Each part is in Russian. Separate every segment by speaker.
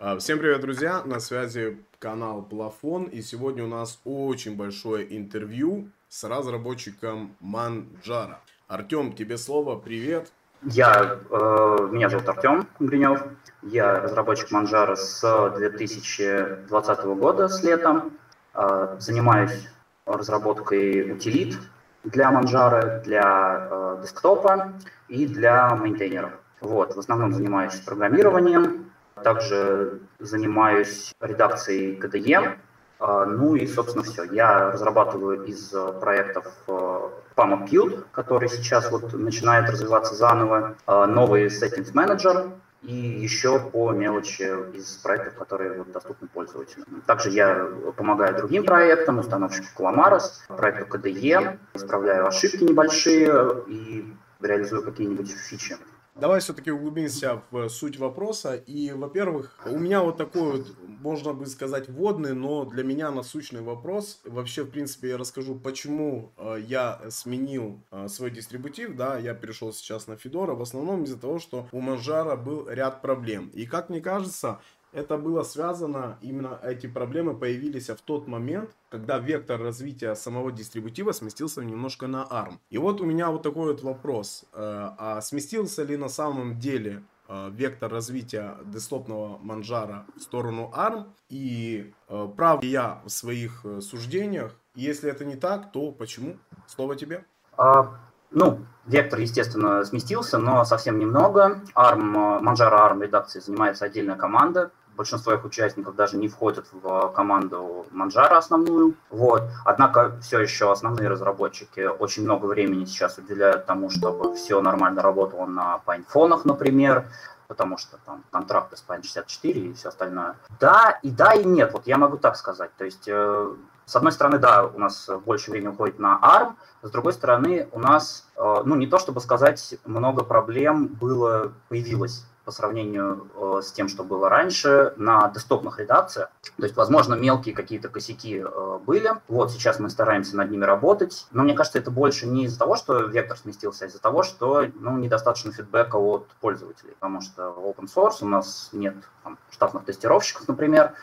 Speaker 1: А, всем привет, друзья! На связи канал Плафон. И сегодня у нас очень большое интервью с разработчиком Манджара. Артем, тебе слово. Привет.
Speaker 2: Я, э, меня зовут Артем Гринев. Я разработчик Манджара с 2020 года, с летом. Э, занимаюсь разработкой утилит для Манджара, для э, десктопа и для мейнтейнеров. Вот, в основном занимаюсь программированием, также занимаюсь редакцией KDE. А, ну и, собственно, все. Я разрабатываю из проектов PAMA Qt, который сейчас вот начинает развиваться заново, а, новый Settings Manager, и еще по мелочи из проектов, которые вот, доступны пользователям. Также я помогаю другим проектам, установщику Calamaris, проекту KDE, исправляю ошибки небольшие и реализую какие-нибудь фичи.
Speaker 1: Давай все-таки углубимся в суть вопроса. И, во-первых, у меня вот такой вот, можно бы сказать, вводный, но для меня насущный вопрос. Вообще, в принципе, я расскажу, почему э, я сменил э, свой дистрибутив, да, я перешел сейчас на Федора, в основном из-за того, что у Манжара был ряд проблем. И, как мне кажется, это было связано, именно эти проблемы появились в тот момент, когда вектор развития самого дистрибутива сместился немножко на ARM. И вот у меня вот такой вот вопрос. Э, а сместился ли на самом деле э, вектор развития десктопного манжара в сторону ARM? И э, прав ли я в своих суждениях? Если это не так, то почему? Слово тебе.
Speaker 2: А, ну, вектор, естественно, сместился, но совсем немного. ARM, Manjaro ARM редакции занимается отдельная команда, большинство их участников даже не входят в команду Манжара основную. Вот. Однако все еще основные разработчики очень много времени сейчас уделяют тому, чтобы все нормально работало на пайнфонах, например, потому что там контракты с Pine 64 и все остальное. Да, и да, и нет. Вот я могу так сказать. То есть, э, с одной стороны, да, у нас больше времени уходит на ARM, с другой стороны, у нас, э, ну, не то чтобы сказать, много проблем было, появилось по сравнению э, с тем, что было раньше на десктопных редакциях. То есть, возможно, мелкие какие-то косяки э, были. Вот сейчас мы стараемся над ними работать. Но мне кажется, это больше не из-за того, что вектор сместился, а из-за того, что ну, недостаточно фидбэка от пользователей. Потому что open source у нас нет там, штатных тестировщиков, например,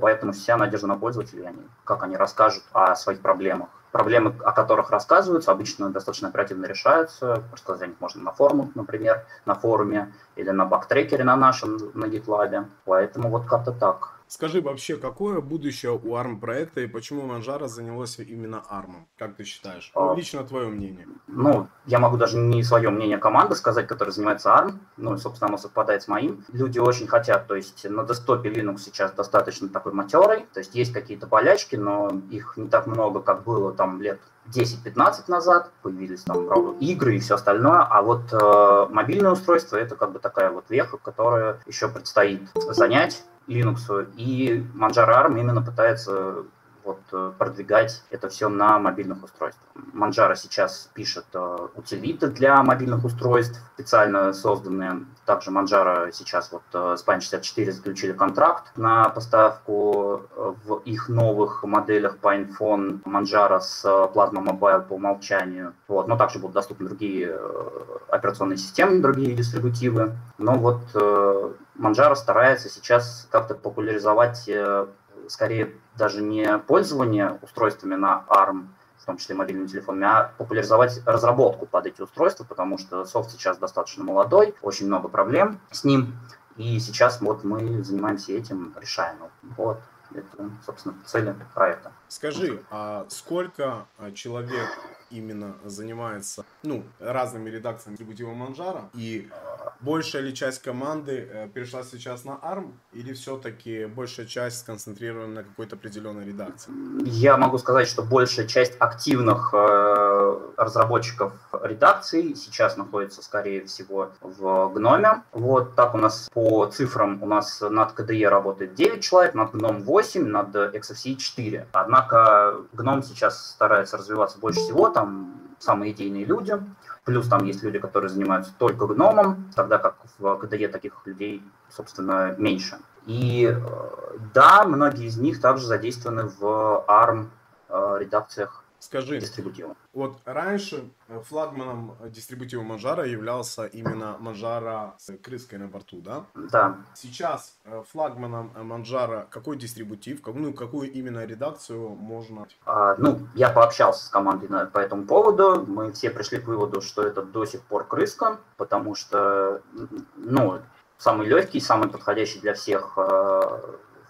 Speaker 2: поэтому вся надежда на пользователей, как они расскажут о своих проблемах проблемы, о которых рассказываются, обычно достаточно оперативно решаются. Рассказать о них можно на форумах, например, на форуме или на бактрекере на нашем, на GitLab. Поэтому вот как-то так.
Speaker 1: Скажи вообще, какое будущее у ARM проекта и почему Манжара занялась именно ARM? Как ты считаешь? А, Лично твое мнение.
Speaker 2: Ну, я могу даже не свое мнение команды сказать, которая занимается ARM. Ну, собственно, оно совпадает с моим. Люди очень хотят, то есть на десктопе Linux сейчас достаточно такой матерый, то есть есть какие-то болячки, но их не так много, как было там лет 10-15 назад, появились там, правда, игры и все остальное, а вот э, мобильное устройство это как бы такая вот веха, которая еще предстоит занять Linux. И Manjaro ARM именно пытается вот, э, продвигать это все на мобильных устройствах. Manjaro сейчас пишет э, утилиты для мобильных устройств, специально созданные. Также Manjaro сейчас вот э, с Pine64 заключили контракт на поставку э, в их новых моделях PinePhone Manjaro с Plasma Mobile по умолчанию. Вот. Но также будут доступны другие э, операционные системы, другие дистрибутивы. Но вот Manjaro старается сейчас как-то популяризовать э, скорее даже не пользование устройствами на ARM, в том числе мобильными телефонами, а популяризовать разработку под эти устройства, потому что софт сейчас достаточно молодой, очень много проблем с ним, и сейчас вот мы занимаемся этим, решаем. Вот. Это, собственно, цели проекта.
Speaker 1: Скажи, а сколько а, человек именно занимается ну, разными редакциями дистрибутива Манжара? И большая ли часть команды э, перешла сейчас на ARM? Или все-таки большая часть сконцентрирована на какой-то определенной редакции?
Speaker 2: Я могу сказать, что большая часть активных э, разработчиков редакций сейчас находится, скорее всего, в Гноме. Вот так у нас по цифрам у нас над KDE работает 9 человек, над GNOME 8, над XFCE 4. Однако Gnome сейчас старается развиваться больше всего, там самые идейные люди. Плюс там есть люди, которые занимаются только гномом, тогда как в KDE таких людей, собственно, меньше. И э, да, многие из них также задействованы в ARM э, редакциях
Speaker 1: Скажи, вот раньше э, флагманом дистрибутива Манжара являлся именно Манжара с крыской на борту, да?
Speaker 2: Да.
Speaker 1: Сейчас э, флагманом Манжара какой дистрибутив, ну, какую именно редакцию можно?
Speaker 2: А, ну, я пообщался с командой на, по этому поводу, мы все пришли к выводу, что это до сих пор крыска, потому что, ну, самый легкий, самый подходящий для всех э,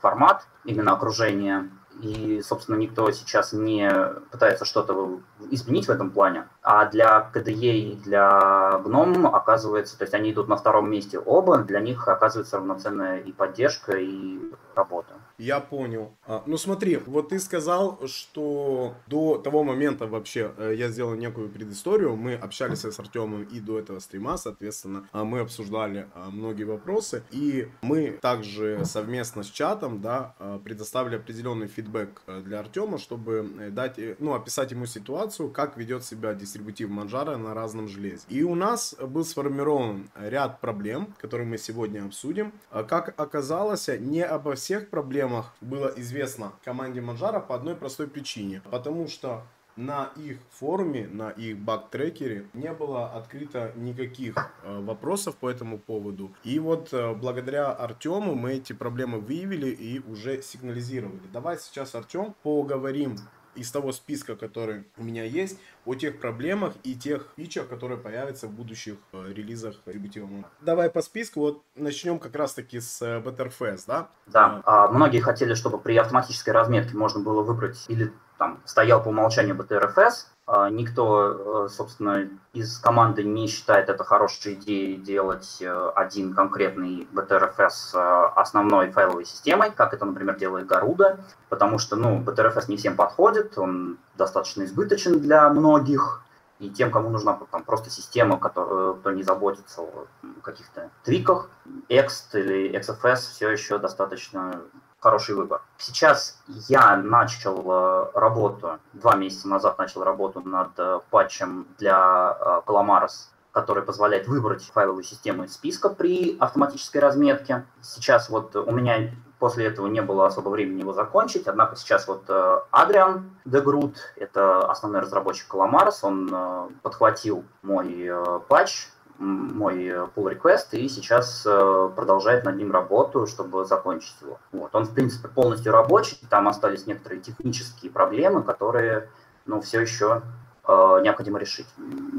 Speaker 2: формат, именно окружение и, собственно, никто сейчас не пытается что-то изменить в этом плане. А для KDE и для GNOME оказывается, то есть они идут на втором месте оба, для них оказывается равноценная и поддержка, и работа.
Speaker 1: Я понял. А, ну смотри, вот ты сказал, что до того момента вообще э, я сделал некую предысторию. Мы общались с Артемом и до этого стрима, соответственно, а, мы обсуждали а, многие вопросы. И мы также совместно с чатом, да, предоставили определенный фидбэк э, для Артема, чтобы э, дать, ну, описать ему ситуацию, как ведет себя дистрибутив Манжара на разном железе. И у нас был сформирован ряд проблем, которые мы сегодня обсудим. Как оказалось, не обо всех проблемах было известно команде Манжара по одной простой причине. Потому что на их форуме, на их баг-трекере не было открыто никаких э, вопросов по этому поводу. И вот э, благодаря Артему мы эти проблемы выявили и уже сигнализировали. Давай сейчас, Артем, поговорим из того списка, который у меня есть, о тех проблемах и тех фичах, которые появятся в будущих э, релизах Rebutive Давай по списку, вот начнем как раз таки с Butterfest, да?
Speaker 2: Да, а, многие хотели, чтобы при автоматической разметке можно было выбрать или там стоял по умолчанию BTRFS, а, никто, э, собственно, из команды не считает это хорошей идеей делать э, один конкретный BTRFS э, основной файловой системой, как это, например, делает Garuda, потому что, ну, BTRFS не всем подходит, он достаточно избыточен для многих, и тем, кому нужна там, просто система, которая, кто не заботится о каких-то твиках, Ext или XFS все еще достаточно хороший выбор. Сейчас я начал э, работу, два месяца назад начал работу над э, патчем для э, Calamares, который позволяет выбрать файловую систему из списка при автоматической разметке. Сейчас вот у меня после этого не было особо времени его закончить, однако сейчас вот Адриан Дегрут, это основной разработчик Calamares, он подхватил мой патч, мой э, pull request и сейчас э, продолжает над ним работу, чтобы закончить его. Вот. Он, в принципе, полностью рабочий, там остались некоторые технические проблемы, которые ну, все еще Э, необходимо решить.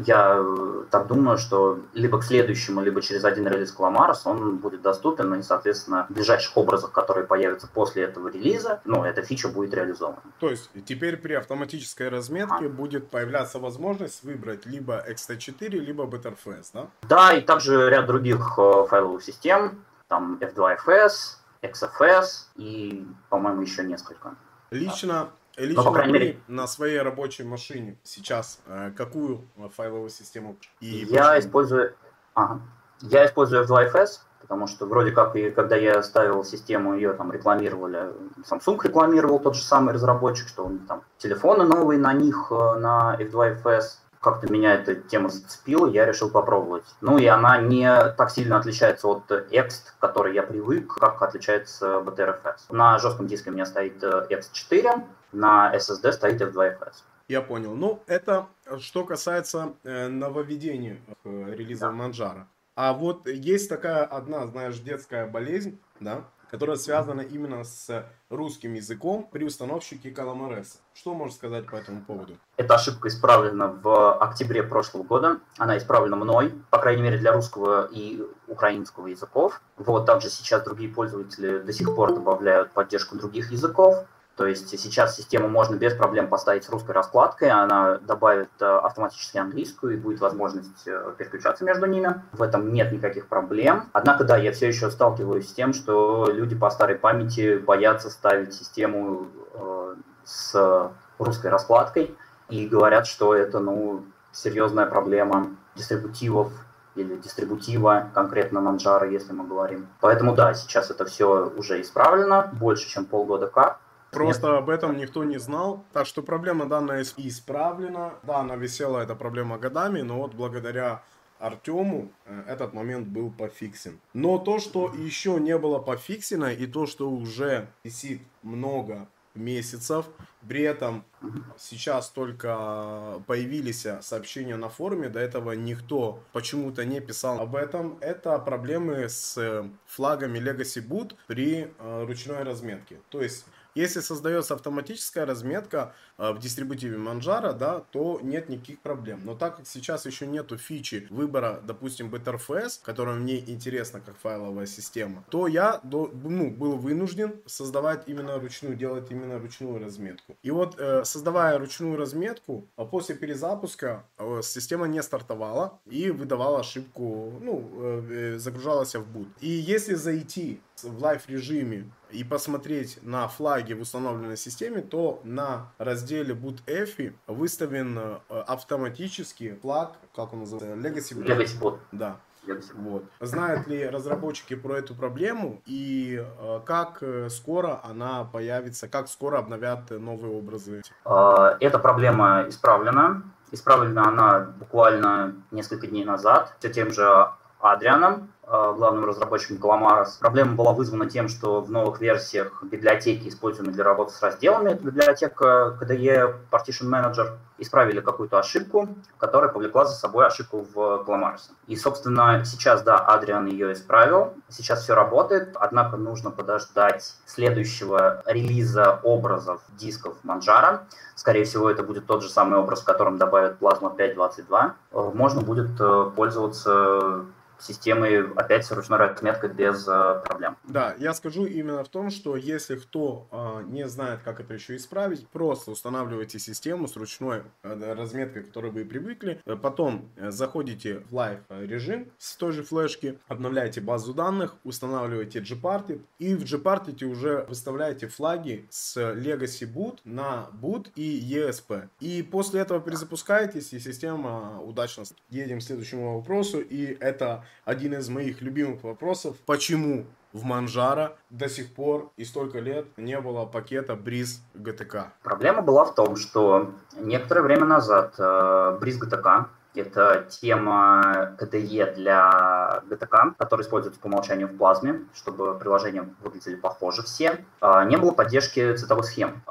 Speaker 2: Я э, так думаю, что либо к следующему, либо через один релиз Calamarus он будет доступен, и, соответственно, в ближайших образах, которые появятся после этого релиза, ну, эта фича будет реализована.
Speaker 1: То есть теперь при автоматической разметке а. будет появляться возможность выбрать либо XT4, либо Btrfs, да?
Speaker 2: Да, и также ряд других э, файловых систем, там F2FS, XFS и, по-моему, еще несколько.
Speaker 1: Лично Лично ну, по крайней мере... на своей рабочей машине сейчас э, какую файловую систему?
Speaker 2: И я почему? использую, ага. я использую F2FS, потому что вроде как и когда я ставил систему, ее там рекламировали, Samsung рекламировал тот же самый разработчик, что он там телефоны новые на них, э, на F2FS, как-то меня эта тема зацепила, я решил попробовать. Ну и она не так сильно отличается от Ext, к которой я привык, как отличается BTRFS. На жестком диске у меня стоит Ext4, на SSD стоит F2FS.
Speaker 1: Я понял. Ну, это что касается э, нововведений э, релиза да. Манжара. А вот есть такая одна, знаешь, детская болезнь, да, которая связана именно с русским языком при установщике Calamares. Что можешь сказать по этому поводу?
Speaker 2: Эта ошибка исправлена в октябре прошлого года. Она исправлена мной, по крайней мере, для русского и украинского языков. Вот также сейчас другие пользователи до сих пор добавляют поддержку других языков. То есть сейчас систему можно без проблем поставить с русской раскладкой, она добавит э, автоматически английскую и будет возможность э, переключаться между ними. В этом нет никаких проблем. Однако, да, я все еще сталкиваюсь с тем, что люди по старой памяти боятся ставить систему э, с русской раскладкой и говорят, что это, ну, серьезная проблема дистрибутивов или дистрибутива, конкретно Manjaro, если мы говорим. Поэтому да, сейчас это все уже исправлено, больше, чем полгода как.
Speaker 1: Просто Нет. об этом никто не знал. Так что проблема данная исправлена. Да, она висела, эта проблема годами, но вот благодаря Артему э, этот момент был пофиксен. Но то, что еще не было пофиксено, и то, что уже висит много месяцев. При этом сейчас только появились сообщения на форуме, до этого никто почему-то не писал об этом. Это проблемы с флагами Legacy Boot при э, ручной разметке. То есть если создается автоматическая разметка в дистрибутиве Manjaro, да, то нет никаких проблем. Но так как сейчас еще нету фичи выбора, допустим, BTRFS, которая мне интересна как файловая система, то я ну, был вынужден создавать именно ручную, делать именно ручную разметку. И вот э, создавая ручную разметку, а после перезапуска э, система не стартовала и выдавала ошибку, ну, загружалась в boot. И если зайти в live режиме и посмотреть на флаги в установленной системе, то на разделе boot EFI выставлен э, автоматически флаг, как он называется, Legacy
Speaker 2: Boot. Legacy Boot.
Speaker 1: Да. Вот. Знают ли разработчики про эту проблему и э, как э, скоро она появится, как скоро обновят новые образы?
Speaker 2: А, эта проблема исправлена. Исправлена она буквально несколько дней назад все тем же Адрианом, главным разработчиком Calamares. Проблема была вызвана тем, что в новых версиях библиотеки, используемые для работы с разделами, это библиотека KDE Partition Manager, исправили какую-то ошибку, которая повлекла за собой ошибку в Calamares. И, собственно, сейчас, да, Адриан ее исправил, сейчас все работает, однако нужно подождать следующего релиза образов дисков Manjaro. Скорее всего, это будет тот же самый образ, в котором добавят Plasma 5.22. Э, можно будет э, пользоваться системой опять с ручной разметкой без э, проблем.
Speaker 1: Да, я скажу именно в том, что если кто э, не знает, как это еще исправить, просто устанавливайте систему с ручной э, разметкой, к которой вы привыкли, э, потом э, заходите в live режим с той же флешки, обновляете базу данных, устанавливаете Gparted и в Gparted уже выставляете флаги с Legacy Boot на Boot и ESP. И после этого перезапускаетесь, и система удачно. Едем к следующему вопросу, и это один из моих любимых вопросов. Почему в Манжара до сих пор и столько лет не было пакета Бриз ГТК?
Speaker 2: Проблема была в том, что некоторое время назад э, Бриз ГТК это тема KDE для GTK, которая используется по умолчанию в плазме, чтобы приложения выглядели похоже все. А, не было поддержки цветовых схем.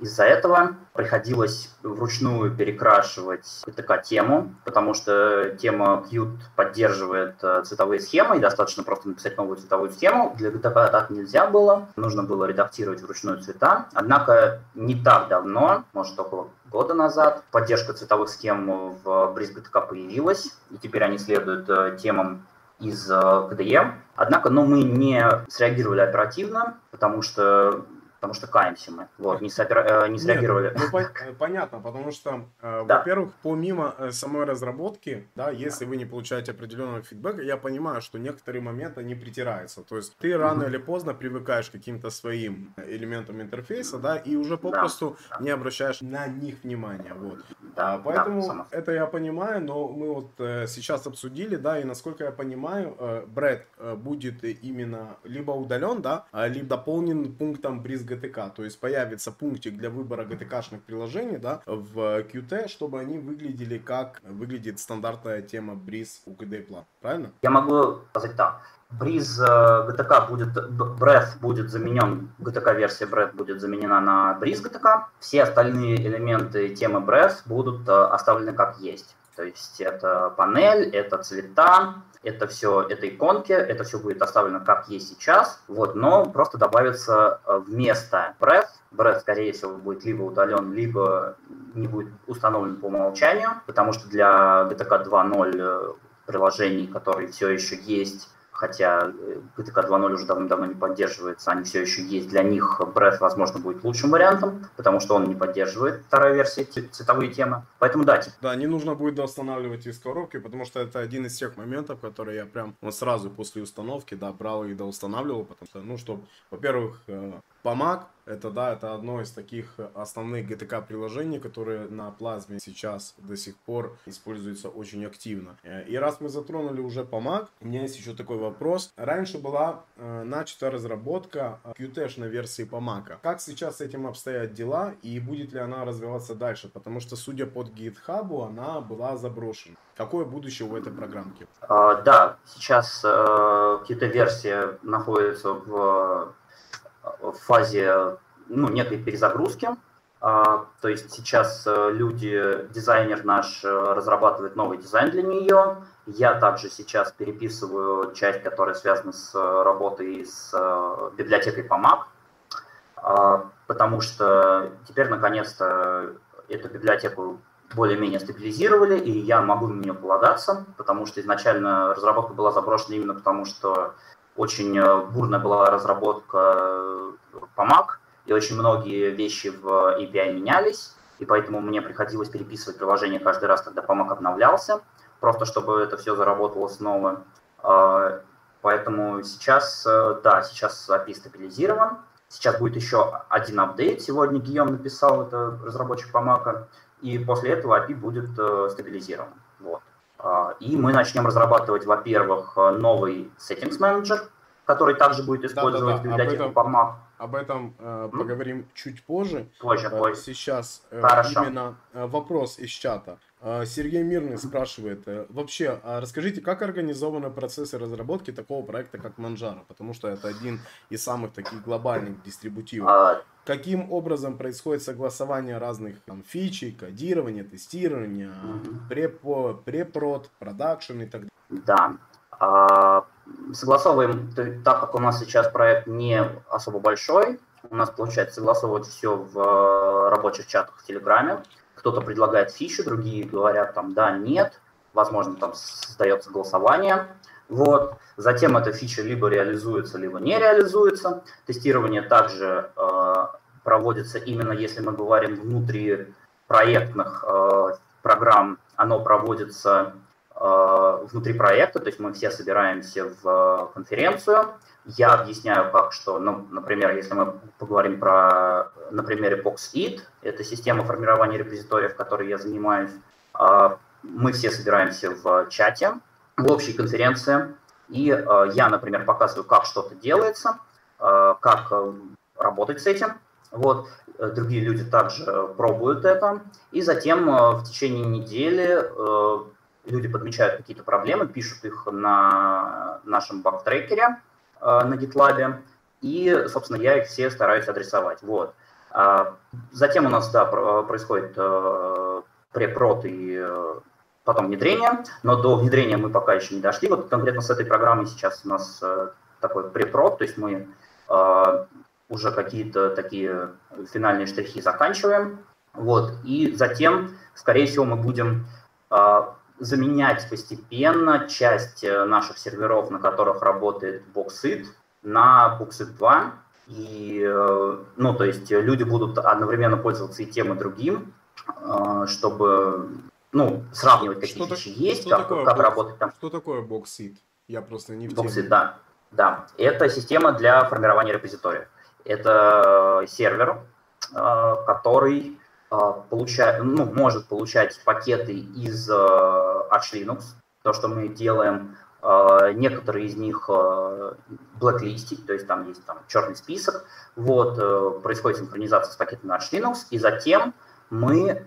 Speaker 2: Из-за этого приходилось вручную перекрашивать GTK-тему, потому что тема Qt поддерживает э, цветовые схемы, и достаточно просто написать новую цветовую схему. Для GTK так нельзя было, нужно было редактировать вручную цвета. Однако не так давно, может около года назад. Поддержка цветовых схем в Breeze GTK появилась, и теперь они следуют э, темам из KDE. Э, Однако, ну, мы не среагировали оперативно, потому что потому что каемся мы. Вот, не, сопер... Э, не среагировали.
Speaker 1: Нет, ну, по- понятно, потому что, э, да. во-первых, помимо самой разработки, да, если да. вы не получаете определенного фидбэка, я понимаю, что некоторые моменты не притираются. То есть ты рано mm-hmm. или поздно привыкаешь к каким-то своим элементам интерфейса, да, и уже попросту да. не обращаешь на них внимания. Вот. Да, а, поэтому да, это я понимаю, но мы вот э, сейчас обсудили, да, и насколько я понимаю, э, Брэд э, будет именно либо удален, да, а, либо дополнен пунктом Бриз GTK. То есть появится пунктик для выбора GTK-шных приложений, да, в Qt, чтобы они выглядели как выглядит стандартная тема Бриз у KDE Plan. Правильно?
Speaker 2: Я могу сказать так. Бриз GTK э, будет, Breath будет заменен, GTK-версия Breath будет заменена на Breeze GTK. Все остальные элементы темы Breath будут э, оставлены как есть. То есть это панель, это цвета, это все, это иконки, это все будет оставлено как есть сейчас, вот, но просто добавится э, вместо Breath, Breath, скорее всего, будет либо удален, либо не будет установлен по умолчанию, потому что для GTK 2.0 приложений, которые все еще есть, хотя э, 2.0 уже давно-давно не поддерживается, они все еще есть. Для них Breath, возможно, будет лучшим вариантом, потому что он не поддерживает вторая версия цветовые темы. Поэтому да.
Speaker 1: Да, не нужно будет устанавливать из коробки, потому что это один из тех моментов, которые я прям вот сразу после установки, да, брал и доустанавливал, потому что, ну, чтобы, во-первых, э, Помаг это, да, это одно из таких основных GTK приложений, которые на плазме сейчас до сих пор используются очень активно. Э, и раз мы затронули уже Помаг, у меня есть еще такой вопрос. Раньше была э, начата разработка Qt версии Помага. Как сейчас с этим обстоят дела и будет ли она развиваться дальше? Потому что, судя под GitHub, она была заброшена. Какое будущее у этой программки?
Speaker 2: Uh, да, сейчас uh, Qt версия находится в в фазе ну, некой перезагрузки. То есть сейчас люди, дизайнер наш разрабатывает новый дизайн для нее. Я также сейчас переписываю часть, которая связана с работой с библиотекой PAMAC, потому что теперь наконец-то эту библиотеку более-менее стабилизировали, и я могу на нее полагаться, потому что изначально разработка была заброшена именно потому, что очень э, бурная была разработка э, по Mac, и очень многие вещи в API менялись, и поэтому мне приходилось переписывать приложение каждый раз, когда Mac обновлялся, просто чтобы это все заработало снова. А, поэтому сейчас, э, да, сейчас API стабилизирован. Сейчас будет еще один апдейт. Сегодня Гийом написал, это разработчик по Mac, и после этого API будет э, стабилизирован. Вот. А, и мы начнем разрабатывать, во-первых, новый Settings Manager, который также будет использовать да, да, да. библиотеку PubMap.
Speaker 1: Об этом э, поговорим чуть позже.
Speaker 2: Позже,
Speaker 1: э,
Speaker 2: позже.
Speaker 1: Сейчас э, именно э, вопрос из чата. Э, Сергей Мирный спрашивает, э, вообще, а расскажите, как организованы процессы разработки такого проекта, как Manjaro? Потому что это один из самых таких глобальных дистрибутивов. А... Каким образом происходит согласование разных там, фичей, кодирования, тестирования, mm-hmm. препрод, продакшн и так
Speaker 2: далее? Да. А, согласовываем, так как у нас сейчас проект не особо большой, у нас получается согласовывать все в э, рабочих чатах в Телеграме. Кто-то предлагает фичи, другие говорят там да, нет, возможно там создается голосование. Вот. Затем эта фича либо реализуется, либо не реализуется. Тестирование также э, проводится именно, если мы говорим внутри проектных э, программ, оно проводится Э, внутри проекта, то есть мы все собираемся в конференцию, я объясняю, как что, ну, например, если мы поговорим про, на примере PoxIt, это система формирования репозиториев, которой я занимаюсь, э, мы все собираемся в чате, в общей конференции, и э, я, например, показываю, как что-то делается, как работать с этим, вот, другие люди также пробуют это, и затем в течение недели люди подмечают какие-то проблемы, пишут их на нашем баг-трекере э, на GitLab, и, собственно, я их все стараюсь адресовать. Вот. А затем у нас, да, происходит э, препрод и э, потом внедрение, но до внедрения мы пока еще не дошли. Вот конкретно с этой программой сейчас у нас такой препрод, то есть мы уже какие-то такие финальные штрихи заканчиваем. Вот. И затем, скорее всего, мы будем заменять постепенно часть э, наших серверов, на которых работает Boxit, на Boxit 2. И, э, ну, то есть люди будут одновременно пользоваться и тем, и другим, э, чтобы, ну, сравнивать, какие что вещи так, есть, как, как
Speaker 1: бокс,
Speaker 2: работать там.
Speaker 1: Что такое Boxit? Я просто не в
Speaker 2: Boxit, да. Да, это система для формирования репозитория. Это сервер, который получает, ну, может получать пакеты из э, Arch Linux, то, что мы делаем, а, некоторые из них э, blacklistить, то есть там есть там черный список, вот, э, происходит синхронизация с пакетами Arch Linux, и затем мы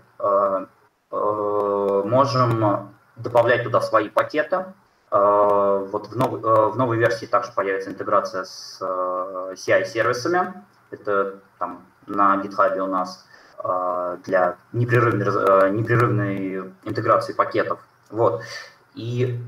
Speaker 2: можем добавлять туда свои пакеты, вот в, нов, в новой версии также появится интеграция с CI-сервисами. Это там на GitHub у нас для непрерывной, непрерывной интеграции пакетов. Вот. И,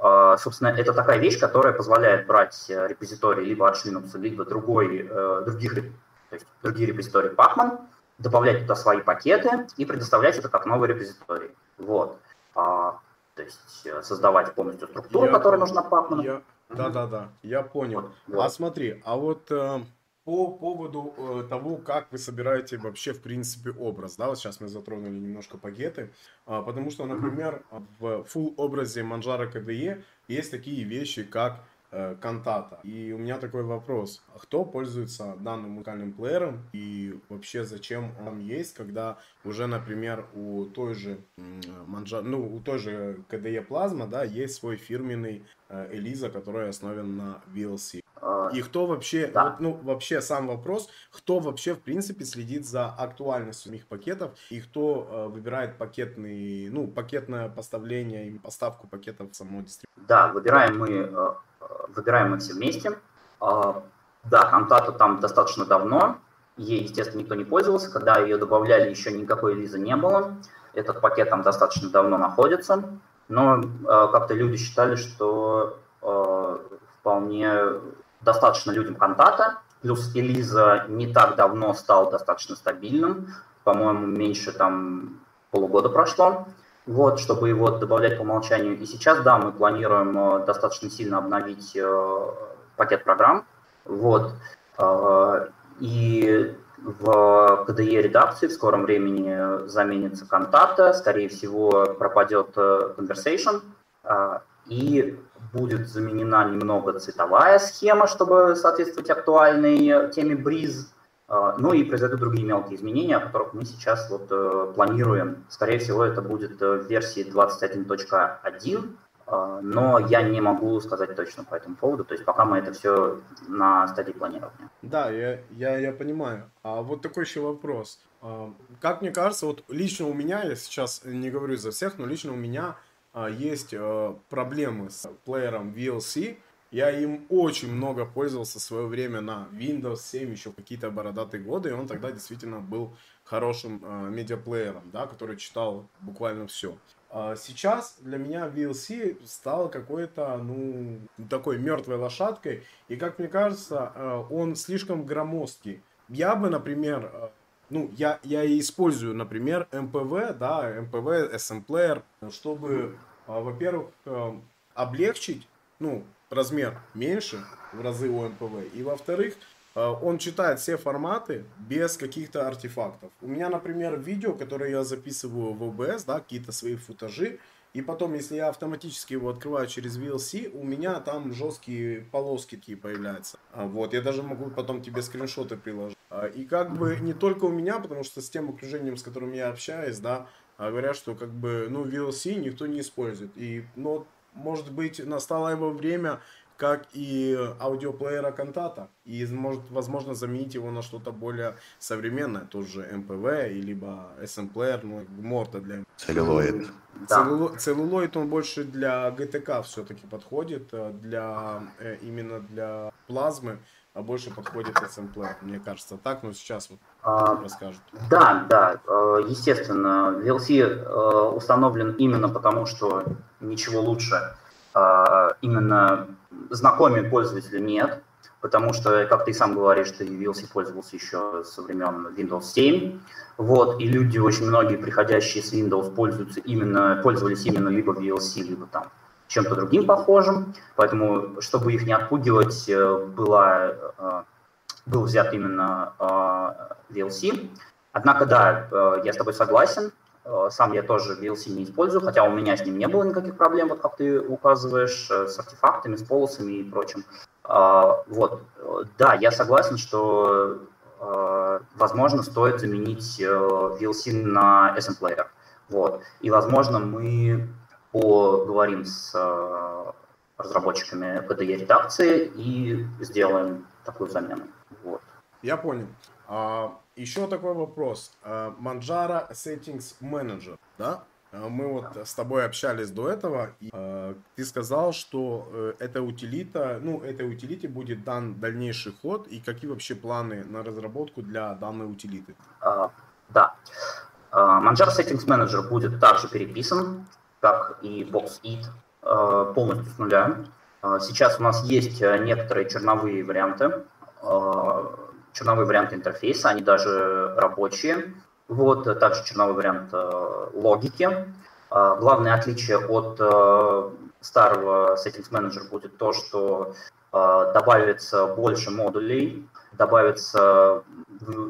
Speaker 2: а, собственно, это такая вещь, которая позволяет брать репозиторий либо от Linux, либо другой, э, других, то есть другие репозитории Pacman, добавлять туда свои пакеты и предоставлять это как новый репозиторий. Вот. А, то есть э, создавать полностью структуру, я которая нужна Pacman.
Speaker 1: Да-да-да, я понял. Вот. А смотри, а вот э, по поводу э, того, как вы собираете вообще, в принципе, образ, да, вот сейчас мы затронули немножко пакеты, э, потому что, например, в full образе Manjaro KDE есть такие вещи, как э, кантата. И у меня такой вопрос, а кто пользуется данным музыкальным плеером и вообще зачем он есть, когда уже, например, у той же Manjaro, ну, у той же KDE Plasma, да, есть свой фирменный э, Элиза, который основан на VLC. И кто вообще, да. вот, ну, вообще сам вопрос, кто вообще, в принципе, следит за актуальностью их пакетов и кто э, выбирает пакетный, ну, пакетное поставление и поставку пакетов в саму дистрибуцию?
Speaker 2: Да, выбираем мы, э, э, выбираем мы все вместе. Э, да, Кантата там достаточно давно. ей, естественно, никто не пользовался. Когда ее добавляли, еще никакой Лизы не было. Этот пакет там достаточно давно находится. Но э, как-то люди считали, что э, вполне достаточно людям контакта. Плюс Элиза не так давно стал достаточно стабильным. По-моему, меньше там полугода прошло. Вот, чтобы его добавлять по умолчанию. И сейчас, да, мы планируем э, достаточно сильно обновить э, пакет программ. Вот. Э, и в KDE редакции в скором времени заменится контакта, скорее всего пропадет conversation, и будет заменена немного цветовая схема, чтобы соответствовать актуальной теме Breeze. Ну и произойдут другие мелкие изменения, о которых мы сейчас вот планируем. Скорее всего, это будет в версии 21.1, а, но я не могу сказать точно по этому поводу, то есть пока мы это все на стадии планирования.
Speaker 1: Да, я, я, я понимаю. А вот такой еще вопрос. Как мне кажется, вот лично у меня, я сейчас не говорю за всех, но лично у меня есть проблемы с плеером VLC, я им очень много пользовался в свое время на Windows 7, еще какие-то бородатые годы, и он тогда действительно был хорошим э, медиаплеером, да, который читал буквально все. А сейчас для меня VLC стал какой-то, ну, такой мертвой лошадкой, и, как мне кажется, он слишком громоздкий. Я бы, например, ну, я, я и использую, например, MPV, да, MPV, SM чтобы, э, во-первых, облегчить, ну, размер меньше в разы у МПВ. И во-вторых, э, он читает все форматы без каких-то артефактов. У меня, например, видео, которое я записываю в OBS, да, какие-то свои футажи, и потом, если я автоматически его открываю через VLC, у меня там жесткие полоски такие появляются. А, вот, я даже могу потом тебе скриншоты приложить. А, и как бы не только у меня, потому что с тем окружением, с которым я общаюсь, да, а, говорят, что как бы, ну, VLC никто не использует. И, ну, может быть, настало его время, как и аудиоплеера Кантата, и может, возможно, заменить его на что-то более современное, тоже MPV, либо SM-плеер, ну, Морта для...
Speaker 3: Целлулоид.
Speaker 1: Целлуло... Целлулоид, он больше для GTK все-таки подходит, э, для, э, именно для плазмы, а больше подходит SM-плеер, мне кажется. Так, но сейчас вот а, расскажут.
Speaker 2: Да, да, э, естественно, VLC установлен именно потому, что ничего лучше именно знакомит пользователя нет, потому что, как ты сам говоришь, ты VLC пользовался еще со времен Windows 7, вот, и люди, очень многие, приходящие с Windows, пользуются именно, пользовались именно либо VLC, либо там чем-то другим похожим, поэтому, чтобы их не отпугивать, э, была, э, был взят именно э, VLC. Однако, да, я с тобой согласен, Э, сам я тоже VLC не использую, хотя у меня с ним не было никаких проблем, вот как ты указываешь, э, с артефактами, с полосами и прочим. А, вот, да, я согласен, что, э, возможно, стоит заменить VLC на SM-плеер. Вот. И, возможно, мы поговорим с разработчиками KDE редакции и сделаем такую замену. Вот.
Speaker 1: Я понял. А, еще такой вопрос. А, Manjaro Settings Manager, да? А, мы вот с тобой общались до этого, и э, ты сказал, что э, эта утилита, ну, этой утилите будет дан дальнейший ход, и какие вообще планы на разработку для данной утилиты?
Speaker 2: Uh, да. Uh, Manjaro Settings Manager будет также переписан, как и BoxEat, uh, полностью с нуля. Uh, сейчас у нас есть некоторые черновые варианты, uh, черновой вариант интерфейса, они даже рабочие. Вот, также черновой вариант э, логики. Э, главное отличие от э, старого Settings Manager будет то, что э, добавится больше модулей, добавится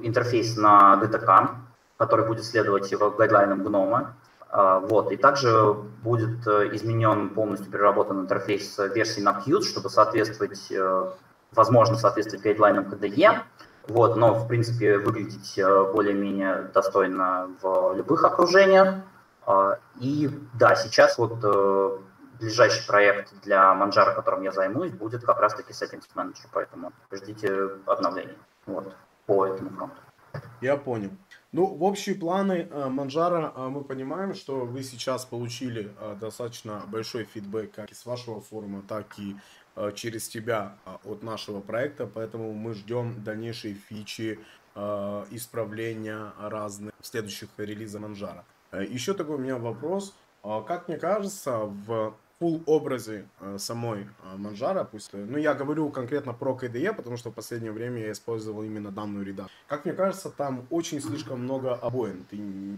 Speaker 2: интерфейс на GTK, который будет следовать его гайдлайнам гнома. Э, вот. И также будет э, изменен, полностью переработан интерфейс версии на Qt, чтобы соответствовать, э, возможно, соответствовать гайдлайнам KDE. Вот, но, в принципе, выглядеть э, более-менее достойно в любых окружениях. А, и да, сейчас вот э, ближайший проект для Manjaro, которым я займусь, будет как раз-таки Settings Manager, поэтому ждите обновлений вот, по этому фронту.
Speaker 1: Я понял. Ну, в общие планы Манжара мы понимаем, что вы сейчас получили э, достаточно большой фидбэк как из вашего форума, так и Э, через тебя а, от нашего проекта, поэтому мы ждем дальнейшие фичи э, исправления разных следующих релизов Manjaro. Э, Еще такой у меня вопрос. А Как мне кажется, в full образе э, самой э, Manjaro, пусть, ну я говорю конкретно про KDE, потому что в последнее время я использовал именно данную редакцию. Как мне кажется, там очень слишком много обоин. Ты,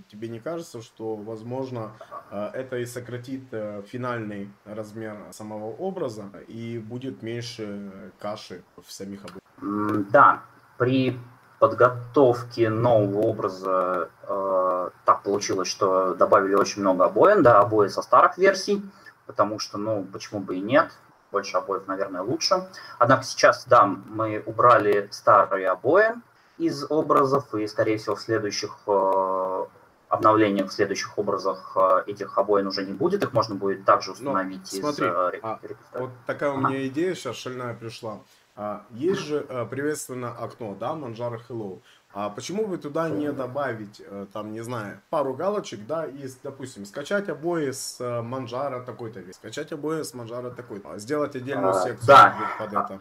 Speaker 1: тебе не кажется, что, возможно, э, это и сократит финальный размер самого образа и будет меньше каши в самих обоинах?
Speaker 2: Да, при подготовке нового образа э, так получилось, что добавили очень много обоин, да, обои со старых версий, потому что, ну, почему бы и нет, больше обоев, наверное, лучше. Однако сейчас, да, мы убрали старые обои из образов, и, скорее всего, в следующих э, обновлениях, в следующих образах э, этих обоин уже не будет, их можно будет также установить из
Speaker 1: смотри,
Speaker 2: э,
Speaker 1: а. Вот такая у
Speaker 2: Ага.
Speaker 1: меня идея сейчас шальная пришла. А, Есть же э, приветственное окно, да, Manjaro Hello. А почему бы туда не добавить, э, там, не знаю, пару галочек, да, и, допустим, скачать обои с э, Manjaro такой-то весь, скачать обои с Manjaro такой-то, а сделать отдельную
Speaker 2: А,
Speaker 1: секцию
Speaker 2: да.
Speaker 1: под это.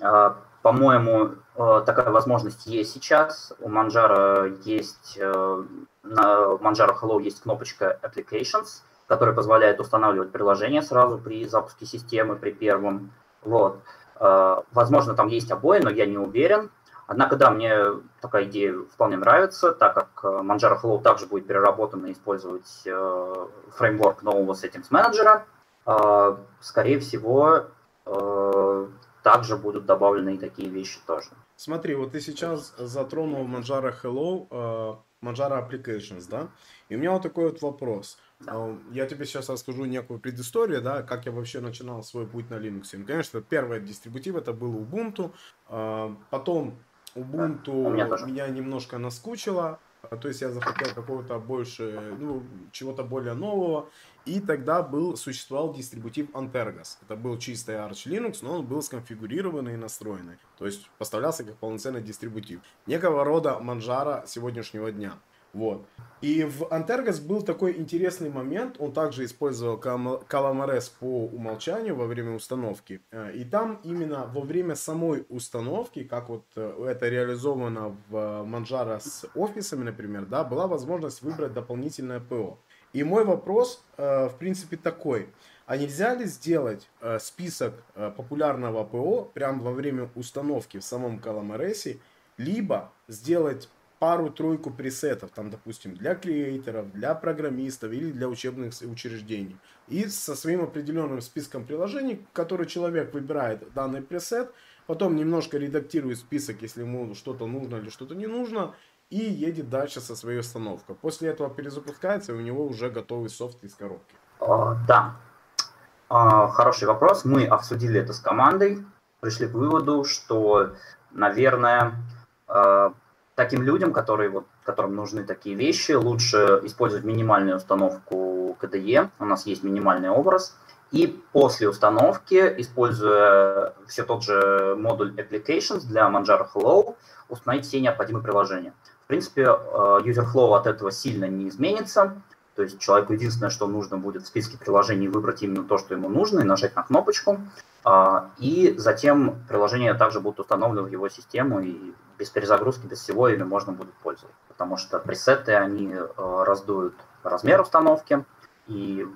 Speaker 2: А, По-моему, э, такая возможность есть сейчас. У Manjaro есть, на Manjaro Hello есть кнопочка Applications, которая позволяет устанавливать приложение сразу при запуске системы, при первом. Вот. Возможно, там есть обои, но я не уверен. Однако, да, мне такая идея вполне нравится, так как э, Manjaro Hello также будет переработан и использовать э, фреймворк нового Settings Manager. Э, Скорее всего, э, также будут добавлены и такие вещи тоже.
Speaker 1: Смотри, вот ты сейчас затронул Manjaro Hello, Manjaro Applications, да? И у меня вот такой вот вопрос. Я тебе сейчас расскажу некую предысторию, да, как я вообще начинал свой путь на Linux. Ну, конечно, первый дистрибутив это был Ubuntu, потом Ubuntu
Speaker 2: у меня тоже.
Speaker 1: меня немножко наскучило, э, то есть я захотел какого-то больше, ну, чего-то более нового, и тогда был, существовал дистрибутив Antergos. Это был чистый Arch Linux, но он был сконфигурированный и настроенный. То есть поставлялся как полноценный дистрибутив. Некого рода Manjaro сегодняшнего дня. Вот. И в Antergos был такой интересный момент. Он также использовал Calamares по умолчанию во время установки. Э, И там именно во время самой установки, как вот э, это реализовано в э, Manjaro с офисами, например, да, была возможность выбрать дополнительное ПО. И мой вопрос, в принципе, такой. А нельзя ли сделать список популярного ПО прямо во время установки в самом Calamares, либо сделать пару-тройку пресетов, там, допустим, для креаторов, для программистов или для учебных учреждений. И со своим определенным списком приложений, который человек выбирает данный пресет, потом немножко редактирует список, если ему что-то нужно или что-то не нужно, и едет дальше со своей установкой. После этого перезапускается, и у него уже готовый софт из коробки.
Speaker 2: А, Да, А, хороший вопрос. Мы обсудили это с командой, пришли к выводу, что, наверное, э, таким людям, которые, вот, которым нужны такие вещи, лучше использовать минимальную установку KDE. У нас есть минимальный образ. И после установки, используя все тот же модуль Applications для Manjaro Hello, установить все необходимые приложения. В принципе, э, user flow от этого сильно не изменится. То есть человеку единственное, что нужно будет в списке приложений выбрать именно то, что ему нужно, и нажать на кнопочку. А, И затем приложения также будут установлены в его систему, и без перезагрузки, без всего ими можно будет пользоваться. Потому что пресеты, они э, раздуют размер установки, и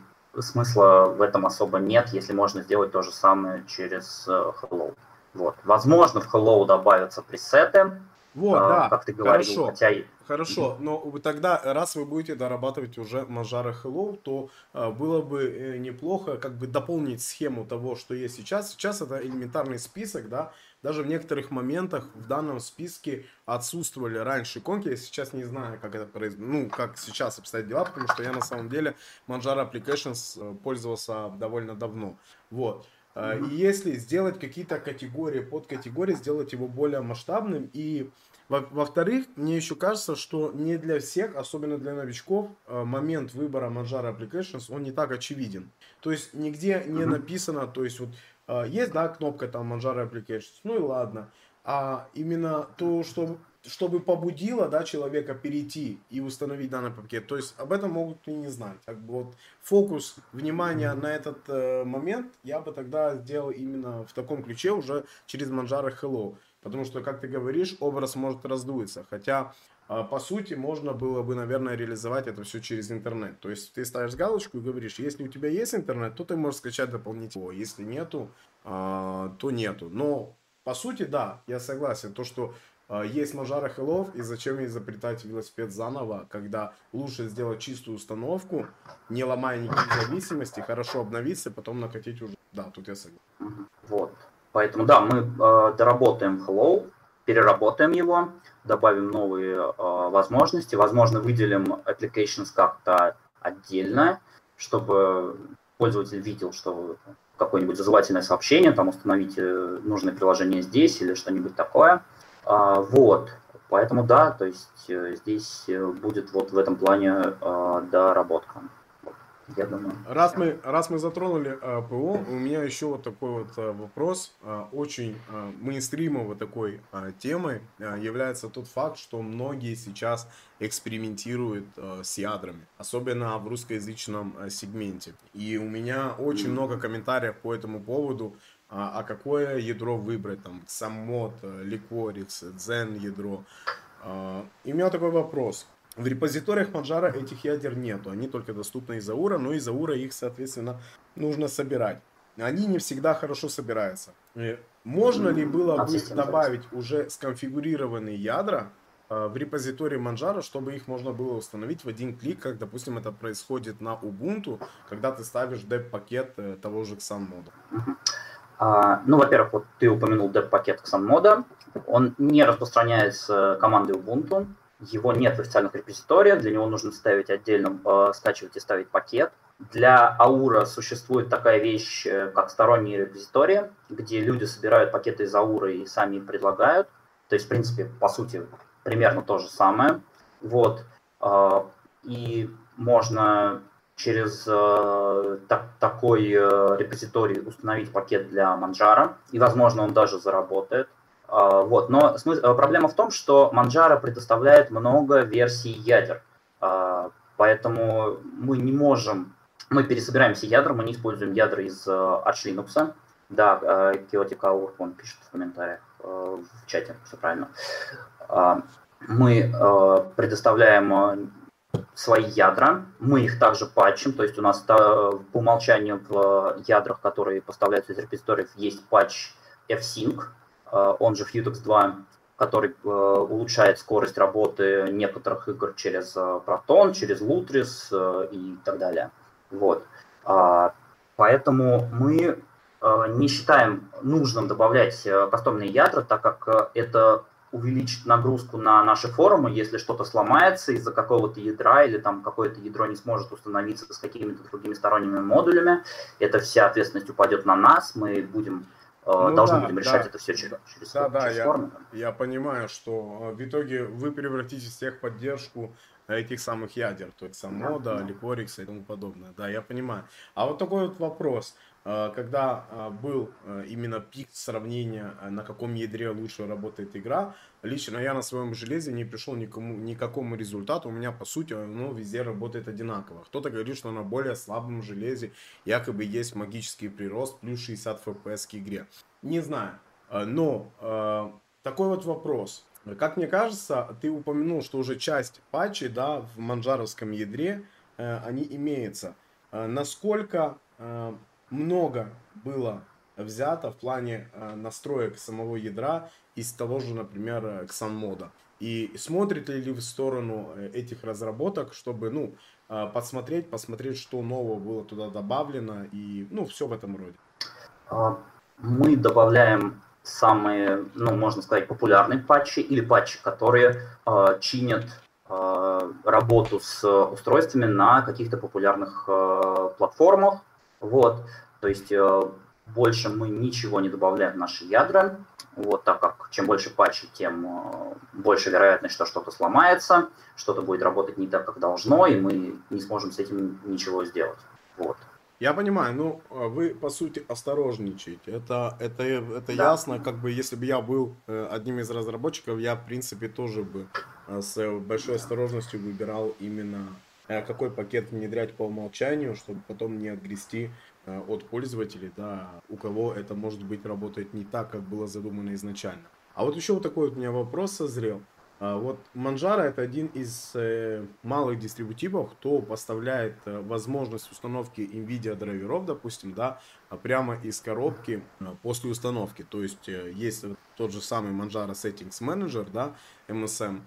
Speaker 2: смысла в этом особо нет, если можно сделать то же самое через э, Hello. Вот. Возможно, в Hello добавятся пресеты,
Speaker 1: Вот,
Speaker 2: э,
Speaker 1: да,
Speaker 2: как ты говорил,
Speaker 1: хорошо.
Speaker 2: хотя и
Speaker 1: Хорошо, но тогда, раз вы будете дорабатывать уже Manjaro Hello, то э, было бы э, неплохо как бы дополнить схему того, что есть сейчас. Сейчас это элементарный список, да, даже в некоторых моментах в данном списке отсутствовали раньше иконки, я сейчас не знаю, как это произошло, ну, как сейчас обстоят дела, потому что я на самом деле Manjaro Applications э, пользовался довольно давно, вот. Э, И если сделать какие-то категории, подкатегории, сделать его более масштабным и во- Во-вторых, мне еще кажется, что не для всех, особенно для новичков, э, момент выбора Manjaro Applications, он не так очевиден. То есть нигде не написано, то есть вот э, есть, да, кнопка там Manjaro Applications, ну и ладно. А именно то, что, чтобы побудило, да, человека перейти и установить данный пакет, то есть об этом могут и не знать. Как бы вот фокус внимания на этот э, момент я бы тогда сделал именно в таком ключе уже через Manjaro Hello. потому что, как ты говоришь, образ может раздуться. Хотя, а, по сути, можно было бы, наверное, реализовать это все через интернет. То есть ты ставишь галочку и говоришь, если у тебя есть интернет, то ты можешь скачать дополнительно. Если нету, а, то нету. Но, по сути, да, я согласен. То, что а, есть Мажара Хеллов, и зачем изобретать велосипед заново, когда лучше сделать чистую установку, не ломая никаких зависимостей, хорошо обновиться, потом накатить уже. Да, тут я согласен.
Speaker 2: Вот. Поэтому да, мы э, доработаем Hello, переработаем его, добавим новые э, возможности, возможно, выделим applications как-то отдельно, чтобы пользователь видел, что какое-нибудь зазывательное сообщение, там установите нужное приложение здесь или что-нибудь такое. А, вот, поэтому да, то есть э, здесь э, будет вот в этом плане э, доработка
Speaker 1: я думаю. Раз мы, раз мы затронули э, ПО, у меня еще вот такой вот э, вопрос. Э, очень э, мейнстримовой такой э, темой э, является тот факт, что многие сейчас экспериментируют э, с ядрами, особенно в русскоязычном э, сегменте. И у меня очень много комментариев по этому поводу, а, а какое ядро выбрать, там, Саммод, Ликорикс, Дзен ядро. Э, и у меня такой вопрос. В репозиториях Manjaro этих ядер нету, они только доступны из Аура, но из Аура их, соответственно, нужно собирать. Они не всегда хорошо собираются. Можно ли было бы добавить уже сконфигурированные ядра э, в репозитории Manjaro, чтобы их можно было установить в один клик, как, допустим, это происходит на Ubuntu, когда ты ставишь деп-пакет э, того же XAMMOD?
Speaker 2: А, ну, во-первых, вот ты упомянул деп-пакет XAMMOD. Он не распространяется командой Ubuntu его нет в официальных репозиториях, для него нужно ставить отдельно, э, скачивать и ставить пакет. Для Аура существует такая вещь, э, как сторонние репозитории, где люди собирают пакеты из Аура и сами их предлагают. То есть, в принципе, по сути, примерно то же самое. Вот. Э, и можно через э, так, такой репозиторий установить пакет для Манжара, и, возможно, он даже заработает. А, вот. Но смысл, э, проблема в том, что Manjaro предоставляет много версий ядер. А, поэтому мы не можем, мы пересобираем все ядра, мы не используем ядра из Arch Linux. Да, Chaotic Hour, он пишет в комментариях, в чате, все правильно. А, мы предоставляем свои ядра, мы их также патчим, то есть у нас по умолчанию в ядрах, которые поставляются из репозиториев, есть патч fsync, он же Futex 2, который э, улучшает скорость работы некоторых игр через э, Proton, через Lutris и так далее. Вот. А, поэтому мы не считаем нужным добавлять кастомные ядра, так как это увеличит нагрузку на наши форумы, если что-то сломается из-за какого-то ядра или там какое-то ядро не сможет установиться с какими-то другими сторонними модулями, эта вся ответственность упадет на нас, мы будем Э, ну, должны да, будем решать да. это все через, через,
Speaker 1: да, да, через я, формы. Я понимаю, что э, в итоге вы превратите в техподдержку этих самых ядер, то есть Самода, да, Ликорикса и тому подобное. Да, я понимаю. А вот такой вот вопрос. Э, когда был именно пик сравнения, на каком ядре лучше работает игра, лично я на своем железе не пришел никому, никакому результату. У меня, по сути, оно везде работает одинаково. Кто-то говорит, что на более слабом железе якобы есть магический прирост плюс 60 FPS к игре. Не знаю. Э, но э, такой вот вопрос. Как мне кажется, ты упомянул, что уже часть патчей да, в манжаровском ядре э, они имеются. Насколько много было взято в плане настроек самого ядра из того же, например, Xanmoda? И смотрит ли в сторону этих разработок, чтобы, ну, подсмотреть, посмотреть, что нового было туда добавлено и, ну, все в этом роде?
Speaker 2: А, мы добавляем самые, ну, можно сказать, популярные патчи или патчи, которые э, чинят э, работу с устройствами на каких-то популярных э, платформах. Вот, то есть э, больше мы ничего не добавляем в наши ядра, вот, так как чем больше патчей, тем э, больше вероятность, что что-то сломается, что-то будет работать не так, как должно, и мы не сможем с этим ничего сделать. Вот.
Speaker 1: Я понимаю, ну а вы по сути осторожничаете. Это, это, это да. ясно, как бы если бы я был э, одним из разработчиков, я в принципе тоже бы э, с большой осторожностью выбирал именно э, какой пакет внедрять по умолчанию, чтобы потом не отгрести от пользователей, да, у кого это может быть работает не так, как было задумано изначально. А вот еще вот такой вот у меня вопрос созрел. А, вот Manjaro это один из э, малых дистрибутивов, кто поставляет э, возможность установки NVIDIA драйверов, допустим, да, а прямо из коробки э, после установки. То есть есть тот же самый Manjaro Settings Manager, да, MSM,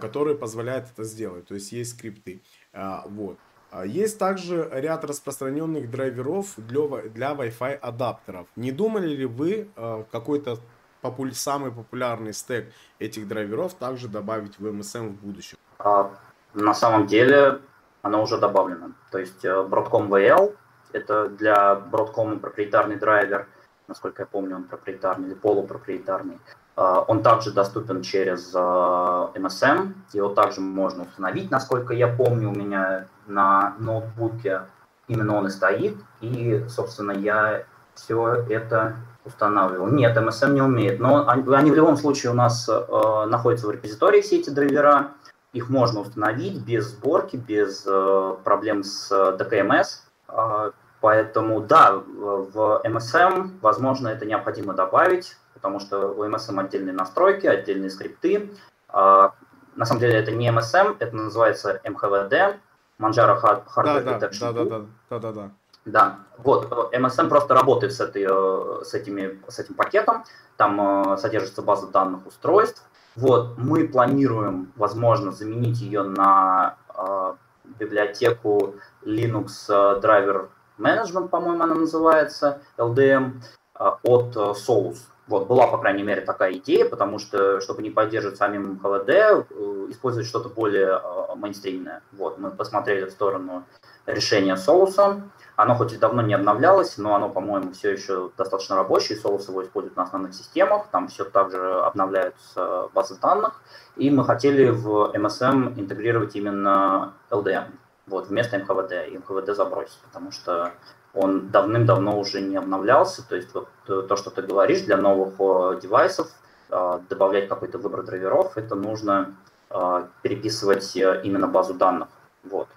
Speaker 1: который позволяет это сделать. То есть есть скрипты. Вот. Есть также ряд распространенных драйверов для, для Wi-Fi адаптеров. Не думали ли вы какой-то популь... самый популярный стек этих драйверов также добавить в MSM в будущем?
Speaker 2: А, на самом деле оно уже добавлено. То есть э, Broadcom VL это для Broadcom проприетарный драйвер, насколько я помню, он проприетарный или полупроприетарный. А, он также доступен через MSM, э, его также можно установить, насколько я помню, у меня на ноутбуке. Именно он и стоит, и, собственно, я все это устанавливал. Нет, MSM не умеет, но они, в любом случае у нас э, находятся в репозитории все эти драйвера, их можно установить без сборки, без проблем с DKMS, поэтому да, в MSM, возможно, это необходимо добавить, потому что у MSM отдельные настройки, отдельные скрипты. Э, на самом деле это не MSM, это называется MHVD, Manjaro Hardware
Speaker 1: да, Detection да, да, да, да, да, да.
Speaker 2: Да, вот, MSM просто работает с, этой, э, с, этими, с этим пакетом, там э, содержится база данных устройств. Вот, мы планируем, возможно, заменить ее на э, библиотеку Linux Driver Management, по-моему, она называется, LDM, э, от Solus. Вот, была, по крайней мере, такая идея, потому что, чтобы не поддерживать самим HLD, э, использовать что-то более э, мейнстримное. Вот, мы посмотрели в сторону решения Solus, оно хоть и давно не обновлялось, но оно, по-моему, все еще достаточно рабочее. Solus его используют на основных системах, там все также обновляются базы данных. И мы хотели в MSM интегрировать именно LDM, вот, вместо МХВД, и МХВД забросить, потому что он давным-давно уже не обновлялся. То есть вот то, что ты говоришь, для новых э, девайсов э, добавлять какой-то выбор драйверов, это нужно э, переписывать именно базу данных. Вот.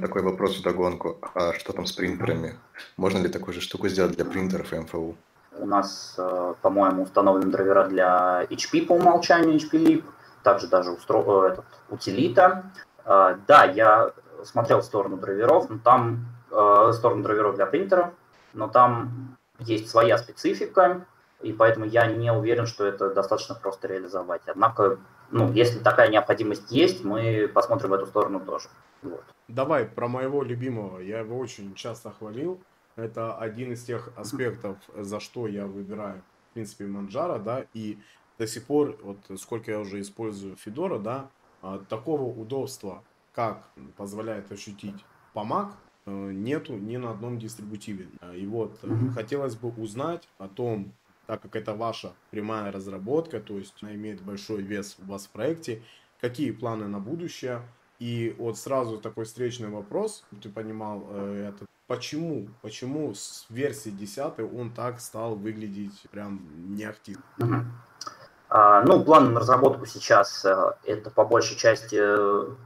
Speaker 3: Такой вопрос в догонку. А что там с принтерами? Можно ли такую же штуку сделать для принтеров и МФУ?
Speaker 2: У нас, э, по-моему, установлены драйвера для HP по умолчанию, HP Lib, также даже устро... Э, этот, утилита. Э, да, я смотрел в сторону драйверов, но там в сторону драйверов для принтеров, но там есть своя специфика, и поэтому я не уверен, что это достаточно просто реализовать. Однако, ну, если такая необходимость есть, мы посмотрим в эту сторону тоже. Вот.
Speaker 1: Давай про моего любимого. Я его очень часто хвалил. Это один из тех аспектов, за что я выбираю, в принципе, Манджара, да, и до сих пор, вот сколько я уже использую Федора, да, а, такого удобства, как позволяет ощутить помак, э, нету ни на одном дистрибутиве. И вот mm-hmm. хотелось бы узнать о том, так как это ваша прямая разработка, то есть она имеет большой вес у вас в проекте, какие планы на будущее, и вот сразу такой встречный вопрос, ты понимал, э, это почему, почему с версии 10 он так стал выглядеть прям не активно?
Speaker 2: А, ну, план на разработку сейчас э, это по большей части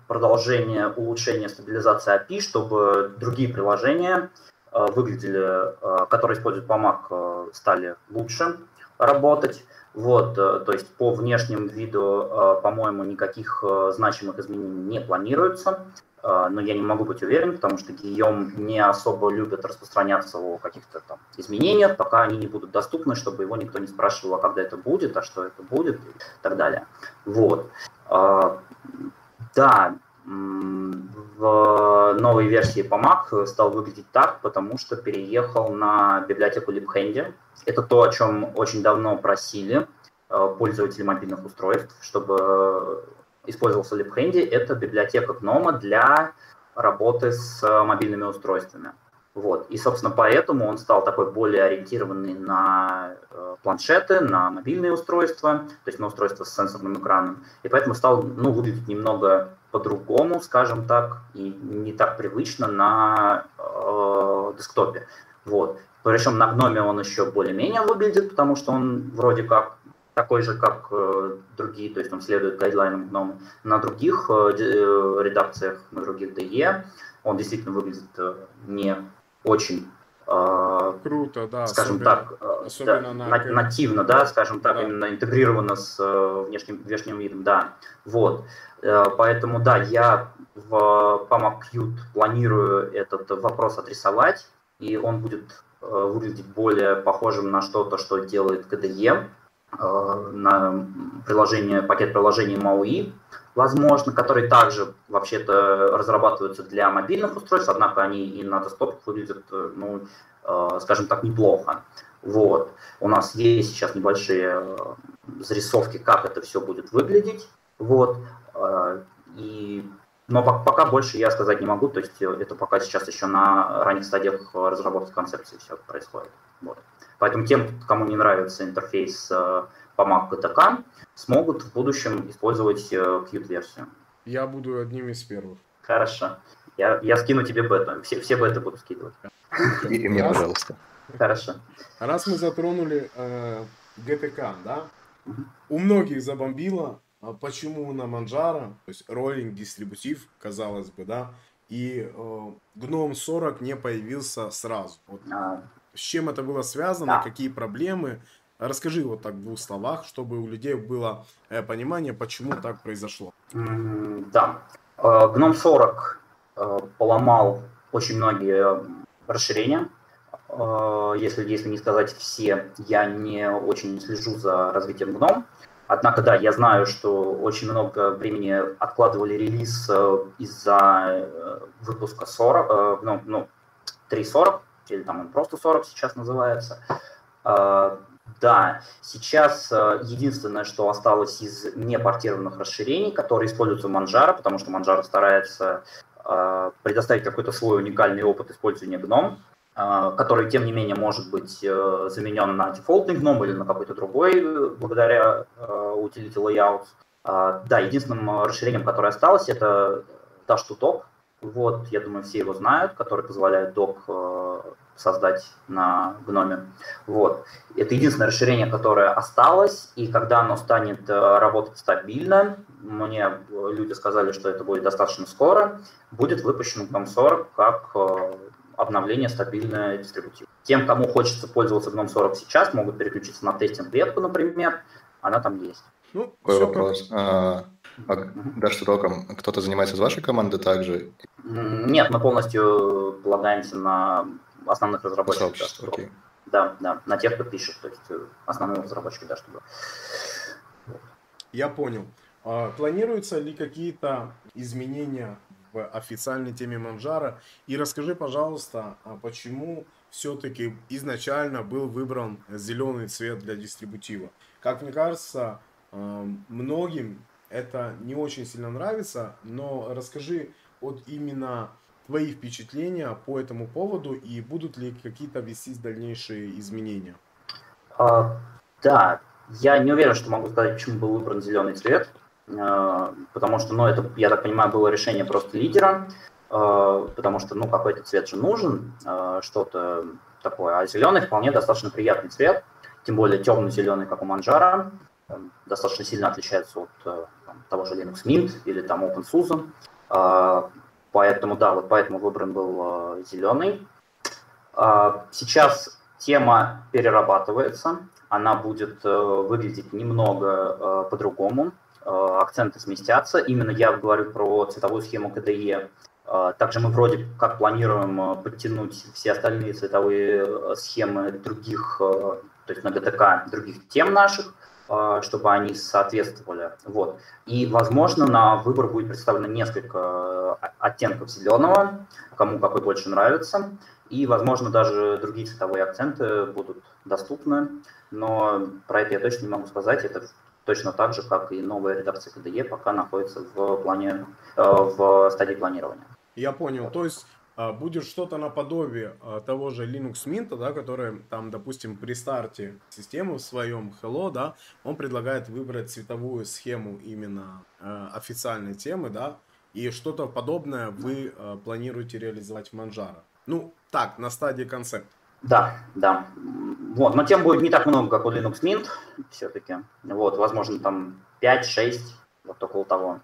Speaker 2: продолжение улучшения стабилизации API, чтобы другие приложения э, выглядели, которые используют PAMAC, стали лучше работать. Вот, э, то есть по внешнему виду, э, по-моему, никаких э, значимых изменений не планируется, но я не могу быть уверен, потому что Гийом не особо любит распространяться о каких-то там изменениях, пока они не будут доступны, чтобы его никто не спрашивал, а когда это будет, а что это будет и так далее. Вот. Да, в новой версии PAMAC стал выглядеть так, потому что переехал на библиотеку LibHandy. Это то, о чем очень давно просили э, пользователи мобильных устройств, чтобы использовался LibHandy. Это библиотека GNOME для работы с мобильными устройствами. Вот. И, собственно, поэтому он стал такой более ориентированный на э, планшеты, на мобильные устройства, то есть на устройства с сенсорным экраном. И поэтому стал ну, выглядеть немного по-другому, скажем так, и не так привычно на э, десктопе. Вот. Причем на гноме он еще более-менее выглядит, потому что он вроде как такой же, как э, другие, то есть он следует гайдлайнам гнома. На других э, э редакциях, на других DE он действительно выглядит не очень
Speaker 1: Круто, да.
Speaker 2: скажем
Speaker 1: особенно,
Speaker 2: так,
Speaker 1: особенно
Speaker 2: да,
Speaker 1: на
Speaker 2: нативно, да, скажем так,
Speaker 1: Да.
Speaker 2: именно интегрировано с внешним, внешним видом, да. Вот. Поэтому, да, я в PAMA Qt планирую этот вопрос отрисовать, и он будет выглядеть более похожим на что-то, что делает KDE, на приложение, пакет приложений MAUI, возможно, которые также вообще-то разрабатываются для мобильных устройств, однако они и на десктопах выглядят, э, ну, э, скажем так, неплохо. Вот. У нас есть сейчас небольшие э, зарисовки, как это все будет выглядеть. Вот. Э, И... Но пок- пока больше я сказать не могу, то есть э, это пока сейчас еще на ранних стадиях э, разработки концепции все происходит. Вот. Поэтому тем, кому не нравится интерфейс э, по Mac GTK, смогут в будущем использовать Qt-версию.
Speaker 1: Я буду одним из первых.
Speaker 2: Хорошо. Я, я скину тебе бету. Все, все беты буду скидывать.
Speaker 3: И, мне, пожалуйста.
Speaker 2: Хорошо.
Speaker 1: Раз мы затронули э, GTK, да, у многих забомбило, почему на Manjaro, то есть роллинг дистрибутив, казалось бы, да, и э, GNOME 40 не появился сразу. Вот
Speaker 2: А,
Speaker 1: с чем это было связано,
Speaker 2: Да.
Speaker 1: какие проблемы? Расскажи вот так в двух словах, чтобы у людей было э, понимание, почему так произошло.
Speaker 2: Да. Э, Гном 40 э, поломал очень многие расширения. Э, Если, если не сказать все, я не очень слежу за развитием гном. Однако, да, я знаю, что очень много времени откладывали релиз э, из-за э, выпуска 40, э, ну, ну, 3.40, или там он просто 40 сейчас называется. Да, сейчас единственное, что осталось из непортированных расширений, которые используются Manjaro, потому что Manjaro старается предоставить какой-то свой уникальный опыт использования GNOME, который, тем не менее, может быть э, заменен на дефолтный GNOME или на какой-то другой э, благодаря э, utility layout. Э, Да, единственным э, расширением, которое осталось, это Dash to Dock. Вот, я думаю, все его знают, который позволяет док э, создать на гноме. Вот. Это единственное расширение, которое осталось, и когда оно станет э, работать стабильно, мне э, люди сказали, что это будет достаточно скоро, будет выпущен GNOME 40 как э, обновление стабильное дистрибутив. Тем, кому хочется пользоваться GNOME 40 сейчас, могут переключиться на тестинг ветку, например, она там есть.
Speaker 1: Ну,
Speaker 3: Такой
Speaker 1: всё
Speaker 3: вопрос. А, а да, что током? Кто-то занимается из вашей команды также?
Speaker 2: Нет, мы полностью полагаемся на основных разработчиков. да,
Speaker 3: Сообщество, окей.
Speaker 2: Да, да, на тех, кто пишет, то есть э, основные разработчики, да, чтобы.
Speaker 1: Я понял. А, Планируются ли какие-то изменения в официальной теме Манжара? И расскажи, пожалуйста, а почему все-таки изначально был выбран зеленый цвет для дистрибутива? Как мне кажется, а, многим это не очень сильно нравится, но расскажи вот именно твои впечатления по этому поводу и будут ли какие-то вестись дальнейшие изменения?
Speaker 2: А, да, я не уверен, что могу сказать, почему был выбран зеленый цвет, потому что, ну, это, я так понимаю, было решение просто лидера, а, потому что, ну, какой-то цвет же нужен, а, что-то такое. А зеленый вполне достаточно приятный цвет, тем более темно-зеленый, как у Манжара, достаточно сильно отличается от э, там, того же Linux Mint или там OpenSUSE. Поэтому, да, вот поэтому выбран был э, зеленый. Сейчас тема перерабатывается, она будет э, выглядеть немного э, по-другому, Э, акценты сместятся. Именно я говорю про цветовую схему KDE. Э, Также мы вроде как планируем э, подтянуть все остальные цветовые э, схемы других, э, то есть на GTK других тем наших, э, чтобы они соответствовали. Вот. И, возможно, на выбор будет представлено несколько э, оттенков зеленого, кому какой больше нравится. И, возможно, даже другие цветовые акценты будут доступны. Но про это я точно не могу сказать. Это точно так же, как и новая редакция KDE, пока находится в плане, э, в стадии планирования.
Speaker 1: Я понял. То есть а, будет что-то наподобие а, того же Linux Mint, да, который там, допустим, при старте системы в своем Hello, да, он предлагает выбрать цветовую схему именно а, официальной темы, да, и что-то подобное вы планируете реализовать в Manjaro. Ну, так, на стадии концепта.
Speaker 2: Да, да. Вот, но тем будет не так много, как у Linux Mint все-таки. Вот, возможно, там 5-6, вот около того.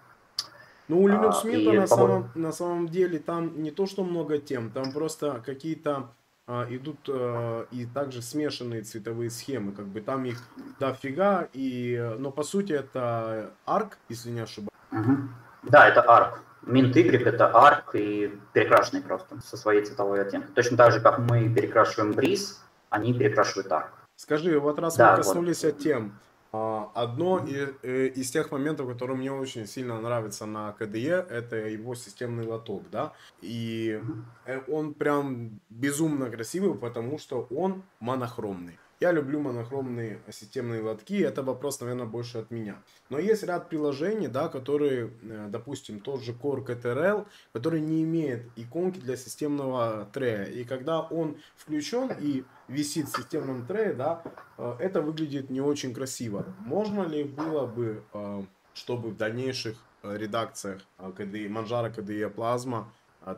Speaker 1: Ну, у Linux
Speaker 2: А,
Speaker 1: Mint на, самом, на самом деле там не то, что много тем, там просто какие-то а, идут а, и также смешанные цветовые схемы, как бы там их дофига, и, но по сути это арк, если не ошибаюсь.
Speaker 2: Угу. Да, это арк. Mint Y это арк и перекрашенный просто со своей цветовой оттенкой. Точно так же, как мы перекрашиваем бриз, они перекрашивают арк.
Speaker 1: Скажи, вот раз да, мы коснулись вот. тем, а, одно э, из тех моментов, которые мне очень сильно нравится на КДЕ, это его системный лоток, да, и э, он прям безумно красивый, потому что он монохромный. Я люблю монохромные системные лотки, это вопрос, наверное, больше от меня. Но есть ряд приложений, да, которые, э, допустим, тот же Core KTRL, который не имеет иконки для системного трея. И когда он включен и висит в системном трее, да, э, это выглядит не очень красиво. Можно ли было бы, э, чтобы в дальнейших редакциях KDE, Manjaro KDE Plasma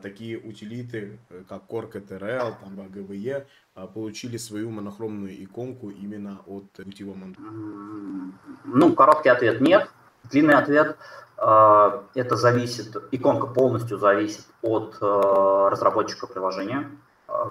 Speaker 1: такие утилиты, э, как Core KTRL, там, GVE, а, получили свою монохромную иконку именно от Gutivo
Speaker 2: Ну, короткий ответ нет. Длинный ответ а, это зависит, иконка полностью зависит от разработчика приложения.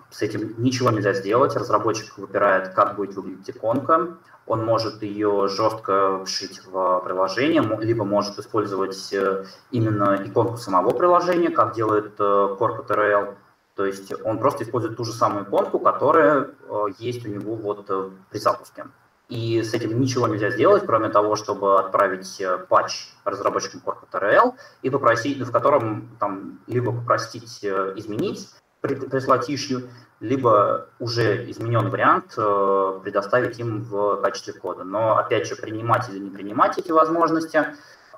Speaker 2: С этим ничего нельзя сделать. Разработчик выбирает, как будет выглядеть иконка он может ее жестко вшить в приложение, либо может использовать э, именно иконку самого приложения, как делает э, Corporate То есть он просто использует ту же самую иконку, которая э, есть у него вот при запуске. И с этим ничего нельзя сделать, кроме того, чтобы отправить патч разработчикам Corporate и попросить, в котором там либо попросить изменить, прислать issue, либо уже измененный вариант э, предоставить им в качестве кода. Но, опять же, принимать или не принимать эти возможности,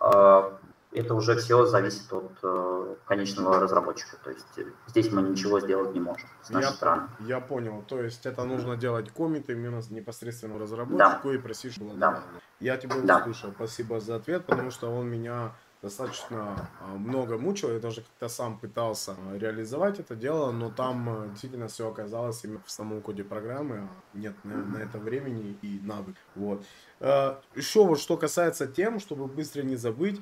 Speaker 2: э, это уже все зависит от э, конечного разработчика. То есть здесь мы ничего сделать не можем с нашей
Speaker 1: я,
Speaker 2: стороны.
Speaker 1: Я понял. То есть это нужно делать комиты именно непосредственно разработчику да. и просить, чтобы
Speaker 2: да.
Speaker 1: Я тебя да. услышал. Спасибо за ответ, потому что он меня достаточно а, много мучил. Я даже как-то сам пытался реализовать это дело, но там а, действительно все оказалось именно в самом коде программы. Нет на, на это времени и навык. Вот. А, Еще вот что касается тем, чтобы быстро не забыть,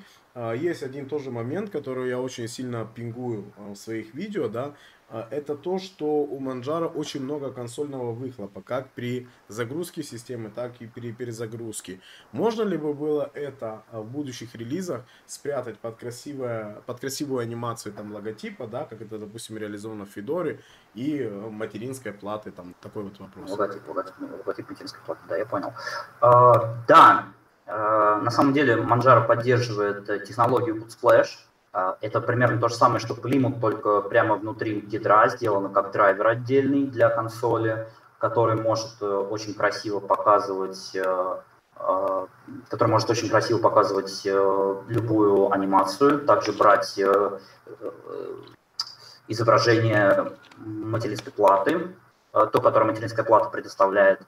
Speaker 1: есть один тоже момент, который я очень сильно пингую в своих видео, да, а, это то, что у Manjaro очень много консольного выхлопа, как при загрузке системы, так и при перезагрузке. Можно ли бы было это а, в будущих релизах спрятать под, красивое, под красивую анимацию там, логотипа, да, как это, допустим, реализовано в Федоре, и э, материнской платы, там, такой вот вопрос.
Speaker 2: Логотип, логотип, логотип материнской платы, да, я понял. А, да, а, на самом деле Manjaro поддерживает э, технологию Bootsplash, а, это примерно то же самое, что Plymouth, только прямо внутри ядра сделано как драйвер отдельный для консоли, который может э, очень красиво показывать э, э, который может очень красиво показывать любую анимацию, также брать изображение материнской платы, то, которое материнская плата предоставляет,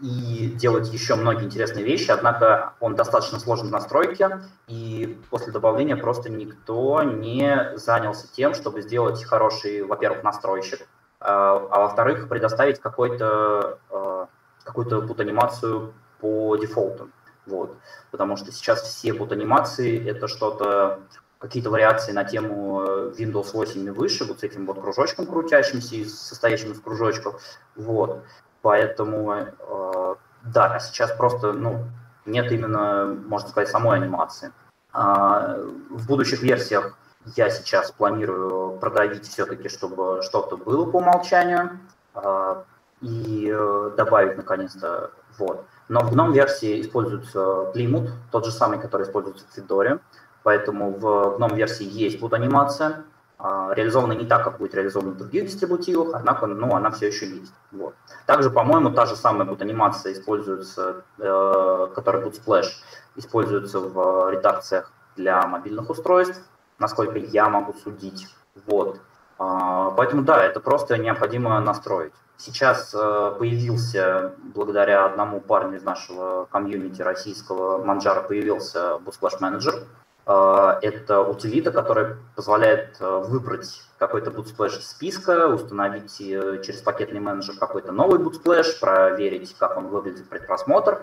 Speaker 2: и делать еще многие интересные вещи, однако он достаточно сложен в настройке, и после добавления просто никто не занялся тем, чтобы сделать хороший, во-первых, настройщик, а, а во-вторых, предоставить какой-то, а, какую-то пут-анимацию по дефолту. Вот. Потому что сейчас все пут-анимации — это что-то, какие-то вариации на тему Windows 8 и выше, вот с этим вот кружочком крутящимся, состоящим из кружочков. Вот. Поэтому, э, да, сейчас просто ну, нет именно, можно сказать, самой анимации. А, в будущих версиях я сейчас планирую продавить все-таки, чтобы что-то было по умолчанию а, и э, добавить наконец-то вот. Но в GNOME версии используется Plymouth, тот же самый, который используется в Fedora, поэтому в GNOME версии есть вот анимация, реализована не так, как будет реализована в других дистрибутивах, однако ну, она все еще есть. Вот. Также, по-моему, та же самая вот анимация используется, э, которая будет Splash, используется в редакциях для мобильных устройств, насколько я могу судить. Вот. А, поэтому да, это просто необходимо настроить. Сейчас э, появился, благодаря одному парню из нашего комьюнити российского, Manjaro, появился Bootsplash Manager, а, это утилита, которая позволяет а, выбрать какой-то bootsplash из списка, установить э, через пакетный менеджер какой-то новый bootsplash, проверить, как он выглядит предпросмотр,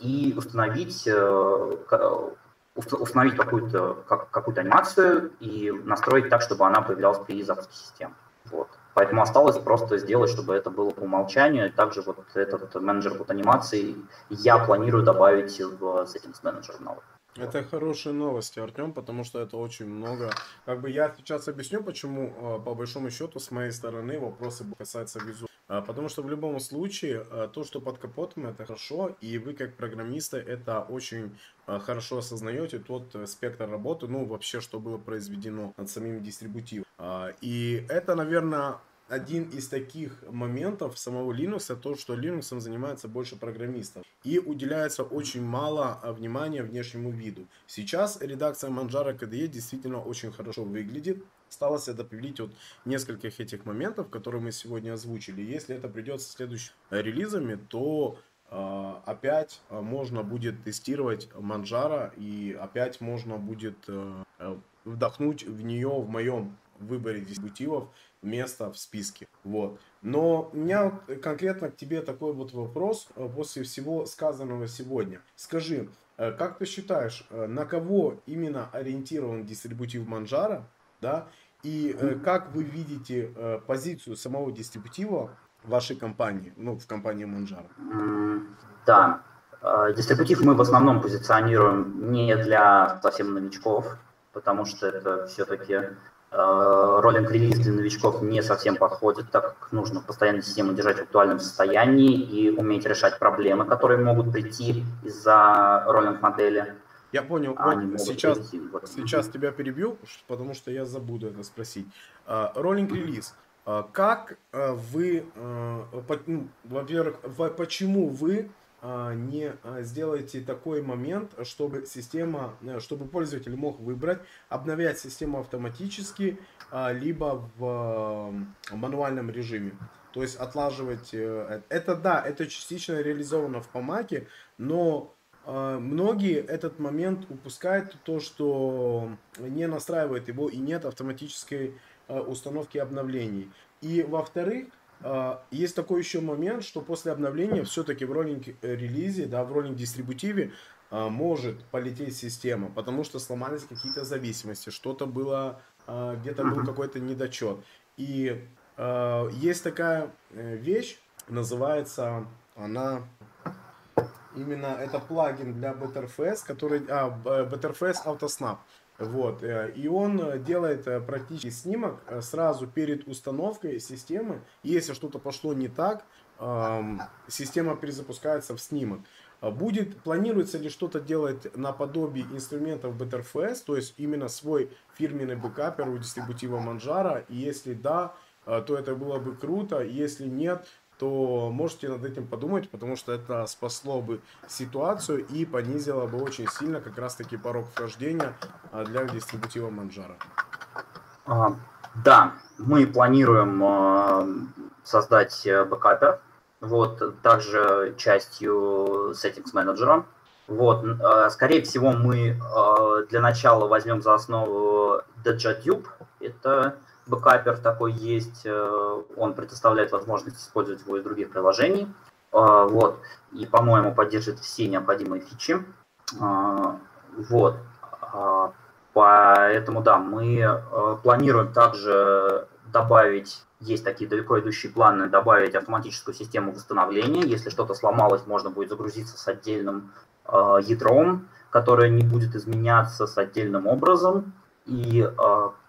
Speaker 2: и установить, э, установить какую-то какую анимацию и настроить так, чтобы она появлялась при запуске системы. Вот. Поэтому осталось просто сделать, чтобы это было по умолчанию. Также вот этот менеджер вот анимации я планирую добавить в Settings Manager новый.
Speaker 1: Это хорошие новости, Артем, потому что это очень много. Как бы я сейчас объясню, почему, а, по большому счету, с моей стороны вопросы касаются визуала. Потому что в любом случае, а, то, что под капотом, это хорошо, и вы, как программисты, это очень а, хорошо осознаете, тот э, спектр работы, ну, вообще, что было произведено над самим дистрибутивом. И это, наверное, один из таких моментов самого Linux, то, что Linux занимается больше программистов. И уделяется очень мало а, внимания внешнему виду. Сейчас редакция Manjaro KDE действительно очень хорошо выглядит. Осталось это добавить от нескольких этих моментов, которые мы сегодня озвучили. Если это придется следующими релизами, то э, опять можно будет тестировать Manjaro и опять можно будет э, вдохнуть в нее в моем выборе дистрибутивов место в списке. Вот. Но у меня конкретно к тебе такой вот вопрос э, после всего сказанного сегодня. Скажи, э, как ты считаешь, э, на кого именно ориентирован дистрибутив Манжара, да, и как вы видите позицию самого дистрибутива в вашей компании, ну, в компании Манжара?
Speaker 2: Да, дистрибутив мы в основном позиционируем не для совсем новичков, потому что это все-таки Э, роллинг релиз для новичков не совсем подходит, так как нужно постоянно систему держать в актуальном состоянии и уметь решать проблемы, которые могут прийти из-за роллинг модели.
Speaker 1: Я понял. Вот сейчас, прийти, вот. сейчас тебя перебью, потому что я забуду это спросить. Роллинг релиз. Как э, вы, э, ну, во-первых, почему вы не а, сделайте такой момент, чтобы система, э, чтобы пользователь мог выбрать, обновлять систему автоматически, а, либо в мануальном режиме. То есть отлаживать. Э, это да, это частично реализовано в Помаке, но многие этот момент упускают, то, что не настраивает его и нет автоматической э, установки обновлений. И во-вторых, а, есть такой еще момент, что после обновления все-таки в роллинг-релизе, да, в роллинг-дистрибутиве а, может полететь система, потому что сломались какие-то зависимости, что-то было, а, где-то был какой-то недочет. И есть такая э, вещь, называется она именно это плагин для Btrfs, который а, Btrfs AutoSnap. Вот. Э, и он э, делает э, практически снимок сразу перед установкой системы. Если что-то пошло не так, система перезапускается в снимок. Будет, планируется ли что-то делать наподобие инструментов Btrfs, то есть именно свой фирменный бэкапер у дистрибутива Manjaro, и если да, то это было бы круто, если нет, то можете над этим подумать, потому что это спасло бы ситуацию и понизило бы очень сильно как раз-таки порог вхождения а, для дистрибутива Manjaro.
Speaker 2: А, да, мы планируем а, создать э, бэкапер, вот, также частью Settings Manager. Вот, скорее всего, мы для начала возьмем за основу DJTube. Это бэкапер такой есть, э, он предоставляет возможность использовать его из других приложений. А, вот. И, по-моему, поддерживает все необходимые фичи. А, вот. А, поэтому, да, мы э, планируем также добавить, есть такие далеко идущие планы, добавить автоматическую систему восстановления. Если что-то сломалось, можно будет загрузиться с отдельным ядром, которое не будет изменяться с отдельным образом. И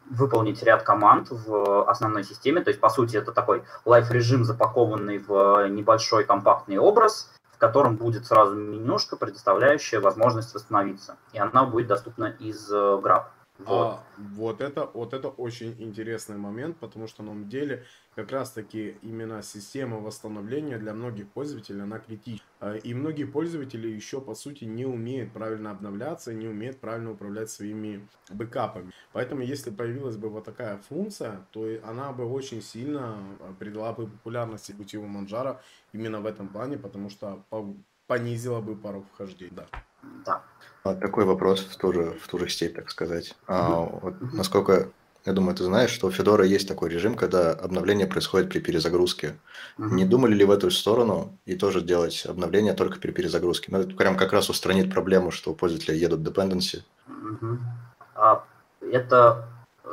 Speaker 2: выполнить ряд команд в основной системе. То есть, по сути, это такой лайф-режим, запакованный в небольшой компактный образ, в котором будет сразу менюшка, предоставляющая возможность восстановиться. И она будет доступна из Grab.
Speaker 1: Вот. А, вот это, вот это очень интересный момент, потому что на самом деле как раз таки именно система восстановления для многих пользователей она критична. А, и многие пользователи еще по сути не умеют правильно обновляться, не умеют правильно управлять своими бэкапами. Поэтому если появилась бы вот такая функция, то она бы очень сильно а, придала бы популярности Бутиву Манжара именно в этом плане, потому что понизила бы порог вхождения. Да.
Speaker 3: Да. А, такой вопрос в ту же, в ту же степь, так сказать. А, вот, насколько я думаю, ты знаешь, что у Федора есть такой режим, когда обновление происходит при перезагрузке. Uh-huh. Не думали ли в эту сторону и тоже делать обновление только при перезагрузке? Ну, это прям как раз устранит проблему, что у пользователя едут dependency.
Speaker 2: Uh-huh. А, это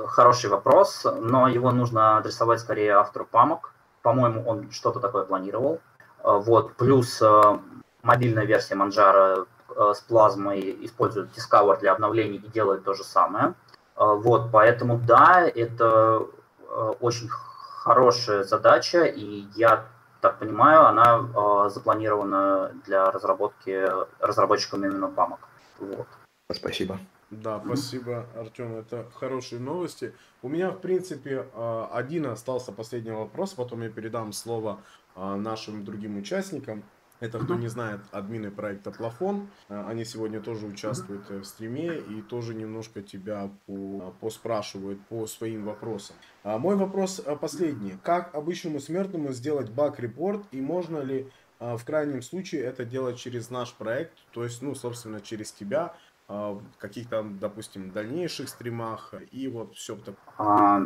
Speaker 2: хороший вопрос, но его нужно адресовать скорее автору памок. По-моему, он что-то такое планировал. Вот, плюс мобильная версия Manjaro с плазмой использует Discover для обновлений и делает то же самое. Вот, поэтому да, это очень хорошая задача, и я так понимаю, она запланирована для разработки разработчиками именно памок. Вот.
Speaker 3: Спасибо.
Speaker 1: Да, спасибо, Артем, это хорошие новости. У меня, в принципе, а, один остался последний вопрос, потом я передам слово а, нашим другим участникам. Это, кто не знает, админы проекта Плафон. А, они сегодня тоже участвуют э, в стриме и тоже немножко тебя по, поспрашивают по своим вопросам. Мой вопрос э, последний. Как обычному смертному сделать баг-репорт и можно ли в крайнем случае это делать через наш проект, то есть, ну, собственно, через тебя, а, каких-то, допустим, дальнейших стримах и вот все такое?
Speaker 2: А,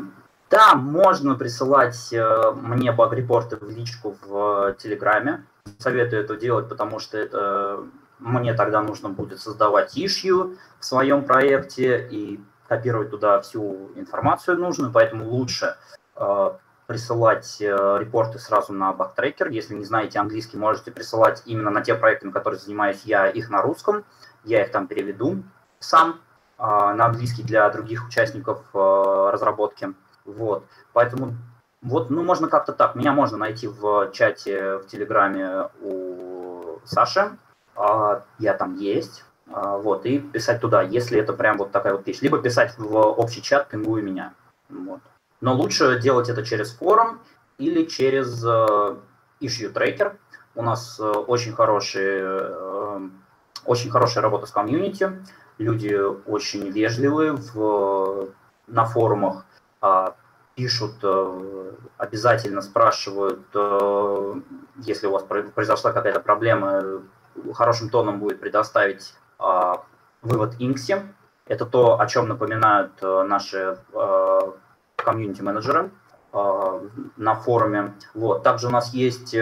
Speaker 2: да, можно присылать э, мне баг-репорты в личку в Телеграме. Советую это делать, потому что это мне тогда нужно будет создавать ишью в своем проекте и копировать туда всю информацию нужную, поэтому лучше э, присылать э, репорты сразу на бактрекер. Если не знаете английский, можете присылать именно на те проекты, на которых занимаюсь я, их на русском я их там переведу сам а, на английский для других участников а, разработки. Вот. Поэтому вот, ну, можно как-то так. Меня можно найти в чате в Телеграме у Саши. А, я там есть. Вот, и писать туда, если это прям вот такая вот вещь. Либо писать в общий чат, пингуя меня. Вот. Но лучше делать это через форум или через issue tracker. У нас очень хороший очень хорошая работа с комьюнити, люди очень вежливые в, на форумах, а, пишут, э, обязательно спрашивают, э, если у вас произошла какая-то проблема, хорошим тоном будет предоставить а, вывод Инкси. Это то, о чем напоминают э, наши комьюнити-менеджеры на форуме. Вот. Также у нас есть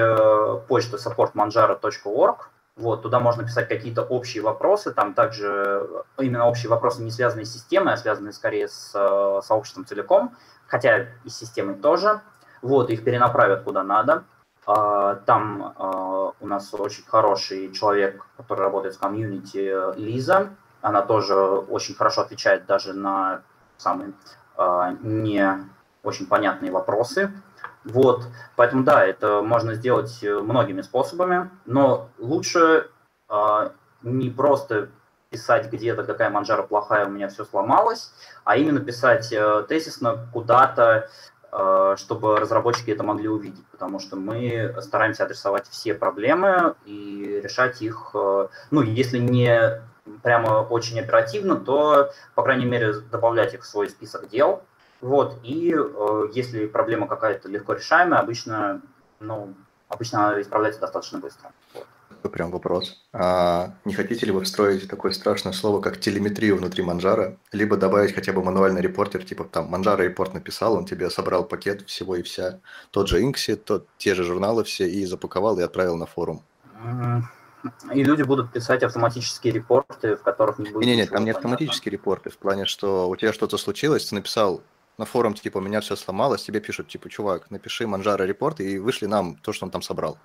Speaker 2: почта supportmanjaro.org, вот, туда можно писать какие-то общие вопросы, там также именно общие вопросы, не связанные с системой, а связанные скорее с э, сообществом целиком, хотя и с системой тоже. Вот, их перенаправят куда надо. А, там а, у нас очень хороший человек, который работает с комьюнити, Лиза. Она тоже очень хорошо отвечает даже на самые а, не очень понятные вопросы. Вот, поэтому да, это можно сделать э, многими способами, но лучше э, не просто писать где-то, какая манжара плохая, у меня все сломалось, а именно писать э, тезисно куда-то, э, чтобы разработчики это могли увидеть, потому что мы стараемся адресовать все проблемы и решать их, э, ну, если не прямо очень оперативно, то, по крайней мере, добавлять их в свой список дел, вот, и э, если проблема какая-то легко решаемая, обычно, ну, обычно она исправляется достаточно быстро. Вот.
Speaker 3: Прям вопрос. А не хотите ли вы встроить такое страшное слово, как телеметрию внутри Манжара? Либо добавить хотя бы мануальный репортер, типа там Манжара репорт написал, он тебе собрал пакет всего и вся, тот же Инкси, тот, те же журналы все, и запаковал и отправил на форум.
Speaker 2: И люди будут писать автоматические репорты, в которых не будет...
Speaker 3: Не-не, там не автоматические репорты, в плане, что у тебя что-то случилось, ты написал на форум, типа, у меня все сломалось, тебе пишут, типа, чувак, напиши Манжара репорт и вышли нам то, что он там собрал.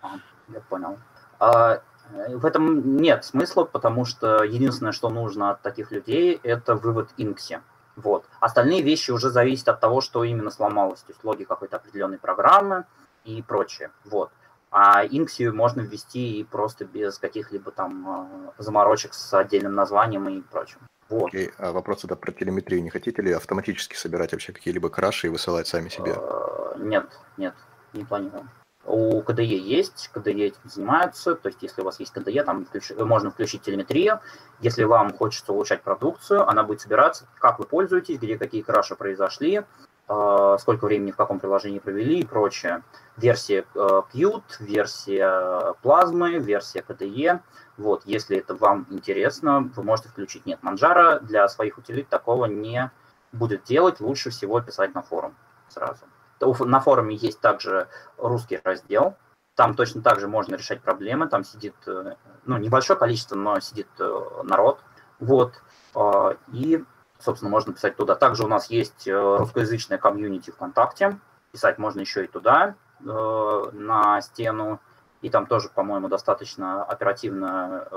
Speaker 2: Я понял. А, э, в этом нет смысла, потому что единственное, что нужно от таких людей, это вывод инкси. Вот. Остальные вещи уже зависят от того, что именно сломалось, то есть логика какой-то определенной программы и прочее. Вот. А инкси можно ввести и просто без каких-либо там э, заморочек с отдельным названием и прочим.
Speaker 3: Вот. Окей, а вопрос тогда про телеметрию. Не хотите ли автоматически собирать вообще какие-либо краши и высылать сами себе?
Speaker 2: А, нет, нет, не планирую. У КДЕ есть, КДЕ этим занимаются, то есть если у вас есть КДЕ, там включ... можно включить телеметрию. Если вам хочется улучшать продукцию, она будет собираться, как вы пользуетесь, где какие краши произошли, сколько времени в каком приложении провели и прочее. Версия э, Qt, версия плазмы, версия KDE. Вот, если это вам интересно, вы можете включить. Нет, Manjaro для своих утилит такого не будет делать. Лучше всего писать на форум сразу. На форуме есть также русский раздел. Там точно так же можно решать проблемы. Там сидит, э, ну, небольшое количество, но сидит э, народ. Вот. И собственно, можно писать туда. Также у нас есть русскоязычная комьюнити ВКонтакте, писать можно еще и туда, на стену, и там тоже, по-моему, достаточно оперативно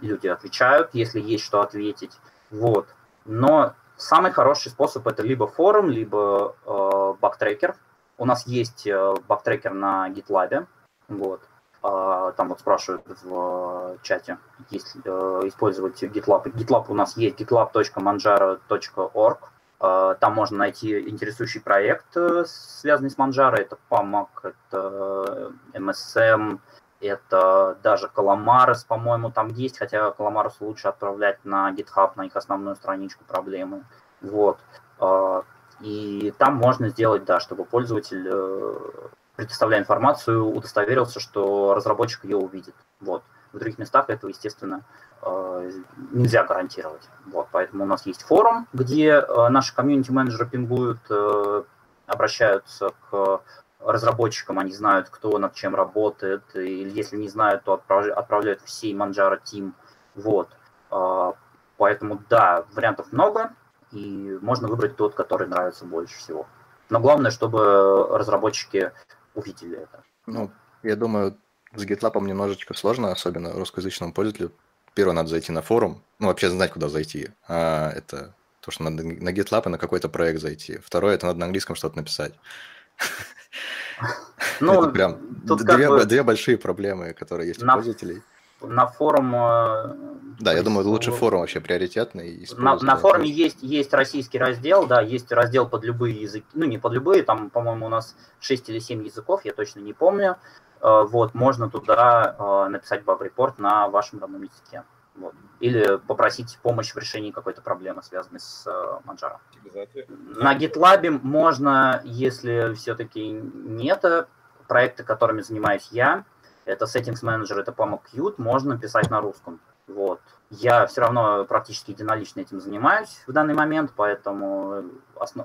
Speaker 2: люди отвечают, если есть что ответить. Вот. Но самый хороший способ это либо форум, либо э, бактрекер. У нас есть э, бактрекер на GitLab. Вот. Э, там вот спрашивают в э, чате, если э, использовать GitLab. GitLab у нас есть gitlab.manjaro.org. Э, там можно найти интересующий проект, э, связанный с Manjaro. Это PAMAC, это MSM, это даже Calamars, по-моему, там есть, хотя Calamars лучше отправлять на GitHub, на их основную страничку проблемы. Вот. А, и там можно сделать, да, чтобы пользователь, предоставляя информацию, удостоверился, что разработчик ее увидит. Вот. В других местах этого, естественно, э, нельзя гарантировать. Вот. Поэтому у нас есть форум, где э, наши комьюнити-менеджеры пингуют, обращаются к разработчикам, они знают, кто над чем работает, или если не знают, то отправляют всей Manjaro Team. Вот. Поэтому, да, вариантов много, и можно выбрать тот, который нравится больше всего. Но главное, чтобы разработчики увидели это.
Speaker 3: Ну, я думаю, с GitLab немножечко сложно, особенно русскоязычному пользователю. Первое, надо зайти на форум, ну, вообще знать, куда зайти. А это то, что надо на GitLab и на какой-то проект зайти. Второе, это надо на английском что-то написать. Ну, это прям две, бы две большие проблемы, которые есть на, у пользователей.
Speaker 2: На форум... Э,
Speaker 3: да, я думаю, лучше форум вообще приоритетный.
Speaker 2: На, на форуме есть, есть российский раздел, да, есть раздел под любые языки, ну не под любые, там, по-моему, у нас 6 или 7 языков, я точно не помню. Э, вот, можно туда э, написать баг-репорт на вашем родном языке. Вот. Или попросить помощь в решении какой-то проблемы, связанной с э, Manjaro. На GitLab можно, если все-таки нет проекта, которыми занимаюсь я, это Settings Manager, это Pama Qt, можно писать на русском. Вот. Я все равно практически единолично этим занимаюсь в данный момент, поэтому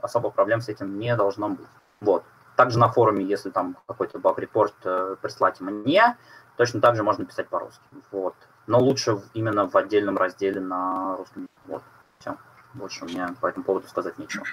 Speaker 2: особо проблем с этим не должно быть. Вот. Также на форуме, если там какой-то баг-репорт э, прислать мне, точно так же можно писать по-русски. Вот но лучше именно в отдельном разделе на русском. Вот, все. Больше у меня по этому поводу сказать нечего.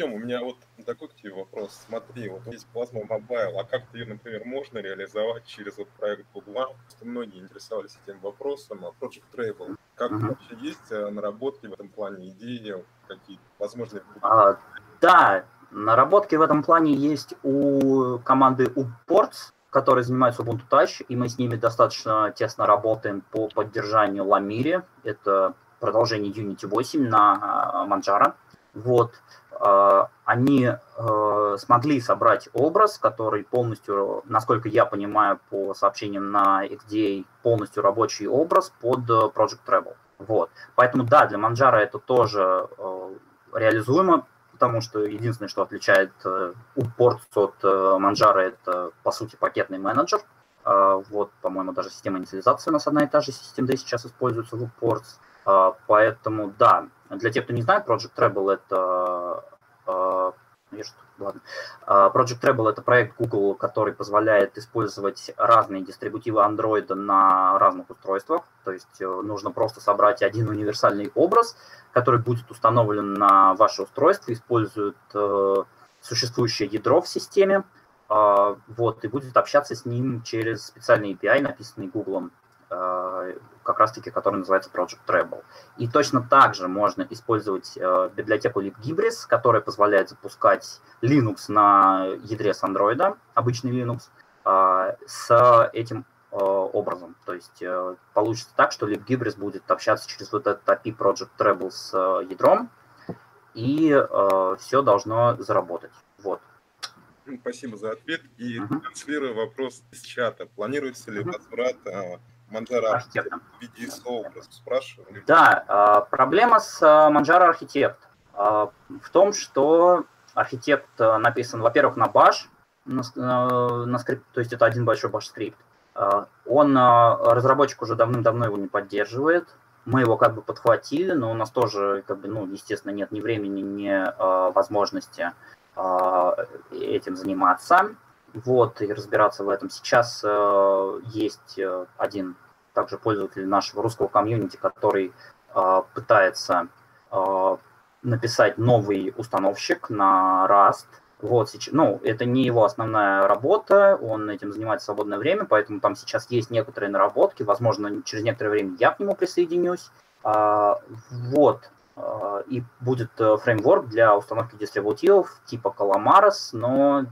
Speaker 4: Артем, у меня вот такой к тебе вопрос. Смотри, вот есть Plasma Mobile, а как ее, например, можно реализовать через вот проект Google? Многие интересовались этим вопросом, а Project Travel. Как uh-huh. вообще есть э, наработки в этом плане, идеи, какие возможные?
Speaker 2: А, да, наработки в этом плане есть у команды UPorts, которые занимаются Ubuntu Touch, и мы с ними достаточно тесно работаем по поддержанию Lamiri. Это продолжение Unity 8 на Manjaro. Вот. А, они э, смогли собрать образ, который полностью, насколько я понимаю по сообщениям на XDA, полностью рабочий образ под Project Treble. Вот. Поэтому да, для Manjaro это тоже э, реализуемо потому что единственное, что отличает Upports э, от э, Manjaro, это, по сути, пакетный менеджер. Вот, по-моему, даже система инициализации у нас одна и та же система сейчас используется в Upports. А, поэтому, да, для тех, кто не знает, Project Treble это а, что, ладно. Project Treble это проект Google, который позволяет использовать разные дистрибутивы Android на разных устройствах. То есть э, нужно просто собрать один универсальный образ, который будет установлен на ваше устройство, использует э, существующее ядро в системе, вот, и будет общаться с ним через специальный API, написанный Google, как раз-таки, который называется Project Treble. И точно так же можно использовать э, библиотеку libgibris, которая позволяет запускать Linux на ядре с Android, обычный Linux, э, с этим Э, образом. То есть э, получится так, что libgibris будет общаться через вот этот API Project Treble с э, ядром, и все должно заработать. Вот.
Speaker 4: Спасибо за ответ. И uh-huh. транслирую вопрос из чата. Планируется ли uh-huh. возврат Manjaro Architect в виде? Спрашиваю.
Speaker 2: Да, проблема с Manjaro Architect в том, что архитект написан, во-первых, на Bash, на, на скрипт, то есть это один большой Bash скрипт. А, он, а, разработчик уже давным-давно его не поддерживает. Мы его как бы подхватили, но у нас тоже, как бы, ну, естественно, нет ни времени, ни э, возможности э, этим заниматься. Вот, и разбираться в этом. Сейчас э, есть один также пользователь нашего русского комьюнити, который э, пытается э, написать новый установщик на Rust. Вот сейчас, ну, это не его основная работа, он этим занимается в свободное время, поэтому там сейчас есть некоторые наработки, возможно, через некоторое время я к нему присоединюсь. А, вот, а, и будет э, фреймворк для установки дистрибутивов типа Calamares, но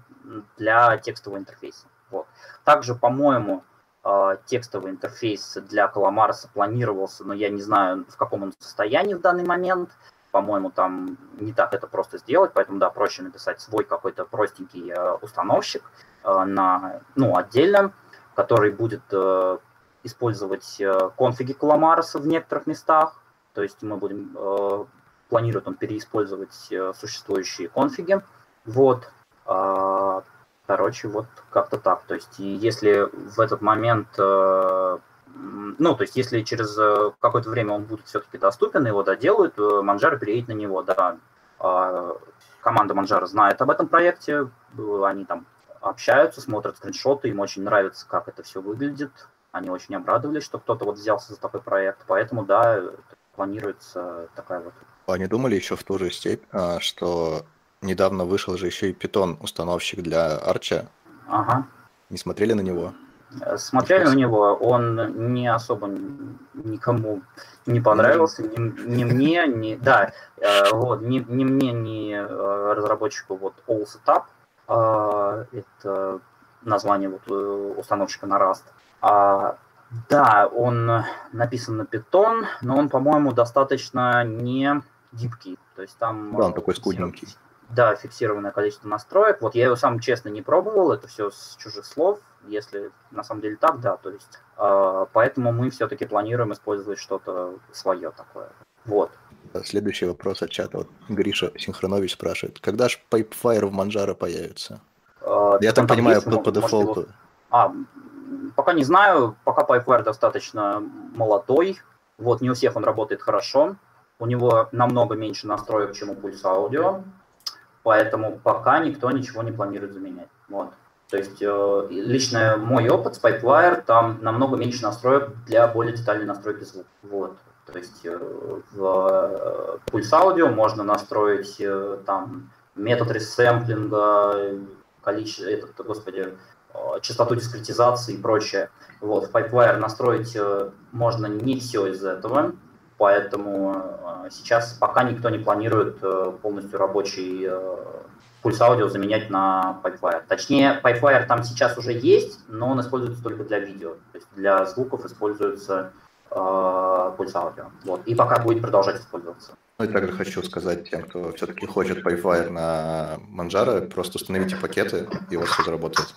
Speaker 2: для текстового интерфейса. Вот. Также, по-моему, а, текстовый интерфейс для Calamares планировался, но я не знаю, в каком он состоянии в данный момент. По-моему, там не так это просто сделать, поэтому, да, проще написать свой какой-то простенький э, установщик э, на, ну, отдельно, который будет использовать конфиги Calamares в некоторых местах, то есть мы будем, э, планирует он переиспользовать э, существующие конфиги. Вот. Э, короче, вот как-то так. То есть если в этот момент, э, ну, то есть если через э, какое-то время он будет все-таки доступен, его доделают, э, Манжара переедет на него, да. Э, команда Манжара знает об этом проекте, они там общаются, смотрят скриншоты, им очень нравится, как это все выглядит. Они очень обрадовались, что кто-то вот взялся за такой проект. Поэтому, да, планируется такая вот.
Speaker 3: А не думали еще в ту же степь, а, что недавно вышел же еще и питон установщик для Арча?
Speaker 2: Ага.
Speaker 3: Не смотрели на него?
Speaker 2: Э, смотрели на него, он не особо никому не понравился, ни, ни мне, ни, да, э, вот, ни, ни мне, ни э, разработчику вот All Setup, это название вот установщика на Rust, а да, он написан на Python, но он, по-моему, достаточно не гибкий. То есть там...
Speaker 3: Да, он такой скудненький.
Speaker 2: Да, фиксированное количество настроек. Вот я его сам честно не пробовал, это все с чужих слов. Если на самом деле так, да, то есть э, поэтому мы все-таки планируем использовать что-то свое такое. Вот.
Speaker 3: Следующий вопрос от чата. Вот Гриша Синхронович спрашивает, когда же Pipefire в Манжара появится? Э, я там, понимаю, по, по дефолту. Его...
Speaker 2: А, Пока не знаю, пока Pipeware достаточно молодой, вот не у всех он работает хорошо, у него намного меньше настроек, чем у Pulse Audio, поэтому пока никто ничего не планирует заменять. Вот. То есть э, лично мой опыт с Pipewire, там намного меньше настроек для более детальной настройки звука. Вот. То есть э, в э, Pulse Audio можно настроить э, там метод ресэмплинга, количество, этот, господи, Э, частоту дискретизации и прочее. Вот, в Pipewire настроить э, можно не все из этого, поэтому э, сейчас пока никто не планирует полностью рабочий пульс аудио заменять на Pipewire. Точнее, Pipewire там сейчас уже есть, но он используется только для видео. То есть для звуков используется э, пульс аудио. Вот. И пока будет продолжать использоваться.
Speaker 3: Ну и также хочу сказать тем, кто все-таки хочет Pipewire на Manjaro, просто установите пакеты, и у вас все заработает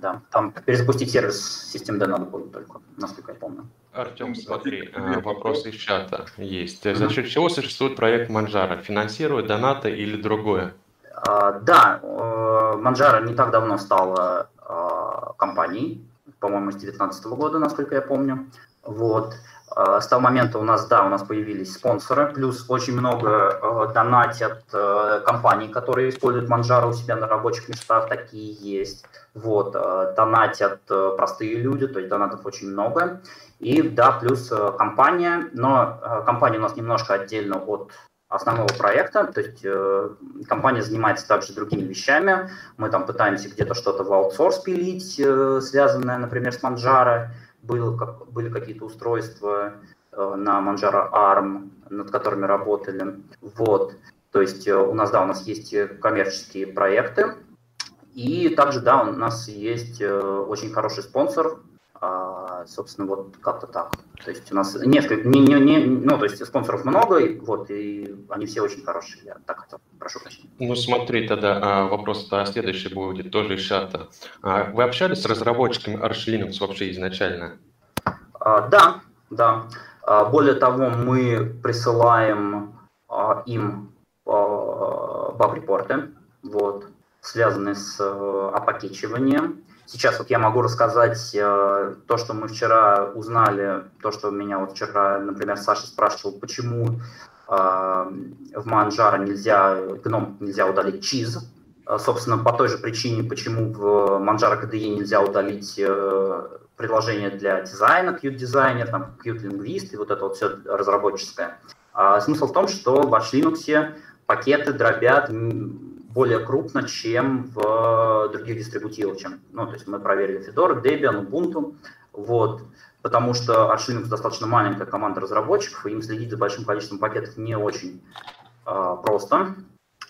Speaker 2: да. Там перезапустить сервис системы надо будет только, насколько я помню.
Speaker 5: Артем, смотри, э, вопрос из чата есть. За счет чего существует проект Манжара? Финансирует донаты или другое?
Speaker 2: А, да, э, Манжара не так давно стала а, компанией, по-моему, с 2019 года, насколько я помню. Вот. А, с того момента у нас, да, у нас появились спонсоры, плюс очень много э, донатят э, компаний, которые используют Манжару у себя на рабочих местах, такие есть. Вот, э, донатят э, простые люди, то есть донатов очень много. И да, плюс э, компания, но э, компания у нас немножко отдельно от основного проекта, то есть э, компания занимается также другими вещами. Мы там пытаемся где-то что-то в аутсорс пилить, э, связанное, например, с Манжара был, как, были какие-то устройства э, на Manjaro ARM, над которыми работали. Вот. То есть э, у нас, да, у нас есть коммерческие проекты, и также, да, у нас есть э, очень хороший спонсор, собственно, вот как-то так. То есть у нас несколько, не, не, не, ну, то есть спонсоров много, вот, и они все очень хорошие. Я так хотел, прошу прощения.
Speaker 5: Ну, смотри, тогда а, вопрос -то следующий будет, тоже из чата. А, вы общались с разработчиками Arch Linux вообще изначально?
Speaker 2: А, да, да. А, более того, мы присылаем им баг-репорты, вот, связанные с опакечиванием Сейчас вот я могу рассказать э, то, что мы вчера узнали, то, что меня вот вчера, например, Саша спрашивал, почему э, в Манжара нельзя, гном нельзя удалить чиз. Э, собственно, по той же причине, почему в Manjaro KDE нельзя удалить э, приложение для дизайна, Qt Designer, там, Qt Linguist и вот это вот все разработческое. А смысл в том, что в Arch Linux пакеты дробят более крупно, чем в других дистрибутивах. Чем, ну, то есть мы проверили Fedora, Debian, Ubuntu, вот, потому что Arch Linux достаточно маленькая команда разработчиков, и им следить за большим количеством пакетов не очень э, просто.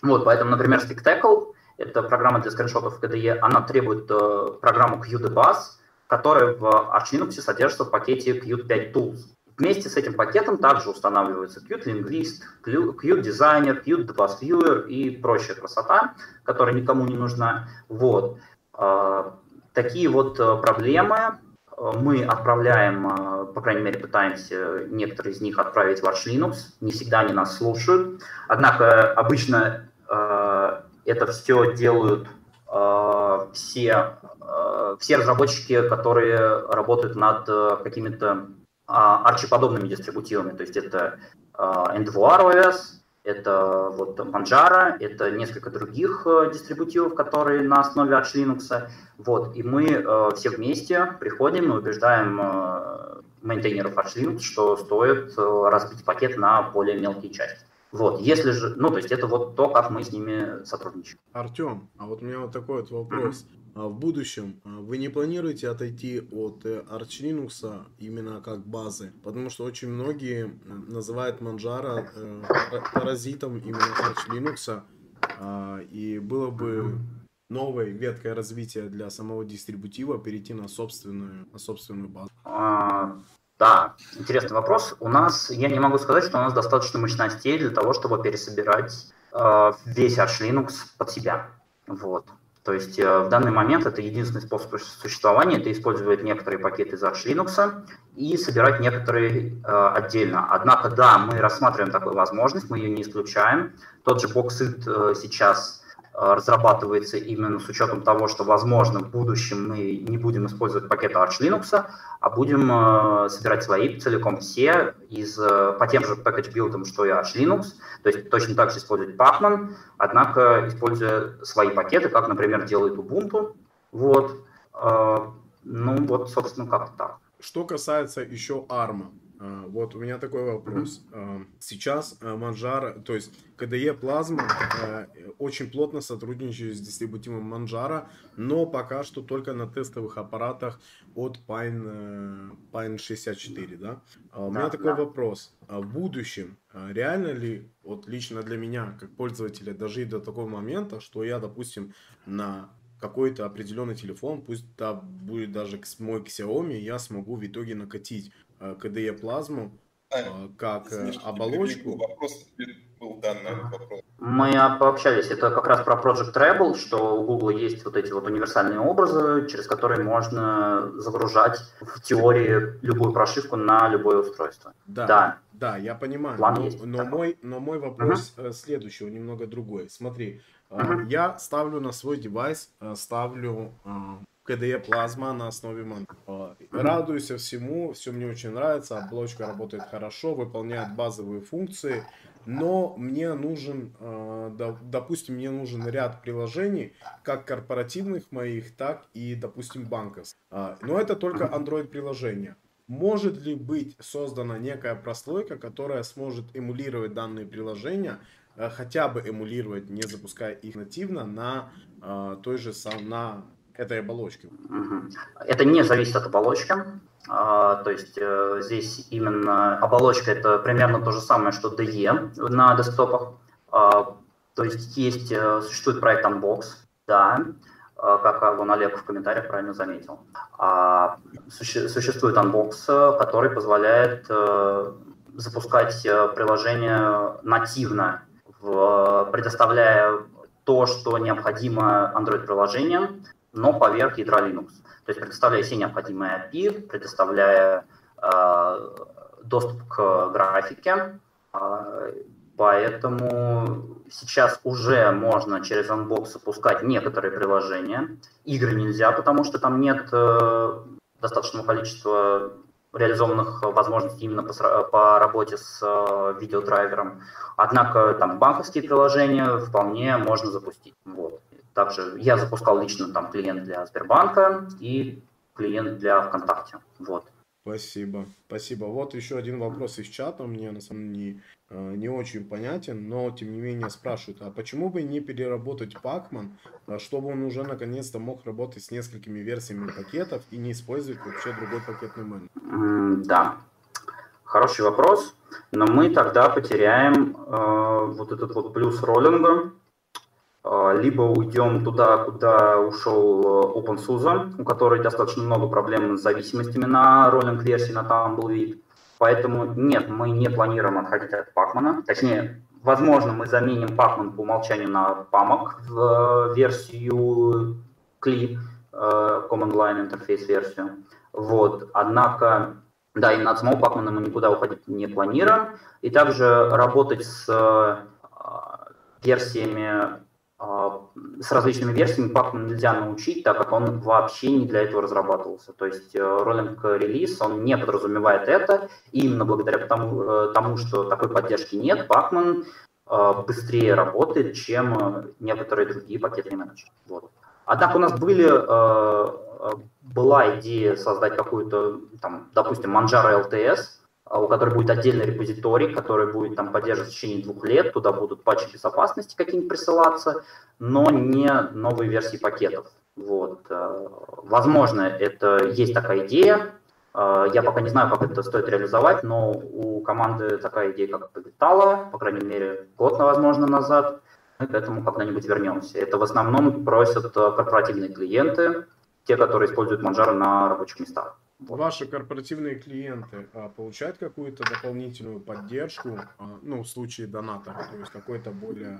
Speaker 2: Вот, поэтому, например, StickTackle, это программа для скриншотов KDE, она требует э, программу QtBus, которая в Arch Linux содержится в пакете Qt 5 Tools. Вместе с этим пакетом также устанавливается Qt Linguist, Qt Designer, Qt Debug Viewer и прочая красота, которая никому не нужна. Вот. А, такие вот э, проблемы э, мы отправляем, э, по крайней мере, пытаемся некоторые из них отправить в Arch Linux. Не всегда они нас слушают. Однако обычно это все делают все, все разработчики, которые работают над какими-то а, арчиподобными дистрибутивами. То есть это а, Endeavor OS, это вот Manjaro, это несколько других э, дистрибутивов, которые на основе Arch Linux. Вот, и мы э, все вместе приходим и убеждаем э, мейнтейнеров Arch Linux, что стоит разбить пакет на более мелкие части. Вот, если же, ну, то есть это вот то, как мы с ними сотрудничаем.
Speaker 1: Артем, а вот у меня вот такой вот вопрос. Mm-hmm. А в будущем а вы не планируете отойти от э, Arch Linux именно как базы? Потому что очень многие называют Manjaro э, паразитом именно Arch Linux, а, и было бы новой веткой развития для самого дистрибутива перейти на собственную, на собственную базу.
Speaker 2: А, да, интересный вопрос. У нас, я не могу сказать, что у нас достаточно мощностей для того, чтобы пересобирать э, весь Arch Linux под себя. Вот. То есть э, в данный момент это единственный способ существования, это использовать некоторые пакеты из Arch Linux и собирать некоторые э, отдельно. Однако, да, мы рассматриваем такую возможность, мы ее не исключаем. Тот же Boxit э, сейчас разрабатывается именно с учетом того, что, возможно, в будущем мы не будем использовать пакеты Arch Linux, а будем э, собирать свои целиком все из, э, по тем же package билдам, что и Arch Linux, то есть точно так же использовать Pacman, однако используя свои пакеты, как, например, делает Ubuntu. Вот. Ну, вот, собственно, как-то так.
Speaker 1: Что касается еще ARM, вот у меня такой вопрос. А, сейчас Manjaro, то есть KDE Plasma очень плотно сотрудничает с дистрибутивом Manjaro, но пока что только на тестовых аппаратах от Pine, э, Pine 64, да? А, у меня такой вопрос. В будущем реально ли, вот лично для меня, как пользователя, дожить до такого момента, что я, допустим, на какой-то определенный телефон, пусть да, будет даже мой Xiaomi, я смогу в итоге накатить Э, плазму а, как э, Извините, оболочку. Вопрос
Speaker 2: был дан на этот вопрос. Мы пообщались, это как раз про Project Treble, что у Google есть вот эти вот универсальные образы, через которые можно загружать в теории любую прошивку на любое устройство.
Speaker 1: Да, да, да я понимаю. План но, есть но, мой, но мой вопрос uh-huh. следующий, немного другой. Смотри, uh-huh. я ставлю на свой девайс, ставлю KDE Plasma на основе Mongo. Радуюсь всему, все мне очень нравится, оболочка работает хорошо, выполняет базовые функции, но мне нужен, а, допустим, мне нужен ряд приложений, как корпоративных моих, так и, допустим, банковских. А, но это только Android приложение. Может ли быть создана некая прослойка, которая сможет эмулировать данные приложения, а, хотя бы эмулировать, не запуская их нативно на той же сам на этой оболочки?
Speaker 2: Это не зависит от оболочки. А, то есть э, здесь именно оболочка это примерно то же самое, что DE на десктопах. А, то есть есть, э, существует проект Unbox, да, а, как вон Олег в комментариях правильно заметил. Существует Unbox, который позволяет э, запускать приложение нативно, предоставляя то, что необходимо Android-приложениям, но поверх ядра Linux. То есть предоставляя все необходимые API, предоставляя э, доступ к графике. Э, поэтому сейчас уже можно через Unbox запускать некоторые приложения. Игры нельзя, потому что там нет э, достаточного количества реализованных возможностей именно по, по работе с э, видеодрайвером. Однако там банковские приложения вполне можно запустить. Вот. Также я запускал лично там клиент для Сбербанка и клиент для ВКонтакте. Вот.
Speaker 1: Спасибо, спасибо. Вот еще один вопрос из чата. Мне на самом деле не, э, не очень понятен, но тем не менее спрашивают, а почему бы не переработать Pacman, э, чтобы он уже наконец-то мог работать с несколькими версиями пакетов и не использовать вообще другой пакетный менеджер?
Speaker 2: Да, хороший вопрос, но мы тогда потеряем э, вот этот вот плюс роллинга, либо уйдем туда, куда ушел OpenSUSE, у которой достаточно много проблем с зависимостями на роллинг-версии, на Tumbleweed, Поэтому нет, мы не планируем отходить от Pacman. Точнее, возможно, мы заменим Pacman по умолчанию на PAMOC в э, версию CLI, э, Command Line Interface версию. Вот. Однако, да, и над самого Pacman мы никуда уходить не планируем. И также работать с э, версиями а, с различными версиями Pacman нельзя научить, так как он вообще не для этого разрабатывался. То есть роллинг э, релиз, он не подразумевает это, и именно благодаря тому, э, тому что такой поддержки нет, Pacman э, быстрее работает, чем некоторые другие пакетные менеджеры. Вот. Однако у нас были, была идея создать какую-то, там, допустим, Manjaro LTS, а, у которой будет отдельный репозиторий, который будет там поддерживать в течение двух лет, туда будут патчи безопасности какие-нибудь присылаться, но не новые версии пакетов. Вот. Э, возможно, это есть такая идея. Э, я пока не знаю, как это стоит реализовать, но у команды такая идея как полетала, по крайней мере, год, возможно, назад. Мы к этому когда-нибудь вернемся. Это в основном просят э, корпоративные клиенты, те, которые используют Manjaro на рабочих местах.
Speaker 1: Ваши корпоративные клиенты а, получают какую-то дополнительную поддержку, а, ну, в случае доната, то есть какое-то более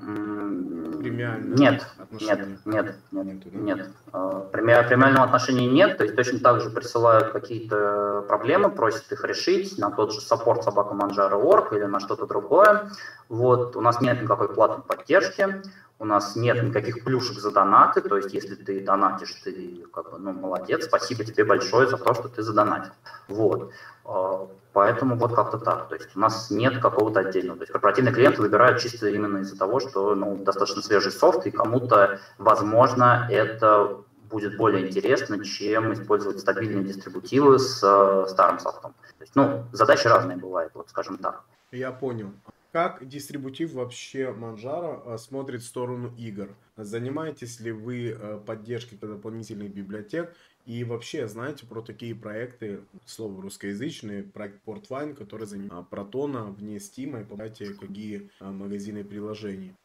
Speaker 1: премиальное
Speaker 2: нет, отношение? Нет, нет, нет, Нету, да? нет. А, премиального отношения нет, то есть точно так же присылают какие-то проблемы, просят их решить на тот же саппорт собака Manjaro.org или на что-то другое. Вот, у нас нет никакой платной поддержки, у нас нет никаких плюшек за донаты, то есть если ты донатишь, ты как бы, ну, молодец, спасибо тебе большое за то, что ты задонатил. Вот. А, поэтому вот как-то так. То есть у нас нет какого-то отдельного. То есть корпоративные клиенты выбирают чисто именно из-за того, что ну, достаточно свежий софт, и кому-то, возможно, это будет более интересно, чем использовать стабильные дистрибутивы с э, старым софтом. То есть, ну, задачи разные бывают, вот скажем так.
Speaker 1: Я понял. Как дистрибутив вообще Манжара э, смотрит в сторону игр? Занимаетесь ли вы э, поддержкой дополнительных библиотек? И вообще, знаете про такие проекты, слово русскоязычные, проект Portwine, который занимает Протона вне Steam, и помните, какие э, магазины приложений?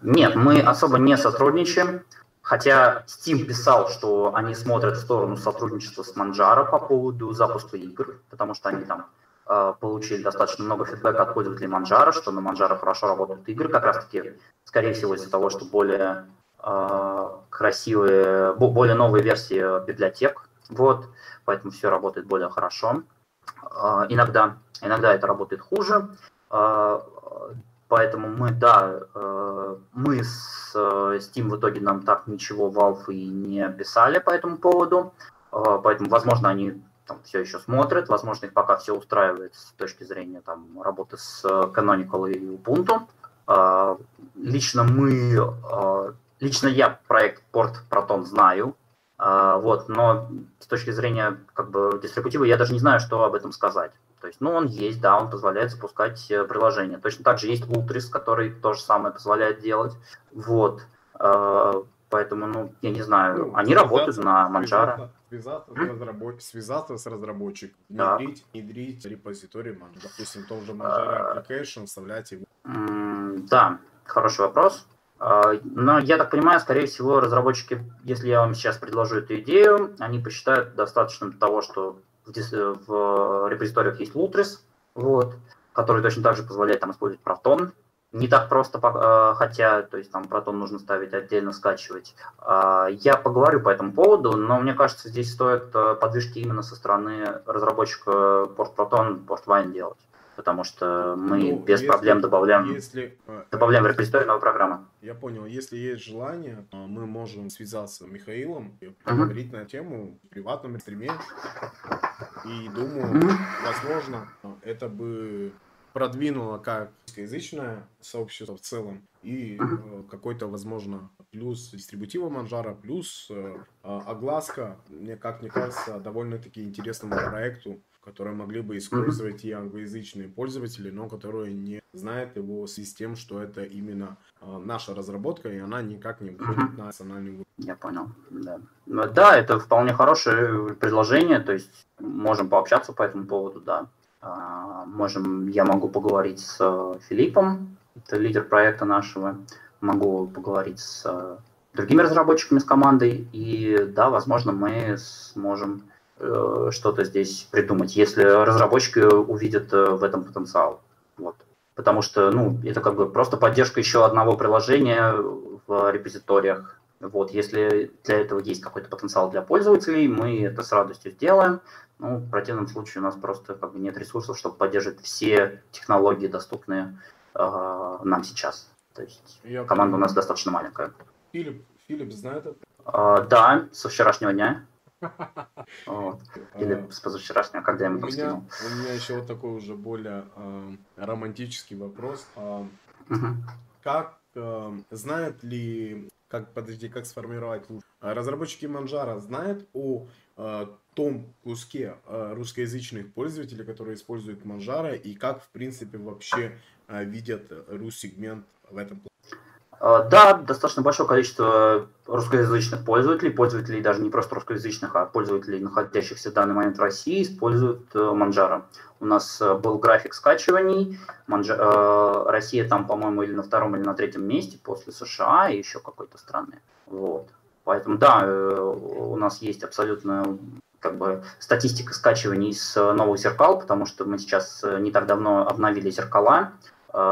Speaker 2: Нет, мы особо не сотрудничаем. Хотя Steam писал, что они смотрят в сторону сотрудничества с Manjaro по поводу запуска игр, потому что они там получили достаточно много фидбэка от пользователей Манжара, что на Манжара хорошо работают игры, как раз-таки, скорее всего, из-за того, что более э, красивые, более новые версии библиотек, вот, поэтому все работает более хорошо. Э, иногда, иногда это работает хуже, э, поэтому мы, да, э, мы с э, Steam в итоге нам так ничего Valve и не писали по этому поводу, э, поэтому, возможно, они там все еще смотрят, возможно, их пока все устраивает с точки зрения там, работы с Canonical и Ubuntu. А, лично мы, а, лично я проект Port Proton знаю, а, вот, но с точки зрения как бы дистрибутива я даже не знаю, что об этом сказать. То есть, ну, он есть, да, он позволяет запускать э, приложение. Точно так же есть Ultris, который то же самое позволяет делать. Вот. Поэтому, ну, я не знаю, ну, они работают на Manjaro
Speaker 1: связаться, с, разработ... связаться с разработчиком, внедрить, да. внедрить репозиторий Manjaro. Допустим, том же Manjaro Application вставлять его.
Speaker 2: Да, хороший вопрос. А, но я так понимаю, скорее всего, разработчики, если я вам сейчас предложу эту идею, они посчитают достаточно того, что в, в репозиториях есть Lutris, вот, который точно так же позволяет там использовать Proton, не так просто, э, хотя, то есть там протон нужно ставить отдельно, скачивать. А, я поговорю по этому поводу, но мне кажется, здесь стоит э, подвижки именно со стороны разработчика порт протон, порт вайн делать. Потому что мы ну, без если, проблем добавляем, если, э, добавляем в репозиторий новую программу.
Speaker 1: Я понял. Если есть желание, мы можем связаться с Михаилом и поговорить uh-huh. на тему в приватном стриме. И думаю, uh-huh. возможно, это бы продвинуло как русскоязычное сообщество в целом и э, какой-то, возможно, плюс дистрибутива Манжара, плюс э, а, огласка, мне, как мне кажется, довольно-таки интересному проекту которые могли бы использовать и англоязычные пользователи, но которые не знают его с тем, что это именно э, наша разработка, и она никак не выходит на национальный уровень.
Speaker 2: Я понял, да. Ну, да, это вполне хорошее предложение, то есть можем пообщаться по этому поводу, да. А, можем, я могу поговорить с э, Филиппом, это лидер проекта нашего, могу поговорить с э, другими разработчиками с командой, и да, возможно, мы сможем э, что-то здесь придумать, если разработчики увидят э, в этом потенциал. Вот. Потому что, ну, это как бы просто поддержка еще одного приложения в репозиториях. Вот, если для этого есть какой-то потенциал для пользователей, мы это с радостью сделаем. Ну, в противном случае у нас просто как бы нет ресурсов, чтобы поддерживать все технологии, доступные э, нам сейчас. То есть Я команда понимаю. у нас достаточно маленькая.
Speaker 1: Филипп, Филипп знает это?
Speaker 2: Э, да, со вчерашнего дня. Или с позавчерашнего, когда я ему
Speaker 1: меня, у меня еще вот такой уже более э, романтический вопрос. Э, Как э, знает ли, как, подожди, как сформировать лучше? Разработчики Манжара знают о э, том куске э, русскоязычных пользователей, которые используют Манжара, и как, в принципе, вообще э, видят рус-сегмент в этом плане?
Speaker 2: А, да, достаточно большое количество русскоязычных пользователей, пользователей даже не просто русскоязычных, а пользователей, находящихся в данный момент в России, используют Манжара. Э, У нас э, был график скачиваний, Манжа... Э, Россия там, по-моему, или на втором, или на третьем месте после США и еще какой-то страны. Вот. Поэтому, да, у нас есть абсолютно как бы статистика скачиваний с новых зеркал, потому что мы сейчас не так давно обновили зеркала,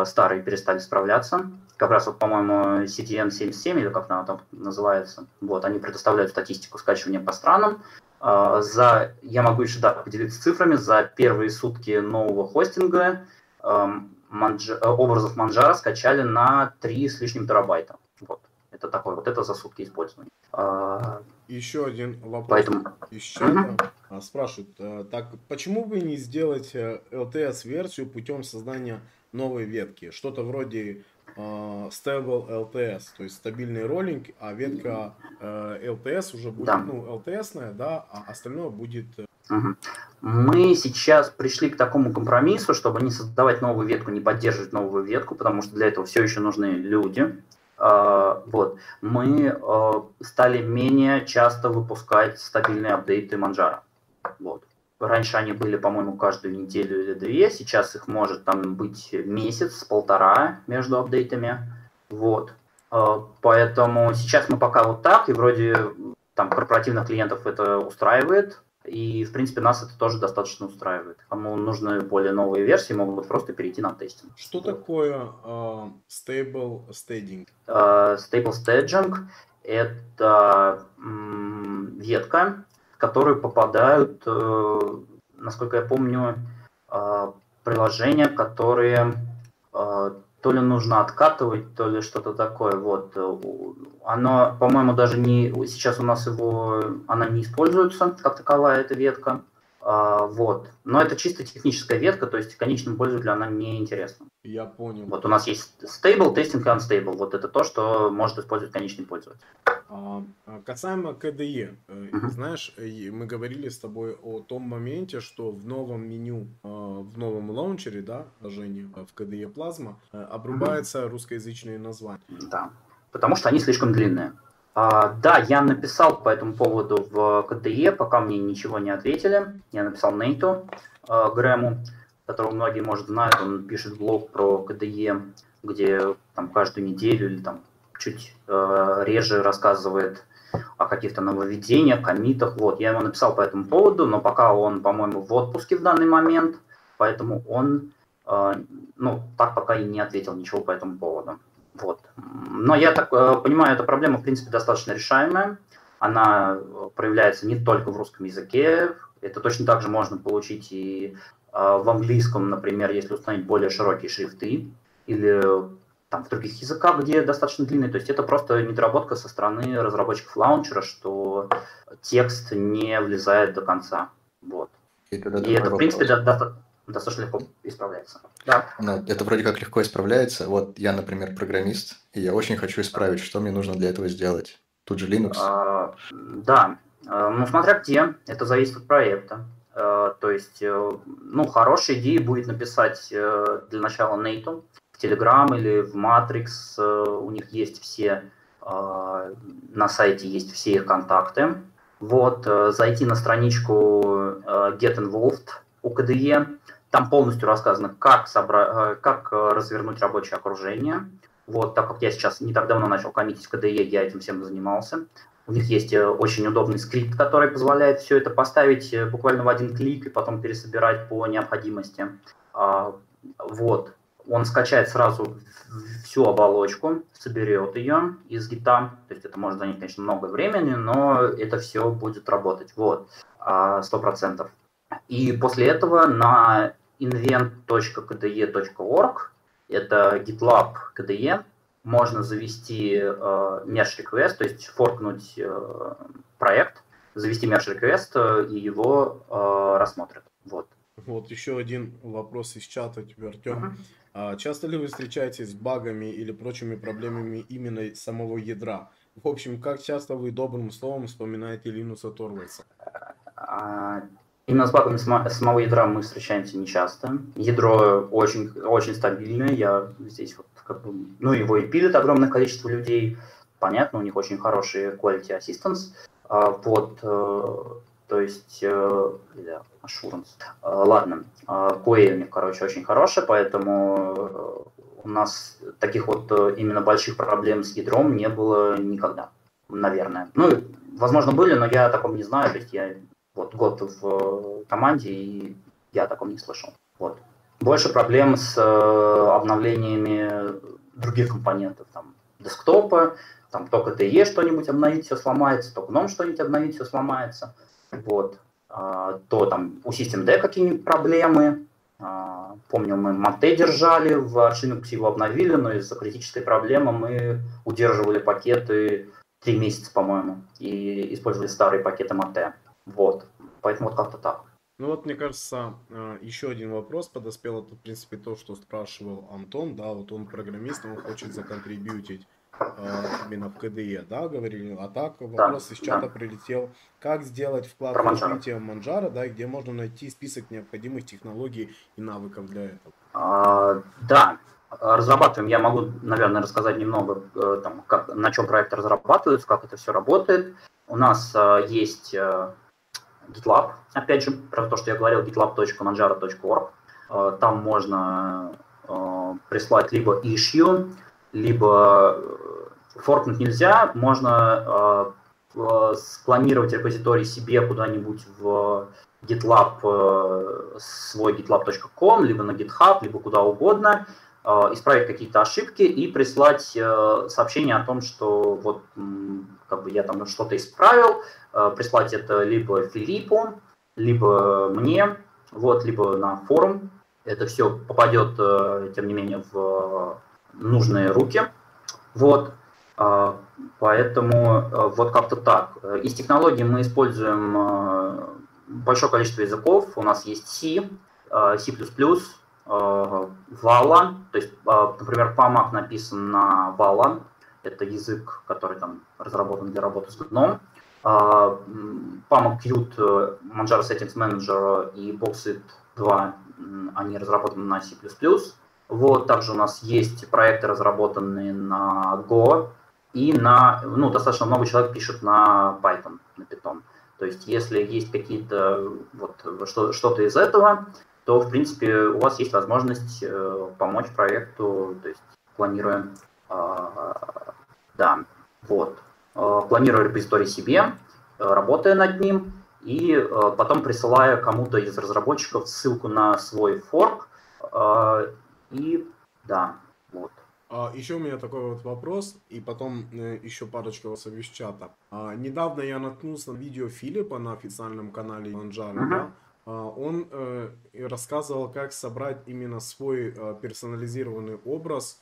Speaker 2: старые перестали справляться. Как раз, вот, по-моему, CTN 77, или как она там называется, вот, они предоставляют статистику скачивания по странам. За, я могу еще да, поделиться цифрами, за первые сутки нового хостинга манж, образов Манжара скачали на 3 с лишним терабайта. Вот. Это такой, вот это за сутки использования.
Speaker 1: А, Еще один вопрос. Поэтому... Из чата угу. спрашивают, э, так почему бы не сделать LTS-версию э, путем создания новой ветки? Что-то вроде stable LTS, то есть стабильный роллинг, а ветка uh, LTS уже будет, да. ну, LTS, да, а остальное будет...
Speaker 2: Угу. Мы сейчас пришли к такому компромиссу, чтобы не создавать новую ветку, не поддерживать новую ветку, потому что для этого все еще нужны люди, а, вот. Мы стали менее часто выпускать стабильные апдейты Манжара. Вот. Раньше они были, по-моему, каждую неделю или две, сейчас их может там быть месяц, полтора между апдейтами. Вот. А, поэтому сейчас мы пока вот так, и вроде там корпоративных клиентов это устраивает, и, в принципе, нас это тоже достаточно устраивает. Кому нужны более новые версии, могут просто перейти на тестинг.
Speaker 1: Что такое uh, stable staging?
Speaker 2: Uh, stable staging – это м, ветка, в которую попадают, uh, насколько я помню, uh, приложения, которые uh, то ли нужно откатывать, то ли что-то такое. Вот. Оно, по-моему, даже не... Сейчас у нас его... Она не используется, как таковая эта ветка. А, вот. Но это чисто техническая ветка, то есть конечному пользователю она не интересна.
Speaker 1: Я понял.
Speaker 2: Вот у нас есть stable, testing и unstable. Вот это то, что может использовать конечный пользователь.
Speaker 1: А, а касаемо KDE, uh-huh. знаешь, мы говорили с тобой о том моменте, что в новом меню, в новом лаунчере, да, Женя, в KDE Plasma, обрубается uh-huh. русскоязычные названия.
Speaker 2: Да, потому что они слишком длинные. А, да, я написал по этому поводу в КДЕ, пока мне ничего не ответили. Я написал Нейту э, Грэму, которого многие, может, знают. Он пишет блог про КДЕ, где там каждую неделю или там чуть э, реже рассказывает о каких-то нововведениях, комитах. Вот, я ему написал по этому поводу, но пока он, по-моему, в отпуске в данный момент, поэтому он, э, ну, так пока и не ответил ничего по этому поводу. Вот. Но я так э, понимаю, эта проблема, в принципе, достаточно решаемая. Она проявляется не только в русском языке. Это точно так же можно получить и э, в английском, например, если установить более широкие шрифты, или там, в других языках, где достаточно длинные. То есть это просто недоработка со стороны разработчиков лаунчера, что текст не влезает до конца. Вот. И, и это, в принципе, до, до, достаточно легко исправляется.
Speaker 3: Да. Ну, это вроде как легко исправляется. Вот я, например, программист, и я очень хочу исправить, что мне нужно для этого сделать. Тут же Linux.
Speaker 2: А, да, а, ну смотря где, это зависит от проекта. Э, то есть, э, ну, хорошая идея будет написать э, для начала Нейту в Telegram или в Matrix. У них есть все, на сайте есть все их контакты. Вот, зайти на страничку Get Involved у KDE. Там полностью рассказано, как, собра... как развернуть рабочее окружение. Вот, так как я сейчас не так давно начал коммитить в KDE, я этим всем занимался. У них есть э, очень удобный скрипт, который позволяет все это поставить э, буквально в один клик и потом пересобирать по необходимости. А, вот. Он скачает сразу всю оболочку, соберет ее из гита. То есть это может занять, конечно, много времени, но это все будет работать. Вот. А, сто процентов. И после этого на invent.kde.org, это GitLab KDE, можно завести э, request, то есть форкнуть э, проект, завести request э, и его э, рассмотрят. Вот.
Speaker 1: Вот еще один вопрос из чата тебе, Артем. Uh-huh. А, часто ли вы встречаетесь с багами или прочими проблемами именно самого ядра? В общем, как часто вы добрым словом вспоминаете Линуса Торвальса?
Speaker 2: А, Именно с багами самого ядра мы встречаемся нечасто. Ядро очень, очень стабильное. Я здесь вот как бы, ну, его и пилит огромное количество людей. Понятно, у них очень хороший quality assistance. А, вот, э, то есть, э, assurance. А, ладно, QA у них, короче, очень хороший, поэтому э, у нас таких вот именно больших проблем с ядром не было никогда, наверное. Ну, возможно, были, но я о таком не знаю, то есть я вот год в э, команде, и я о таком не слышал. Вот. Больше проблем с э, обновлениями других компонентов, там, десктопа, там, только TE что-нибудь обновить, все сломается, то GNOME что-нибудь обновить, все сломается. Вот. А, то там у SystemD какие-нибудь проблемы. А, помню, мы Monte держали, в Arch его обновили, но из-за критической проблемы мы удерживали пакеты три месяца, по-моему, и использовали старые пакеты Monte. Вот. Поэтому вот как-то так.
Speaker 1: Ну вот, мне кажется, э, еще один вопрос подоспел. Это, в принципе, то, что спрашивал Антон. Да, вот он программист, он хочет законтрибьютить э, именно в КДЕ, да, говорили. А так вопрос да, из чата да. прилетел. Как сделать вклад в развитие Манжара, да, где можно найти список необходимых технологий и навыков для этого?
Speaker 2: А, да, разрабатываем. Я могу, наверное, рассказать немного, э, там, как, на чем проект разрабатывается, как это все работает. У нас есть GitLab, опять же, про то, что я говорил, gitlab.manjaro.org. Э, там можно э, прислать либо issue, либо э, форкнуть нельзя, можно спланировать репозиторий себе куда-нибудь в GitLab, свой gitlab.com, либо на GitHub, либо куда угодно, исправить какие-то ошибки и прислать сообщение о том, что вот как бы я там что-то исправил, Э, прислать это либо Филиппу, либо мне, вот, либо на форум. Это все попадет, э, тем не менее, в нужные руки. Вот. Э, поэтому вот как-то так. Из технологий мы используем большое количество языков. У нас есть C, C++, Vala. То есть, например, PAMAC написан на Vala. Это язык, который там разработан для работы с GNOME. PAMA Qt, Manjaro Settings Manager и Boxit 2, они разработаны на C++. Вот, также у нас есть проекты, разработанные на Go, и на, ну, достаточно много человек пишет на Python, на Python. То есть, если есть какие-то, вот, что, что-то из этого, то, в принципе, у вас есть возможность э, помочь проекту, то есть, планируя, э, да, вот. Э, планируя репозиторий себе, э, работая над ним, и э, потом присылая кому-то из разработчиков ссылку на свой форк. И да, вот.
Speaker 1: А, еще у меня такой вот вопрос, и потом еще парочка вопросов из чата. А, недавно я наткнулся на видео Филиппа на официальном канале Манжара, uh-huh. да? А, он э, рассказывал, как собрать именно свой э, персонализированный образ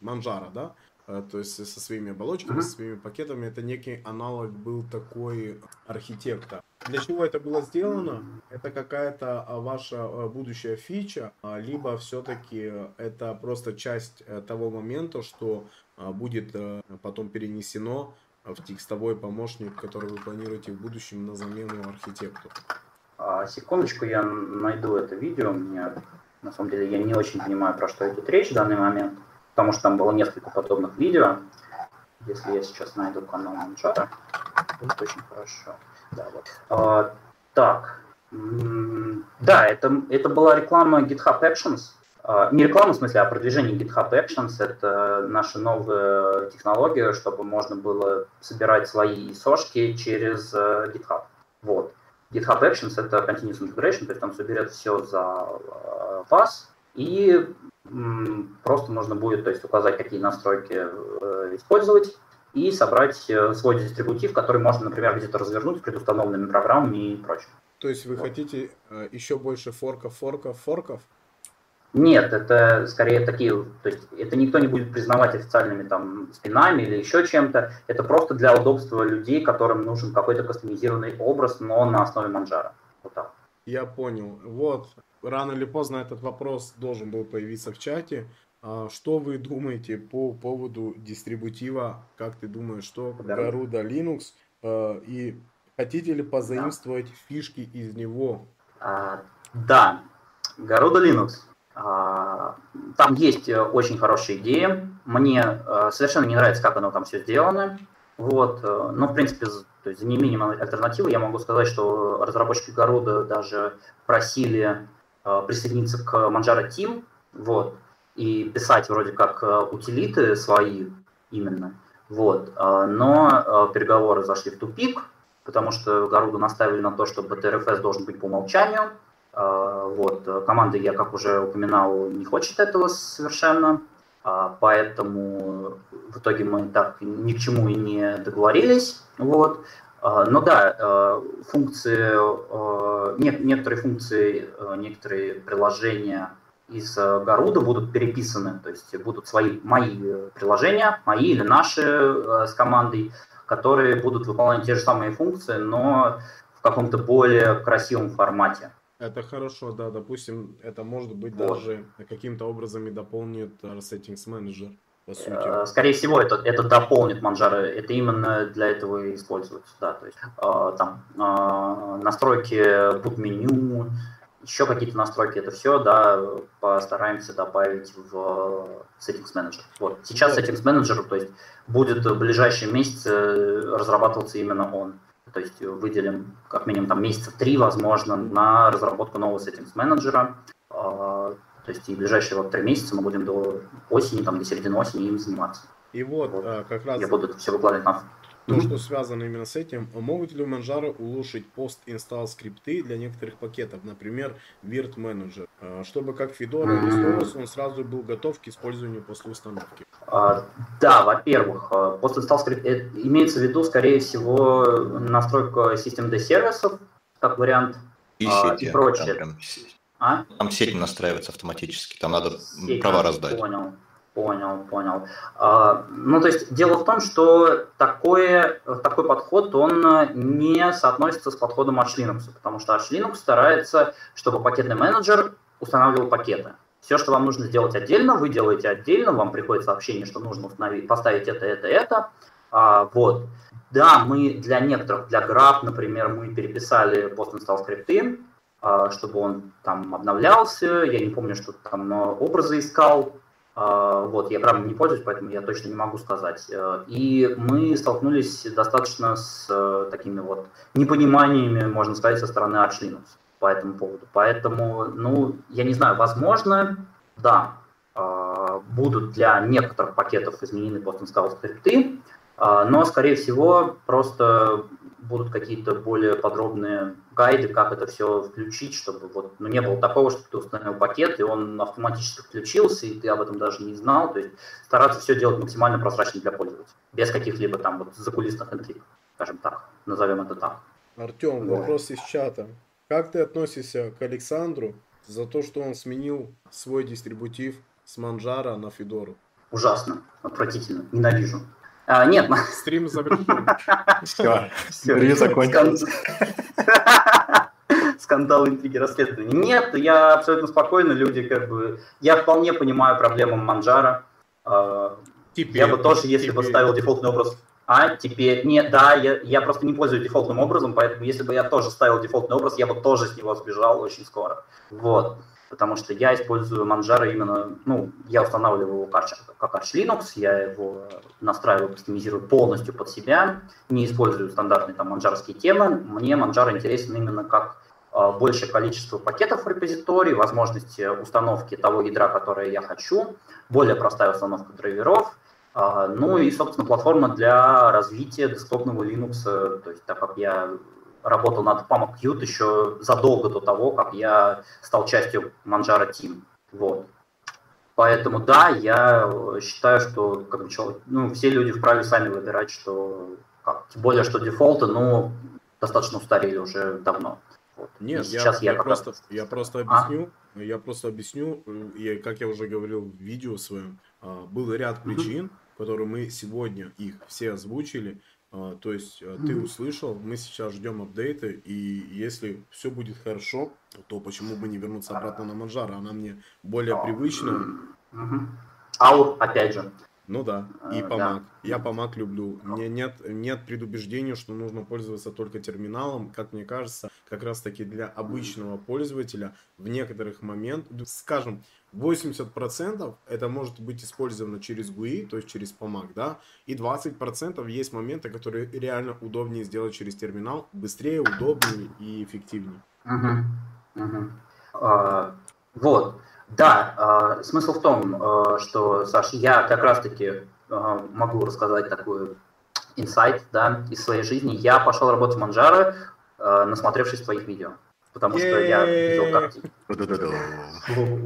Speaker 1: Манжара, да? Э, то есть со своими оболочками, со своими пакетами. Это некий аналог был такой архитектор. Для чего это было сделано? Это какая-то а, ваша будущая фича, а, либо все-таки это просто часть того момента, что будет потом перенесено в текстовой помощник, который вы планируете в будущем на замену архитектору.
Speaker 2: А, секундочку, я найду это видео. Мне, на самом деле, я не очень понимаю, про что идет речь в данный момент, потому что там было несколько подобных видео. Если я сейчас найду канал Манчара, будет очень хорошо. Да, вот. А, так, да, это, это была реклама GitHub Actions. А, не реклама, в смысле, а продвижение GitHub Actions. Это наша новая технология, чтобы можно было собирать свои сошки через э, GitHub. Вот. GitHub Actions — это Continuous Integration, то есть там соберет все за э, вас, и просто нужно будет то есть, указать, какие настройки э, использовать, и собрать свой дистрибутив, который можно, например, где-то развернуть с предустановленными программами и прочее.
Speaker 1: То есть вы хотите э, еще больше форков, форков, форков?
Speaker 2: Нет, это скорее такие, то есть это никто не будет признавать официальными там спинами или еще чем-то. Это просто для удобства людей, которым нужен какой-то кастомизированный образ, но на основе манжара. Вот так.
Speaker 1: Я понял. Вот, рано или поздно этот вопрос должен был появиться в чате. А что вы думаете по поводу дистрибутива? Как ты думаешь, что Garuda Linux э, и Хотите ли позаимствовать да. фишки из него?
Speaker 2: А, да, Garuda Linux. А, там есть э, очень хорошие идеи. Мне а, совершенно не нравится, как оно там все сделано. Вот. Э, но, в принципе, то есть за неимением альтернативы я могу сказать, что разработчики Garuda даже просили присоединиться к Manjaro Team вот, и писать вроде как утилиты свои именно. Вот. Но переговоры зашли в тупик, потому что Гаруду наставили на то, что БТРФС должен быть по умолчанию. А, вот. Команда, я как уже упоминал, не хочет этого совершенно, а, поэтому в итоге мы так ни к чему и не договорились. Вот. А, но да, функции, некоторые функции, некоторые приложения из Гаруда будут переписаны, то есть будут свои мои приложения, мои или наши с командой, которые будут выполнять те же самые функции, но в каком-то более красивом формате.
Speaker 1: Это хорошо, да, допустим, это может быть вот. даже каким-то образом и дополнит Settings Manager, по сути. Э,
Speaker 2: скорее всего, это, это дополнит Manjaro, это именно для этого и используется, да, то есть э, там э, настройки boot меню, еще какие-то настройки, это все, да, постараемся добавить в Settings Manager. Вот, сейчас Settings Manager, то есть будет в ближайшие месяцы разрабатываться именно он. То есть выделим как минимум там месяца три, возможно, на разработку нового Manager. А, то есть и в ближайшие вот три месяца мы будем до осени, там, до середины осени им заниматься.
Speaker 1: И вот, вот. А, как раз...
Speaker 2: Я буду все выкладывать на
Speaker 1: то, что связано именно с этим, могут ли у Manjaro улучшить пост-инсталл скрипты для некоторых пакетов, например, Virt Manager, а, чтобы как Fedora или Storos он сразу был готов к использованию после установки?
Speaker 2: А, да, во-первых, а, пост-инсталл скрипт э, имеется в виду, скорее всего, настройка систем D сервисов, как вариант,
Speaker 3: и, сети, и прочее. Там, прям, а? там сеть настраивается автоматически, там надо сеть, права раздать.
Speaker 2: Понял. Понял, понял. А, ну, то есть дело в том, что такое, такой подход, он не соотносится с подходом Arch Linux, потому что Arch Linux старается, чтобы пакетный менеджер устанавливал пакеты. Все, что вам нужно сделать отдельно, вы делаете отдельно, вам приходит сообщение, что нужно установить, поставить это, это, это. А, вот. Да, мы для некоторых, для Grab, например, мы переписали post-install скрипты, а, чтобы он там обновлялся. Я не помню, что там образы искал, вот, я правда не пользуюсь, поэтому я точно не могу сказать. Э, и мы столкнулись достаточно с э, такими вот непониманиями, можно сказать, со стороны Linux по этому поводу. Поэтому, ну, я не знаю, возможно, да, а, будут для некоторых пакетов изменены постинсталл скрипты, а, но, скорее всего, просто будут какие-то более подробные гайды, как это все включить, чтобы вот, ну, не было такого, что ты установил пакет, и он автоматически включился, и ты об этом даже не знал. То есть стараться все делать максимально прозрачно для пользователя, без каких-либо там вот закулисных интриг, скажем так, назовем это так.
Speaker 1: Артем, вот. вопрос из чата. Как ты относишься к Александру за то, что он сменил свой дистрибутив с Манжара на Федору?
Speaker 2: Ужасно, отвратительно, ненавижу. А, нет.
Speaker 1: Стрим завершен.
Speaker 3: Все, интервью закончилось.
Speaker 2: Скандал, интриги, расследования. Нет, я абсолютно спокойно, люди как бы... Я вполне понимаю проблему Манжара. А, теперь, я бы тоже, если теперь. бы ставил дефолтный образ А теперь, нет, да, я, я просто не пользуюсь дефолтным образом, поэтому если бы я тоже ставил дефолтный образ, я бы тоже с него сбежал очень скоро. Вот. Потому что я использую Manjaro именно, ну, я устанавливаю его как, как Arch Linux, я его настраиваю, кастомизирую полностью под себя, не использую стандартные там манжарские темы. Мне Manjaro интересен именно как а, большее количество пакетов в репозитории, возможность установки того ядра, которое я хочу, более простая установка драйверов, а, ну и, собственно, платформа для развития десктопного Linux. То есть, так как я работал над PAMA Qt еще задолго до того, как я стал частью Manjaro Team. Вот. Поэтому да, я считаю, что как бы, ну, все люди вправе сами выбирать, что как, тем более, что дефолты, ну, достаточно устарели уже давно.
Speaker 1: Вот. Нет, сейчас я, я, я, просто, раз... я просто а? объясню, а? я просто объясню, и, как я уже говорил в видео своем, а, был ряд причин, mm-hmm которые мы сегодня их все озвучили. А, то есть а, ты услышал, мы сейчас ждем апдейты, и если все будет хорошо, то почему бы не вернуться обратно на Манжара? Она мне более привычна.
Speaker 2: Аур, опять же,
Speaker 1: ну да, и помаг. Да. Я помаг люблю. Мне нет, нет предубеждения, что нужно пользоваться только терминалом. Как мне кажется, как раз таки для обычного пользователя в некоторых моментах, скажем, 80% это может быть использовано через GUI, то есть через помаг, да, и 20% есть моменты, которые реально удобнее сделать через терминал, быстрее, удобнее и эффективнее.
Speaker 2: Угу. Угу. А, вот. Да, э, смысл в том, э, что, Саш, я как раз-таки э, могу рассказать такой инсайт да, из своей жизни. Я пошел работать в Манжаро, э, насмотревшись твоих видео. Потому что я видел, как...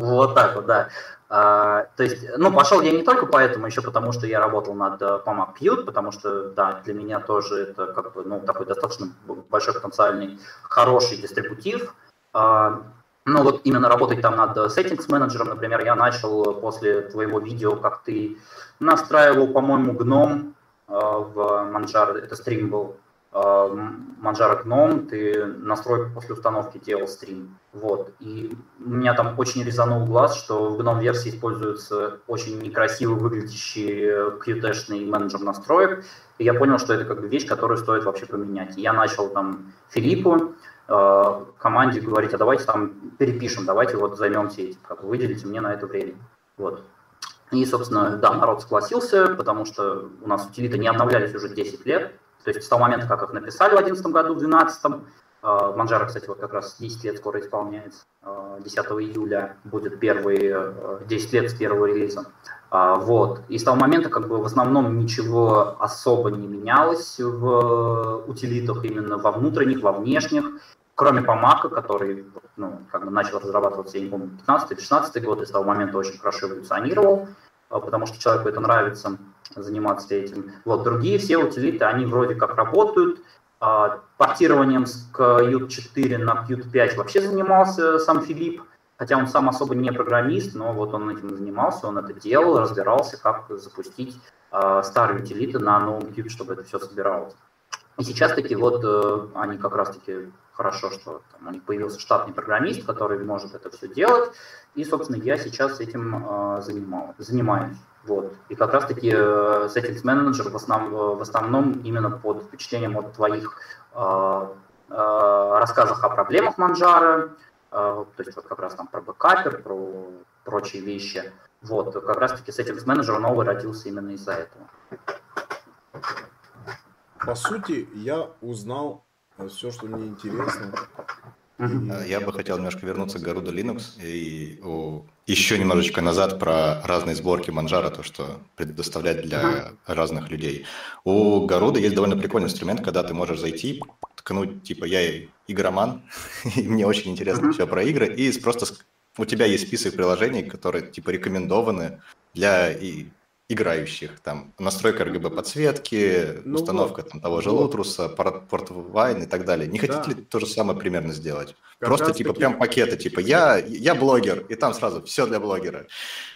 Speaker 2: Вот так вот, да. А, то есть, ну, пошел я не только поэтому, еще потому, что я работал над Pomap Qt, потому что, да, для меня тоже это как бы, ну, такой достаточно большой потенциальный, хороший дистрибутив. А, ну вот именно работать там над settings менеджером, например, я начал после твоего видео, как ты настраивал, по-моему, гном э, в Manjaro, это стрим был, э, Manjaro гном, ты настройку после установки делал стрим. Вот. И у меня там очень резанул глаз, что в гном версии используется очень некрасиво выглядящий Qt-шный менеджер настроек. И я понял, что это как бы вещь, которую стоит вообще поменять. И я начал там Филиппу, Э, команде говорить, а давайте там перепишем, давайте вот займемся этим, как выделите мне на это время. Вот. И, собственно, да, народ согласился, потому что у нас утилиты не обновлялись уже 10 лет. То есть с того момента, как их написали в 2011 году, в 2012, Манжара, кстати, вот как раз 10 лет скоро исполняется. 10 э, июля будет первый 10 э, лет с первого релиза. Вот. И с того момента как бы в основном ничего особо не менялось в утилитах, именно во внутренних, во внешних кроме Помака, который ну, как бы начал разрабатываться, я не помню, 15 или 16 год, и с того момента очень хорошо эволюционировал, а, потому что человеку это нравится, заниматься этим. Вот, другие все утилиты, они вроде как работают, а, портированием с Qt 4 на Qt 5 вообще занимался сам Филипп, хотя он сам особо не программист, но вот он этим занимался, он это делал, разбирался, как запустить э, старые утилиты на новом Qt, чтобы это все собиралось. И сейчас таки вот э, они как раз-таки хорошо, что там, у них появился штатный программист, который может это все делать. И, собственно, я сейчас этим э, занимал, занимаюсь. Вот. И как раз-таки э, Settings Manager в, основ, в основном именно под впечатлением от твоих э, э, рассказах о проблемах Манжара, э, то есть вот как раз там про бэкапер, про прочие вещи. Вот, как раз-таки Settings Manager новый родился именно из-за этого.
Speaker 1: По сути, я узнал все, что мне интересно.
Speaker 3: Я бы хотел немножко вернуться к Garuda Linux и о, еще немножечко назад про разные сборки Манжара, то, что предоставлять для разных людей. У Garuda есть довольно прикольный инструмент, когда ты можешь зайти, ткнуть, типа, я игроман, и мне очень интересно все про игры, и просто у тебя есть список приложений, которые, типа, рекомендованы для играющих. Там настройка RGB подсветки, ну установка вот. там, того же Лутруса, портвайн и так далее. Не хотите да. ли то же самое примерно сделать? Как Просто типа таки... прям пакеты, типа я, я блогер, и там сразу все для блогера.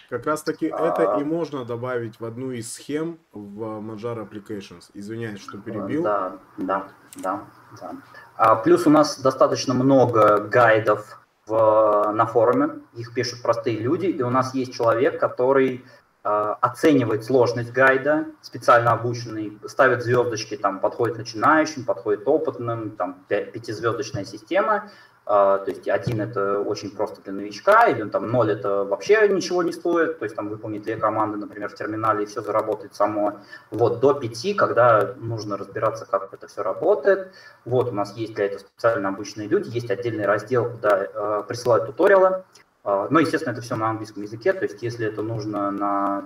Speaker 1: Как раз таки а... это и можно добавить в одну из схем в Manjaro Applications. Извиняюсь, что перебил.
Speaker 2: Да, да, да. да. А, плюс у нас достаточно много гайдов в, на форуме, их пишут простые люди, и у нас есть человек, который оценивает сложность гайда, специально обученный, ставит звездочки, там, подходит начинающим, подходит опытным, там, пятизвездочная система, а, то есть один это очень просто для новичка, или там ноль это вообще ничего не стоит, то есть там выполнить две команды, например, в терминале, и все заработает само. Вот до пяти, когда нужно разбираться, как это все работает. Вот у нас есть для этого специально обычные люди, есть отдельный раздел, куда э, присылают туториалы. Э, ну, естественно, это все на английском языке, то есть если это нужно на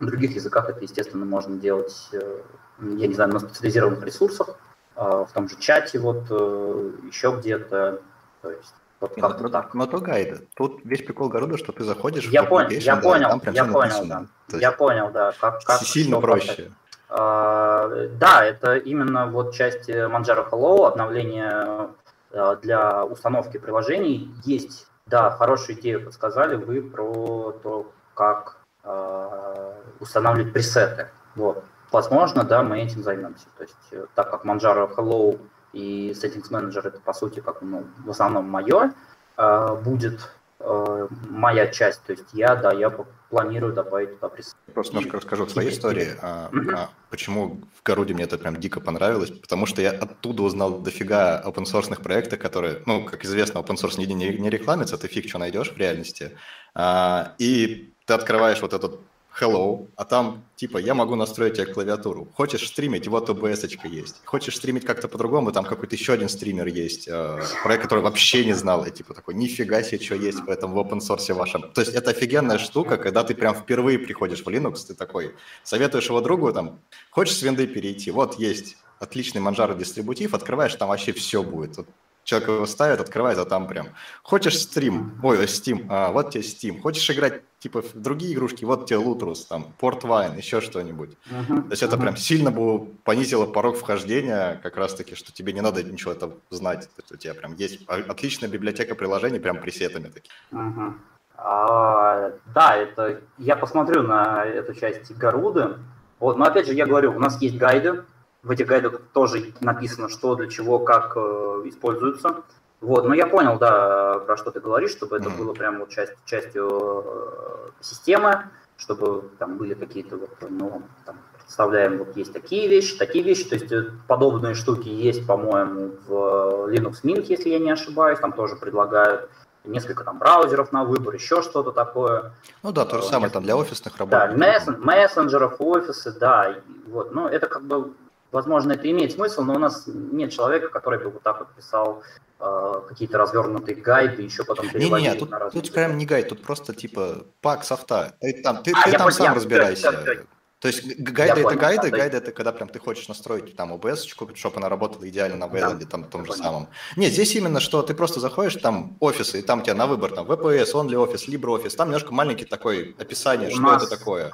Speaker 2: других языках, это, естественно, можно делать, э, я не знаю, на специализированных ресурсах. А, в том же чате, вот э, еще где-то. То есть вот
Speaker 3: как но, так. Но то гайды. Тут весь прикол города, что ты заходишь
Speaker 2: я в понял, я да, понял, там прям я понял, написано. да. Я понял, да. Как,
Speaker 3: как, сильно проще.
Speaker 2: А, да, это именно вот часть Manjaro Hello, обновление а, для установки приложений. Есть, да, хорошую идею подсказали вы про то, как а, устанавливать пресеты. Вот возможно, да, мы этим займемся. То есть, э, так как Manjaro Hello и Settings Manager это, по сути, как ну, в основном мое, э, будет э, моя часть. То есть я, да, я планирую добавить туда пресс.
Speaker 3: Просто немножко расскажу о своей истории. А, а, почему в Горуде мне это прям дико понравилось? Потому что я оттуда узнал дофига open source проектов, которые, ну, как известно, open source нигде не, не рекламится, ты фиг что найдешь в реальности. А, и ты открываешь вот этот hello, а там типа я могу настроить тебе клавиатуру. Хочешь стримить, вот OBS есть. Хочешь стримить как-то по-другому, там какой-то еще один стример есть, э, проект, который вообще не знал, я типа такой, нифига себе, что есть в этом в open source вашем. То есть это офигенная штука, когда ты прям впервые приходишь в Linux, ты такой, советуешь его другу, там, хочешь с винды перейти, вот есть отличный Manjaro дистрибутив, открываешь, там вообще все будет. Вот человек его ставит, открывает, а там прям, хочешь стрим, ой, Steam, а, вот тебе Steam, хочешь играть типа другие игрушки, вот тебе Лутрус, там, Портвайн, еще что-нибудь. Uh-huh. То есть это uh-huh. прям сильно бы понизило порог вхождения, как раз-таки, что тебе не надо ничего это знать, то есть у тебя прям есть отличная библиотека приложений, прям пресетами такими.
Speaker 2: Uh-huh. А, да, это я посмотрю на эту часть Гаруды. Вот, но опять же, я говорю, у нас есть гайды, в этих гайдах тоже написано, что для чего, как э, используется. Вот, но я понял, да, про что ты говоришь, чтобы это было прям вот часть, частью э, системы, чтобы там были какие-то вот, ну, там, представляем, вот есть такие вещи, такие вещи, то есть э, подобные штуки есть, по-моему, в Linux Mint, если я не ошибаюсь, там тоже предлагают несколько там браузеров на выбор, еще что-то такое.
Speaker 3: Ну да, то же самое там для офисных работ. Да,
Speaker 2: мессенджеров, офисы, да, вот, но это как бы возможно, это имеет смысл, но у нас нет человека, который бы вот так вот писал э, какие-то развернутые гайды, еще потом
Speaker 3: переводил не, не, тут, на тут прям не гайд, тут просто типа пак софта. Ты там, ты, а, ты там сам я, разбирайся. Я, я, то есть гайды это понял, гайды, да, гайды это когда прям ты хочешь настроить там OBS, чтобы она работала идеально на Wayland, да, там том же понял. самом. Нет, здесь именно что ты просто заходишь, там офисы, и там у тебя на выбор там VPS, OnlyOffice, LibreOffice, там немножко маленький такой описание, у что нас... это такое.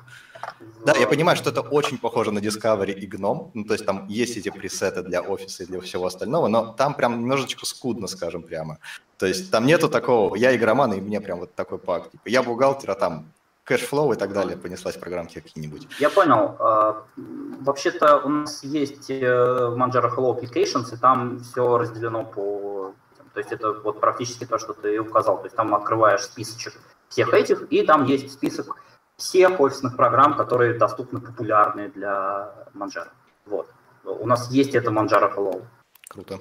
Speaker 3: Да, я понимаю, что это очень похоже на Discovery и GNOME, ну, то есть там есть эти пресеты для офиса и для всего остального, но там прям немножечко скудно, скажем прямо. То есть там нету такого, я игроман, и мне прям вот такой pack. Типа, я бухгалтер, а там cash flow и так далее, понеслась программки какие-нибудь.
Speaker 2: Я понял. А, вообще-то у нас есть э, Manjaro Hello Applications, и там все разделено по... То есть это вот практически то, что ты указал. То есть там открываешь списочек всех этих, и там есть список всех офисных программ, которые доступны, популярные для Manjaro. Вот. У нас есть это Manjaro Hello.
Speaker 3: Круто.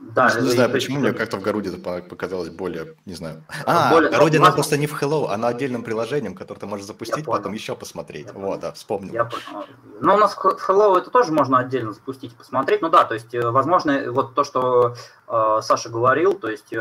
Speaker 3: Да, не, не знаю, почему мне как-то в Горуде это показалось более, не знаю. А, более, Горуде она просто не в Hello, а на отдельном приложением, которое ты можешь запустить, потом еще посмотреть. Я вот, да, вспомнил. Я.
Speaker 2: Ну, у нас в Hello это тоже можно отдельно запустить, посмотреть. Ну да, то есть, э, возможно, вот то, что э, Саша говорил, то есть э,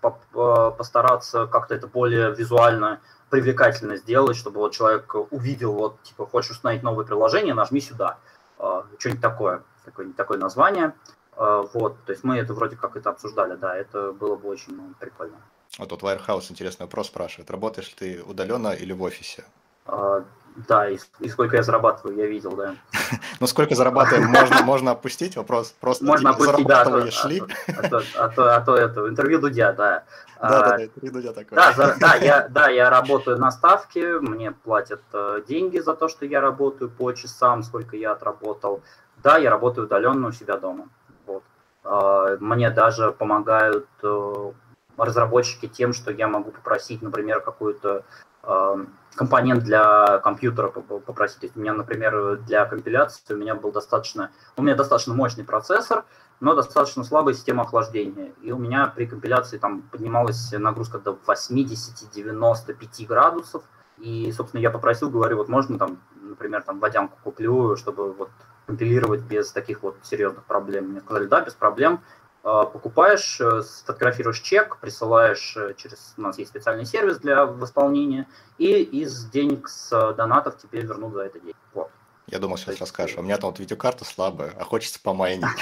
Speaker 2: по, э, постараться как-то это более визуально привлекательно сделать, чтобы вот человек увидел, вот, типа, хочешь установить новое приложение, нажми сюда. Э, что-нибудь такое, такое, такое название. Э, вот, то есть мы это вроде как это обсуждали, да, это было бы очень ну, прикольно.
Speaker 3: Вот тут Wirehouse интересный вопрос спрашивает. Работаешь ли ты удаленно или в офисе?
Speaker 2: А, да, и, и сколько я зарабатываю, я видел, да.
Speaker 3: Ну, сколько зарабатываем, можно, можно опустить вопрос? Просто
Speaker 2: можно опустить, да, а то, шли? А, то, а, то, а то это, интервью Дудя, да.
Speaker 3: Да, да, да, интервью Дудя такое.
Speaker 2: Да, за, да, я, да, я работаю на ставке, мне платят э, деньги за то, что я работаю по часам, сколько я отработал. Да, я работаю удаленно у себя дома. Вот. Мне даже помогают э, разработчики тем, что я могу попросить, например, какую-то компонент для компьютера попросить. То есть у меня, например, для компиляции у меня был достаточно, у меня достаточно мощный процессор, но достаточно слабая система охлаждения. И у меня при компиляции там поднималась нагрузка до 80-95 градусов. И, собственно, я попросил, говорю, вот можно там, например, там водянку куплю, чтобы вот компилировать без таких вот серьезных проблем. Мне сказали, да, без проблем. А, покупаешь, э, сфотографируешь чек, присылаешь э, через... У нас есть специальный сервис для восполнения, и из денег с э, донатов тебе вернут за это деньги. Вот.
Speaker 3: Я думал, сейчас расскажешь. У меня там вот видеокарта слабая, а хочется помайнить.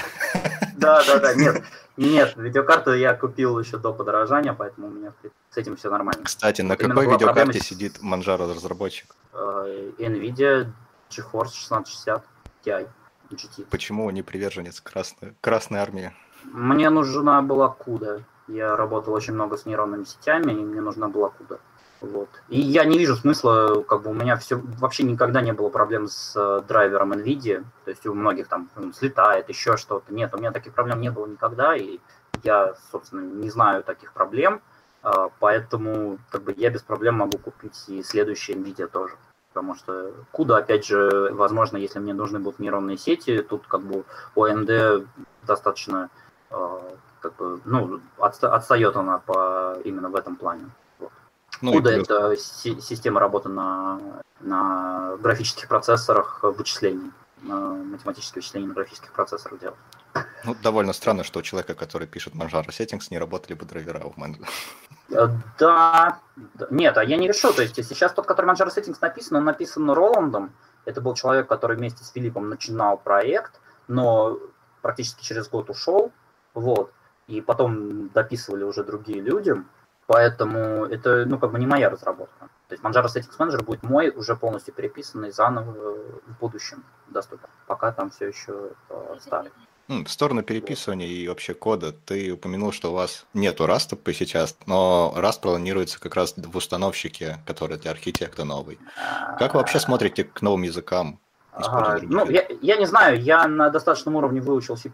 Speaker 2: Да, да, да, нет. Нет, видеокарту я купил еще до подорожания, поэтому у меня с этим все нормально.
Speaker 3: Кстати, на какой видеокарте сидит Manjaro разработчик?
Speaker 2: NVIDIA GeForce 1660 Ti GT.
Speaker 3: Почему не приверженец Красной, Красной Армии?
Speaker 2: Мне нужна была куда. Я работал очень много с нейронными сетями, и мне нужна была куда. Вот. И я не вижу смысла, как бы у меня все вообще никогда не было проблем с э, драйвером NVIDIA, то есть у многих там ну, слетает, еще что-то. Нет, у меня таких проблем не было никогда, и я, собственно, не знаю таких проблем, э, поэтому как бы я без проблем могу купить и следующий NVIDIA тоже. Потому что куда, опять же, возможно, если мне нужны будут нейронные сети, тут как бы AMD достаточно как бы, ну, отста- отстает она по, именно в этом плане. Вот. Ну, Куда это си- система работы на, на графических процессорах вычислений, математические вычисления на графических процессорах делать.
Speaker 3: Ну, довольно странно, что у человека, который пишет Manjaro Settings, не работали бы драйвера в
Speaker 2: Manjaro. Э, да, нет, а я не решу. То есть сейчас тот, который Manjaro Settings написан, он написан Роландом. Это был человек, который вместе с Филиппом начинал проект, но практически через год ушел. Вот. И потом дописывали уже другие люди. Поэтому это, ну, как бы не моя разработка. То есть Manjaro Settings Manager будет мой, уже полностью переписанный заново в будущем доступен. Пока там все еще э, старый.
Speaker 3: В сторону переписывания и вообще кода, ты упомянул, что у вас нету Rust сейчас, но Rust планируется как раз в установщике, который для архитекта новый. Как вы вообще смотрите к новым языкам?
Speaker 2: Ага, ну, я, я не знаю, я на достаточном уровне выучил C++,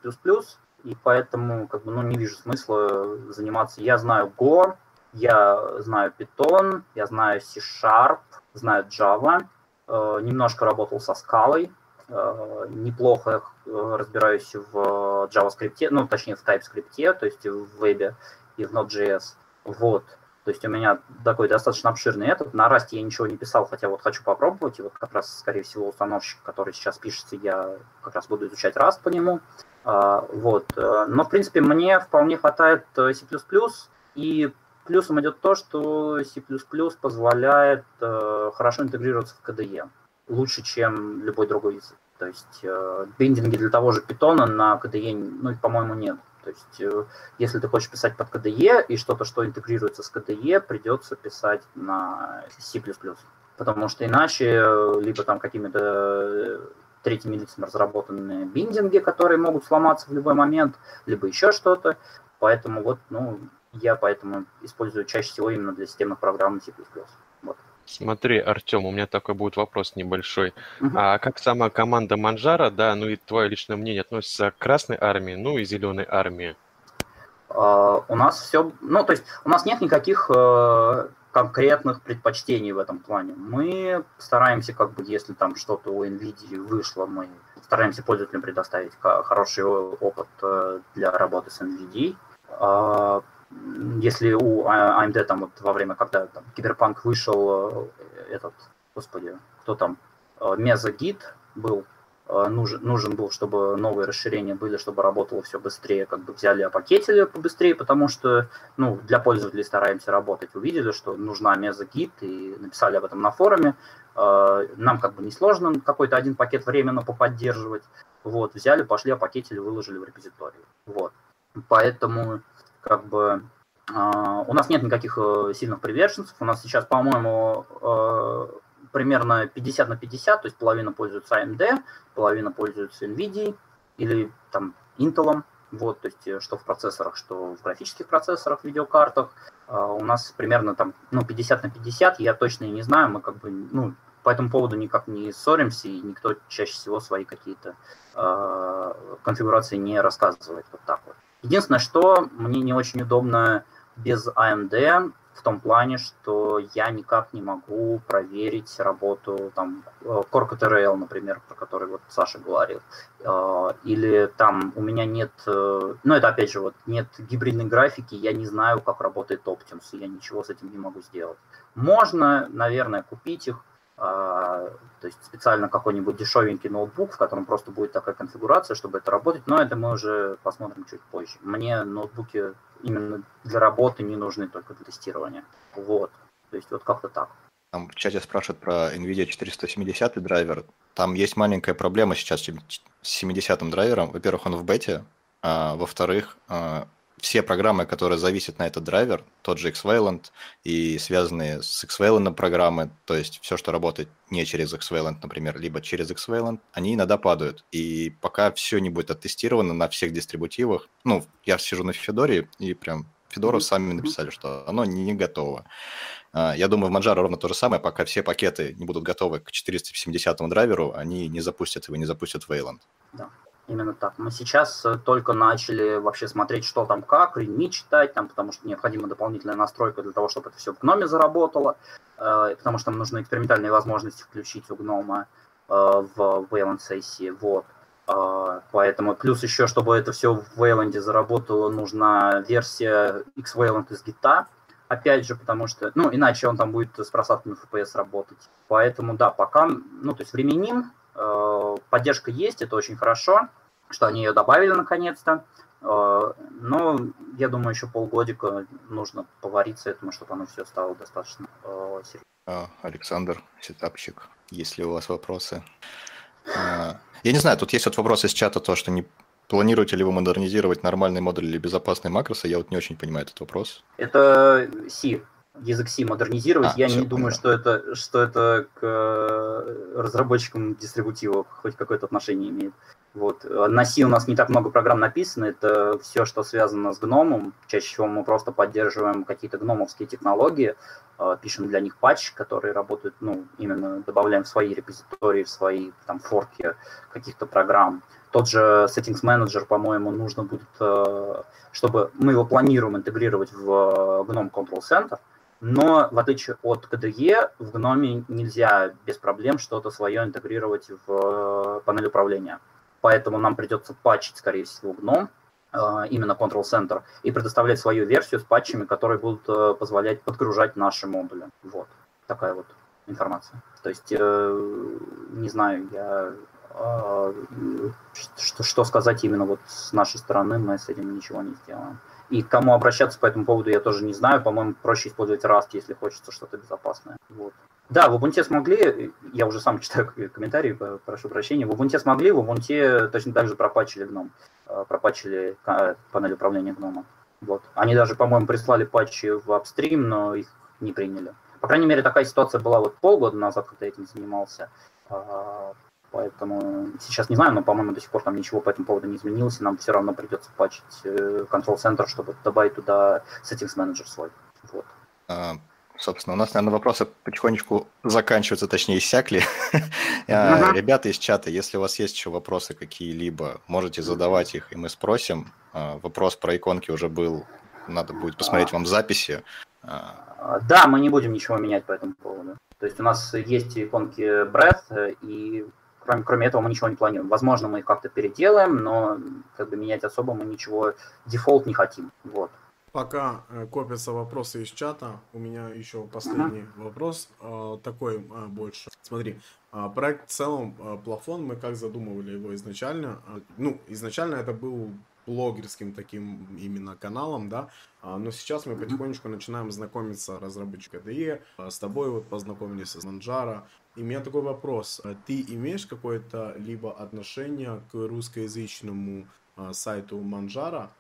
Speaker 2: и поэтому как бы, ну, не вижу смысла заниматься. Я знаю Go, я знаю Python, я знаю C-Sharp, знаю Java, э, немножко работал со скалой, э, неплохо э, разбираюсь в JavaScript, ну, точнее, в TypeScript, то есть в вебе и в Node.js. Вот. То есть у меня такой достаточно обширный этот. На Rust я ничего не писал, хотя вот хочу попробовать. И вот как раз, скорее всего, установщик, который сейчас пишется, я как раз буду изучать Rust по нему. А, вот. Э, но, в принципе, мне вполне хватает э, C++, и плюсом идет то, что C++ позволяет э, хорошо интегрироваться в KDE, лучше, чем любой другой язык. То есть биндинги для того же Python на KDE, ну, по-моему, нет. То есть, если ты хочешь писать под KDE и что-то, что интегрируется с KDE, придется писать на C++. Потому что иначе либо там какими-то третьими лицами разработанные биндинги, которые могут сломаться в любой момент, либо еще что-то. Поэтому вот, ну, я поэтому использую чаще всего именно для системных программ C++.
Speaker 5: Смотри, Артем, у меня такой будет вопрос небольшой. Uh-huh. А как сама команда Манжара, да, ну и твое личное мнение относится к Красной армии, ну и Зеленой армии?
Speaker 2: Uh, у нас все, ну то есть у нас нет никаких uh, конкретных предпочтений в этом плане. Мы стараемся, как бы, если там что-то у NVIDIA вышло, мы стараемся пользователям предоставить хороший опыт э, для работы с NVIDIA. А, если у AMD там вот во время, когда там, Киберпанк вышел, э, этот, господи, кто там, Мезогид э, был, Э, нужен, нужен был, чтобы новые расширения были, чтобы работало все быстрее, как бы взяли, опакетили побыстрее, потому что ну, для пользователей стараемся работать. Увидели, что нужна мезогид и написали об этом на форуме. Нам как бы несложно какой-то один пакет временно поподдерживать. Вот, взяли, пошли, опакетили, выложили в репозиторий. Вот. Поэтому как бы э, у нас нет никаких сильных приверженцев. У нас сейчас, по-моему, примерно 50 на 50, то есть половина пользуется AMD, половина пользуется NVIDIA или там Intel, вот, то есть э, что в процессорах, что в графических процессорах, видеокартах. Uh, у нас примерно там, ну, 50 на 50, я точно и не знаю, мы как бы, ну, по этому поводу никак не ссоримся, и никто чаще всего свои какие-то uh, конфигурации не рассказывает вот так вот. Единственное, что мне не очень удобно без AMD, в том плане, что я никак не могу проверить работу там э, Core например, про который вот Саша говорил. Э, или там у меня нет, э, ну это опять же вот нет гибридной графики, я не знаю, как работает Optimus, я ничего с этим не могу сделать. Можно, наверное, купить их, а, то есть специально какой-нибудь дешевенький ноутбук, в котором просто будет такая конфигурация, чтобы это работать, но это мы уже посмотрим чуть позже. Мне ноутбуки именно для работы не нужны, только для тестирования. Вот, то есть вот как-то так.
Speaker 3: Там в чате спрашивают про NVIDIA 470 драйвер. Там есть маленькая проблема сейчас с 70 драйвером. Во-первых, он в бете, а во-вторых, а, все программы, которые зависят на этот драйвер, тот же Xvalent и связанные с Xvalent программы, то есть все, что работает не через Xvalent, например, либо через Xvalent, они иногда падают. И пока все не будет оттестировано на всех дистрибутивах, ну, я сижу на Федоре, и прям Федору сами написали, что оно не, не готово. А, я думаю, в Manjaro ровно то же самое, пока все пакеты не будут готовы к 470 драйверу, они не запустят его, не запустят Wayland.
Speaker 2: Да. Именно так. Мы сейчас э, только начали вообще смотреть, что там как, README читать, там, потому что необходима дополнительная настройка для того, чтобы это все в гноме заработало, э, потому что нам нужны экспериментальные возможности включить у гнома э, в Wayland сессии. Вот. Э, поэтому плюс еще, чтобы это все в Wayland заработало, нужна версия X-Wayland из гита, опять же, потому что, ну, иначе он там будет с просадками FPS работать. Поэтому, да, пока, ну, то есть временим, э, поддержка есть, это очень хорошо, что они ее добавили наконец-то. Э, но я думаю, еще полгодика нужно повариться этому, чтобы оно все стало достаточно э,
Speaker 3: серьезно. А, Александр, сетапчик, есть ли у вас вопросы? А, я не знаю, тут есть вот вопрос из чата, то, что не планируете ли вы модернизировать нормальный модуль или безопасные макросы? Я вот не очень понимаю этот вопрос.
Speaker 2: Это C, язык C модернизировать. А, я не думаю, что это, что это к э, разработчикам дистрибутивов хоть какое-то отношение имеет. Вот. На C у нас не так много программ написано, это все, что связано с гномом. Чаще всего мы просто поддерживаем какие-то гномовские технологии, э, пишем для них патч, которые работают, ну, именно добавляем в свои репозитории, в свои там форки каких-то программ. Тот же Settings Manager, по-моему, нужно будет, э, чтобы мы его планируем интегрировать в GNOME Control Center, но в отличие от KDE, в GNOME нельзя без проблем что-то свое интегрировать в панель управления поэтому нам придется патчить, скорее всего, GNOME, э, именно Control Center, и предоставлять свою версию с патчами, которые будут э, позволять подгружать наши модули. Вот такая вот информация. То есть, э, не знаю, я что, что сказать именно вот с нашей стороны, мы с этим ничего не сделаем. И к кому обращаться по этому поводу я тоже не знаю. По-моему, проще использовать Rust, если хочется что-то безопасное. Вот. Да, в Ubuntu смогли, я уже сам читаю комментарии, прошу прощения, в Ubuntu смогли, в Ubuntu точно так же пропачили гном, э, пропачили панель управления гнома. Вот. Они даже, по-моему, прислали патчи в апстрим, но их не приняли. По крайней мере, такая ситуация была вот полгода назад, когда я этим занимался. А, поэтому сейчас не знаю, но, по-моему, до сих пор там ничего по этому поводу не изменилось, и нам все равно придется патчить э, Center, чтобы добавить туда Settings Manager свой. Вот.
Speaker 3: А, Собственно, у нас, наверное, вопросы потихонечку заканчиваются, точнее, иссякли. uh Ребята из чата, если у вас есть еще вопросы какие-либо, можете задавать их, и мы спросим. А, вопрос про иконки уже был, надо будет посмотреть вам записи.
Speaker 2: А, да, мы не будем ничего менять по этому поводу. То есть у нас есть иконки Breath, и кроме, кроме этого мы ничего не планируем. Возможно, мы их как-то переделаем, но как бы менять особо мы ничего, дефолт не хотим. Вот.
Speaker 1: Пока э, копятся вопросы из чата, у меня еще последний ага. вопрос, э, такой э, больше. Смотри, проект в целом плафон, мы как задумывали его изначально? Ну, изначально это был блогерским таким именно каналом, да, но сейчас мы потихонечку начинаем знакомиться разработчик KDE, с тобой вот познакомились с Манджара, и у меня такой вопрос, ты имеешь какое-то либо отношение к русскоязычному сайту Манджара,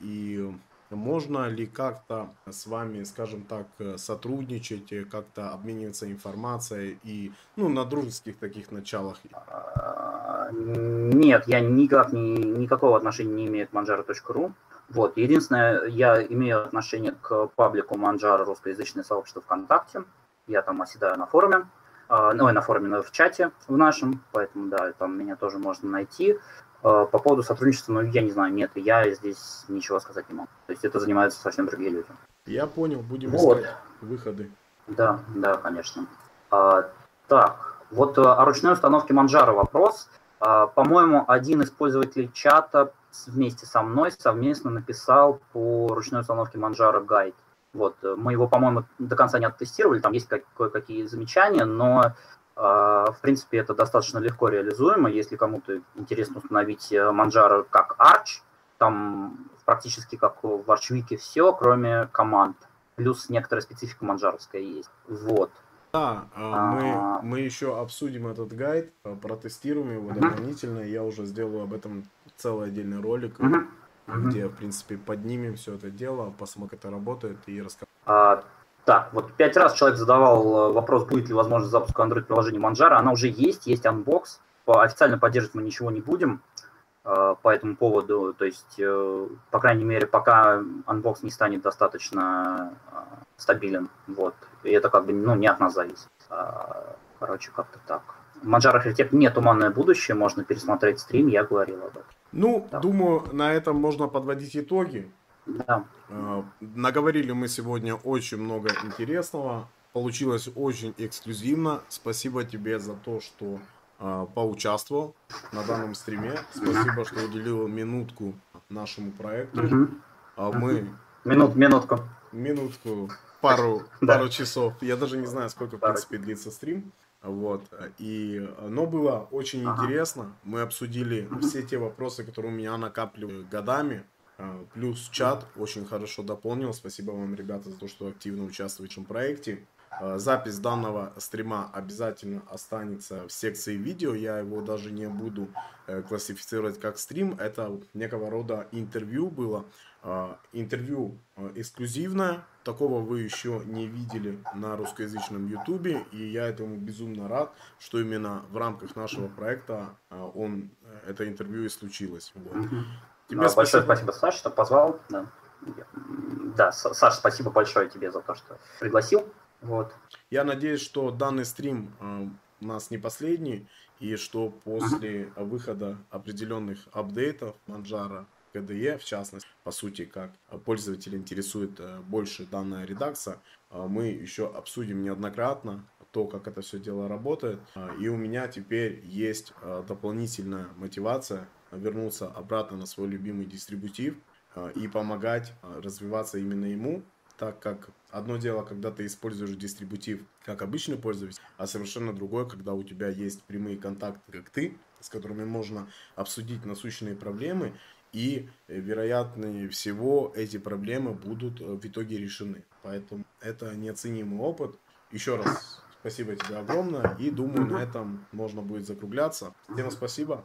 Speaker 1: и можно ли как-то с вами, скажем так, э, сотрудничать, э, как-то обмениваться информацией и, ну, на дружеских таких началах?
Speaker 2: А, нет, я никак не, никакого отношения не имею к manjaro.ru. Вот. Единственное, я имею отношение к паблику Манжара русскоязычное сообщество ВКонтакте. Я там оседаю на форуме, а, ну, и на форуме, но в чате в нашем, поэтому, да, там меня тоже можно найти. Э, по поводу сотрудничества, ну, я не знаю, нет, я здесь ничего сказать не могу. То есть это занимаются совсем другие люди.
Speaker 1: Я понял, будем
Speaker 2: Вот.
Speaker 1: искать выходы.
Speaker 2: Да, да, конечно. А, так, вот э, о ручной установке Манжара вопрос. А, по-моему, один из пользователей чата вместе со мной совместно написал по ручной установке Манжара гайд. Вот, э, мы его, по-моему, до конца не оттестировали, там есть как- кое-какие замечания, но в принципе это достаточно легко реализуемо. Если кому-то интересно установить э, Manjaro как Arch, там практически как в Archwiki все, кроме команд. Плюс некоторая специфика манжаровская есть. Вот.
Speaker 1: Да, а, мы,
Speaker 2: А.
Speaker 1: мы еще обсудим этот гайд, а, протестируем его дополнительно. Я уже сделаю об этом целый отдельный ролик, где, в принципе, поднимем все это дело, посмотрим, как это работает и расскажем.
Speaker 2: Так, вот пять раз человек задавал э, вопрос, будет ли возможность запуска Android-приложения Manjaro. Она уже есть, есть Anbox. Официально поддерживать мы ничего не будем э, по этому поводу. То есть, э, по крайней мере, пока Anbox не станет достаточно стабилен. Вот. И это как бы ну, не от нас зависит. А, Короче, как-то так. Manjaro Architect не туманное будущее, можно пересмотреть стрим, я говорил об этом.
Speaker 1: Ну,
Speaker 2: Да.
Speaker 1: думаю, на этом можно подводить итоги.
Speaker 2: Да.
Speaker 1: А, Наговорили мы сегодня очень много интересного. Получилось очень эксклюзивно. Спасибо тебе за то, что а, поучаствовал на данном стриме. Спасибо, что уделил минутку нашему проекту.
Speaker 2: Мгм.
Speaker 1: А мы
Speaker 2: Минут, минутку.
Speaker 1: минутку, пару,
Speaker 2: Да.
Speaker 1: пару часов. Я даже не знаю, сколько, в принципе, длится стрим. Вот. И, но было очень
Speaker 2: Ага.
Speaker 1: интересно. Мы обсудили все те вопросы, которые у меня накапливали годами. А, Плюс чат очень хорошо дополнил. Спасибо вам, ребята, за то, что активно участвуете в этом проекте. А, Запись данного стрима обязательно останется в секции видео. Я его даже не буду э, классифицировать как стрим. Это некого рода интервью было. Интервью э, эксклюзивное. Такого вы еще не видели на русскоязычном ютубе. И я этому безумно рад, что именно в рамках нашего проекта он, э, это интервью и случилось. Вот. Тебе
Speaker 2: А, Большое
Speaker 1: спасибо.
Speaker 2: Саша, что позвал. Да, да Саша, спасибо большое тебе за то, что пригласил. Вот.
Speaker 1: Я надеюсь, что данный стрим э, у нас не последний, и что после выхода определенных апдейтов Manjaro KDE, в частности, по сути, как пользователя интересует э, больше данная редакция, э, мы еще обсудим неоднократно то, как это все дело работает. И у меня теперь есть дополнительная мотивация вернуться обратно на свой любимый дистрибутив э, и помогать э, развиваться именно ему, так как одно дело, когда ты используешь дистрибутив как обычный пользователь, а совершенно другое, когда у тебя есть прямые контакты, как ты, с которыми можно обсудить насущные проблемы, и, э, вероятнее всего, эти проблемы будут э, в итоге решены. Поэтому это неоценимый опыт. Еще раз спасибо тебе огромное, и думаю, на этом можно будет закругляться. Всем спасибо.